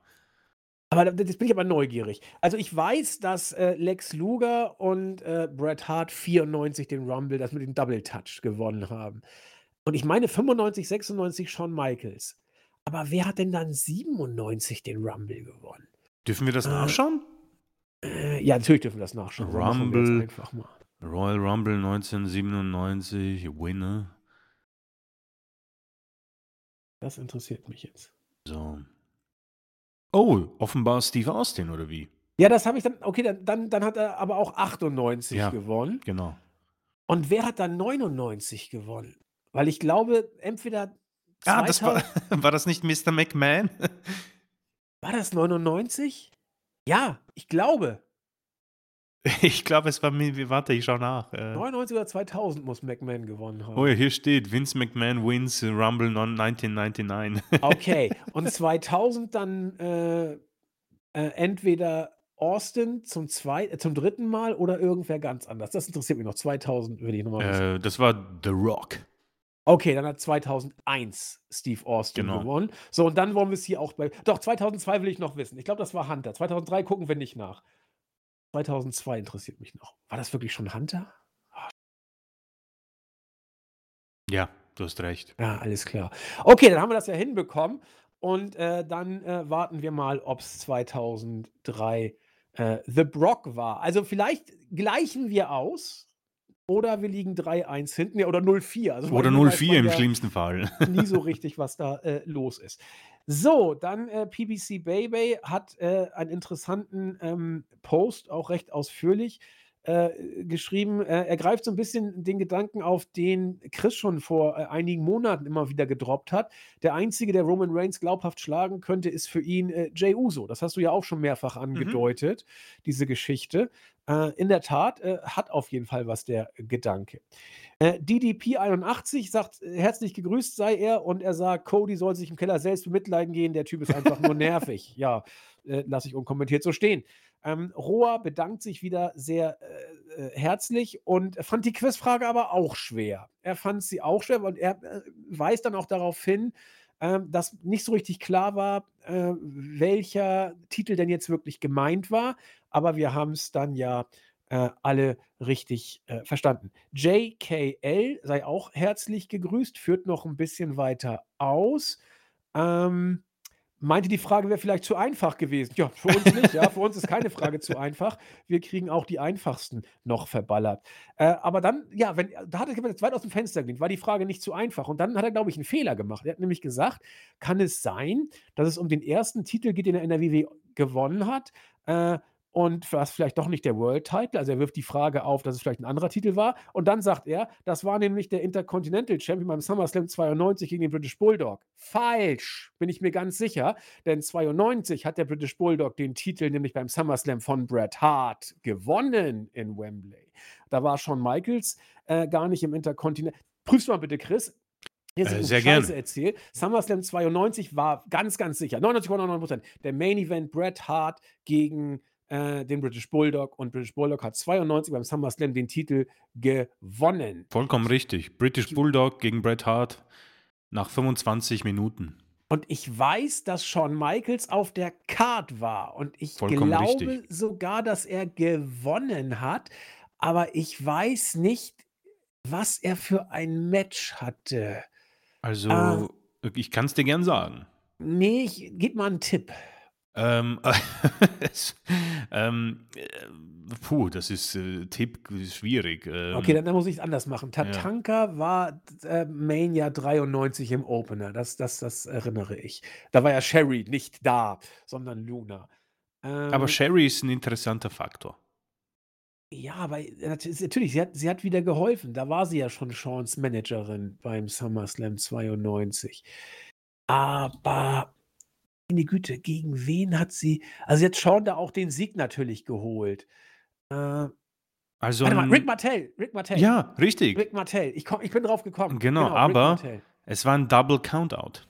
Aber jetzt bin ich aber neugierig. Also ich weiß, dass äh, Lex Luger und äh, Bret Hart 94 den Rumble, das mit dem Double Touch gewonnen haben. Und ich meine 95, 96 Shawn Michaels. Aber wer hat denn dann 97 den Rumble gewonnen? Dürfen wir das Äh, nachschauen? Äh, ja, natürlich dürfen wir das nachschauen. Rumble. einfach mal. Royal Rumble 1997, Winner. Das interessiert mich jetzt. So. Oh, offenbar Steve Austin, oder wie? Ja, das habe ich dann. Okay, dann, dann, dann hat er aber auch 98 Ja. gewonnen. Genau. Und wer hat dann 99 gewonnen? Weil ich glaube, entweder. Ah, das war, 2000 war das nicht Mr. McMahon? War das 99? Ja, ich glaube. Ich glaube, es war mir. Warte, ich schau nach. Äh, 99 oder 2000 muss McMahon gewonnen haben. oh ja, hier steht: Vince McMahon wins Rumble non- 1999. Okay, und 2000 dann äh, äh, entweder Austin zum, zwei, äh, zum dritten Mal oder irgendwer ganz anders? Das interessiert mich noch. 2000 würde ich nochmal wissen. Äh, das war The Rock. Okay, dann hat 2001 Steve Austin genau. gewonnen. So, und dann wollen wir es hier auch bei. Doch, 2002 will ich noch wissen. Ich glaube, das war Hunter. 2003 gucken wir nicht nach. 2002 interessiert mich noch. War das wirklich schon Hunter? Ja, du hast recht. Ja, alles klar. Okay, dann haben wir das ja hinbekommen. Und äh, dann äh, warten wir mal, ob es 2003 äh, The Brock war. Also vielleicht gleichen wir aus. Oder wir liegen 3-1 hinten, ja, oder 0-4. Also oder 0-4 im schlimmsten Fall. nie so richtig, was da äh, los ist. So, dann äh, PBC Baby hat äh, einen interessanten ähm, Post, auch recht ausführlich äh, geschrieben, äh, er greift so ein bisschen den Gedanken auf, den Chris schon vor äh, einigen Monaten immer wieder gedroppt hat. Der Einzige, der Roman Reigns glaubhaft schlagen könnte, ist für ihn äh, Jay Uso. Das hast du ja auch schon mehrfach mhm. angedeutet, mhm. diese Geschichte. Äh, in der Tat hat auf jeden Fall was der Gedanke. DDP81 sagt, herzlich gegrüßt sei er und er sagt, Cody soll sich im Keller selbst bemitleiden gehen, der Typ ist einfach nur nervig. Ja, lasse ich unkommentiert so stehen. Ähm, Roa bedankt sich wieder sehr äh, äh, herzlich und fand die Quizfrage aber auch schwer. Er fand sie auch schwer und er äh, weist dann auch darauf hin, äh, dass nicht so richtig klar war, äh, welcher Titel denn jetzt wirklich gemeint war. Aber wir haben es dann ja äh, alle richtig verstanden. JKL sei auch herzlich gegrüßt, führt noch ein bisschen weiter aus. Ähm, meinte, die Frage wäre vielleicht zu einfach gewesen. Ja, für uns nicht. Ja, für uns ist keine Frage zu einfach. Wir kriegen auch die einfachsten noch verballert. Äh, aber dann, ja, wenn, da hat er jetzt weit aus dem Fenster gelehnt, war die Frage nicht zu einfach. Und dann hat er, glaube ich, einen Fehler gemacht. Er hat nämlich gesagt, kann es sein, dass es um den ersten Titel geht, den er in der WWE gewonnen hat? Äh, und was vielleicht doch nicht der World Title. Also er wirft die Frage auf, dass es vielleicht ein anderer Titel war. Und dann sagt er, das war nämlich der Intercontinental Champion beim SummerSlam 92 gegen den British Bulldog. Falsch, bin ich mir ganz sicher. Denn 92 hat der British Bulldog den Titel nämlich beim SummerSlam von Bret Hart gewonnen in Wembley. Da war Shawn Michaels äh, gar nicht im Intercontinental. Prüfst du mal bitte, Chris. Jetzt äh, sehr gerne. erzählt. SummerSlam 92 war ganz, ganz sicher, 99,99%, der Main Event Bret Hart gegen äh, den British Bulldog und British Bulldog hat 92 beim SummerSlam den Titel gewonnen. Vollkommen richtig. British Bulldog gegen Bret Hart nach 25 Minuten. Und ich weiß, dass Shawn Michaels auf der Card war. Und ich Vollkommen glaube richtig. sogar, dass er gewonnen hat. Aber ich weiß nicht, was er für ein Match hatte. Also, äh, ich kann es dir gern sagen. Nee, ich, gib mal einen Tipp. Ähm, ähm, äh, puh, das ist äh, Tipp schwierig. Ähm, okay, dann, dann muss ich es anders machen. Tatanka ja. war äh, Mania 93 im Opener. Das, das, das erinnere ich. Da war ja Sherry nicht da, sondern Luna. Ähm, aber Sherry ist ein interessanter Faktor. Ja, aber natürlich, sie hat, sie hat wieder geholfen. Da war sie ja schon Seans Managerin beim SummerSlam 92. Aber meine Güte, gegen wen hat sie also jetzt Shawn da auch den Sieg natürlich geholt. Äh, Also warte mal, Rick Martell, Rick Martell. ja, richtig. Rick Martell. Ich komm ich bin drauf gekommen. Genau, Genau, aber es war ein Double Countout.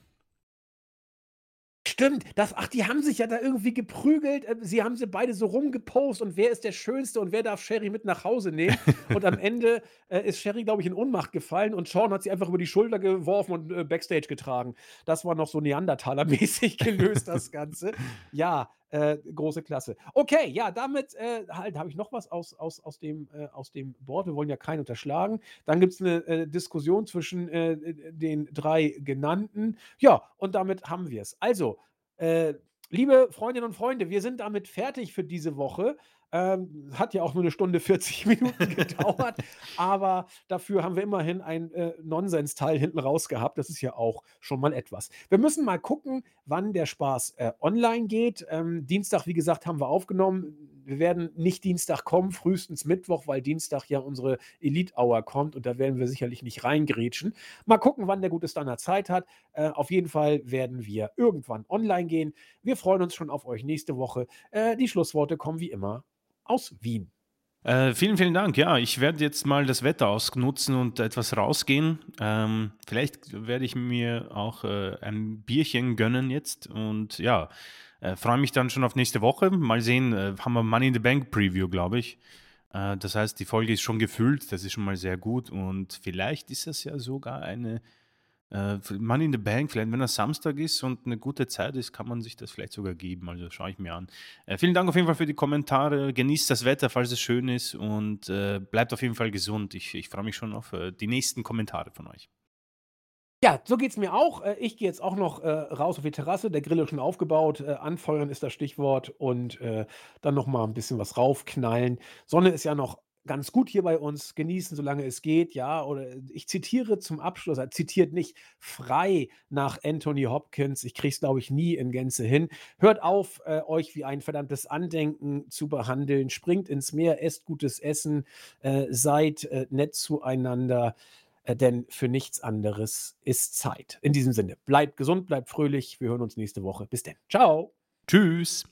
Stimmt, das, ach, die haben sich ja da irgendwie geprügelt. Ähm, sie haben sie beide so rumgepost und wer ist der Schönste und wer darf Sherry mit nach Hause nehmen. und am Ende äh, ist Sherry, glaube ich, in Ohnmacht gefallen und Sean hat sie einfach über die Schulter geworfen und äh, Backstage getragen. Das war noch so Neandertaler-mäßig gelöst, das Ganze. Ja, äh, große Klasse. Okay, ja, damit äh, halt habe ich noch was aus, aus, aus, dem, äh, aus dem Board. Wir wollen ja keinen unterschlagen. Dann gibt es eine äh, Diskussion zwischen äh, den drei genannten. Ja, und damit haben wir es. Also, äh, liebe Freundinnen und Freunde, wir sind damit fertig für diese Woche. Ähm, hat ja auch nur eine Stunde 40 Minuten gedauert, aber dafür haben wir immerhin ein äh, Nonsens-Teil hinten raus gehabt. Das ist ja auch schon mal etwas. Wir müssen mal gucken, wann der Spaß äh, online geht. Ähm, Dienstag, wie gesagt, haben wir aufgenommen. Wir werden nicht Dienstag kommen, frühestens Mittwoch, weil Dienstag ja unsere Elite Hour kommt und da werden wir sicherlich nicht reingrätschen. Mal gucken, wann der gute Standard Zeit hat. Äh, auf jeden Fall werden wir irgendwann online gehen. Wir freuen uns schon auf euch nächste Woche. Äh, die Schlussworte kommen wie immer aus Wien. Äh, vielen, vielen Dank. Ja, ich werde jetzt mal das Wetter ausnutzen und etwas rausgehen. Ähm, vielleicht werde ich mir auch äh, ein Bierchen gönnen jetzt. Und ja, Äh, freue mich dann schon auf nächste Woche. Mal sehen, äh, haben wir Money in the Bank Preview, glaube ich. Äh, das heißt, die Folge ist schon gefüllt, das ist schon mal sehr gut und vielleicht ist das ja sogar eine äh, Money in the Bank, vielleicht wenn das Samstag ist und eine gute Zeit ist, kann man sich das vielleicht sogar geben. Also schaue ich mir an. Äh, vielen Dank auf jeden Fall für die Kommentare. Genießt das Wetter, falls es schön ist und äh, bleibt auf jeden Fall gesund. Ich, ich freue mich schon auf die nächsten Kommentare von euch. Ja, so geht's mir auch. Äh, ich gehe jetzt auch noch äh, raus auf die Terrasse. Der Grill ist schon aufgebaut. Äh, anfeuern ist das Stichwort und äh, dann noch mal ein bisschen was raufknallen. Sonne ist ja noch ganz gut hier bei uns. Genießen, solange es geht, ja. Oder äh, ich zitiere zum Abschluss, er zitiert nicht frei nach Anthony Hopkins. Ich kriege es, glaube ich, nie in Gänze hin. Hört auf, äh, euch wie ein verdammtes Andenken zu behandeln. Springt ins Meer, esst gutes Essen, äh, seid äh, nett zueinander. Äh, denn für nichts anderes ist Zeit. In diesem Sinne, bleibt gesund, bleibt fröhlich. Wir hören uns nächste Woche. Bis denn. Ciao. Tschüss.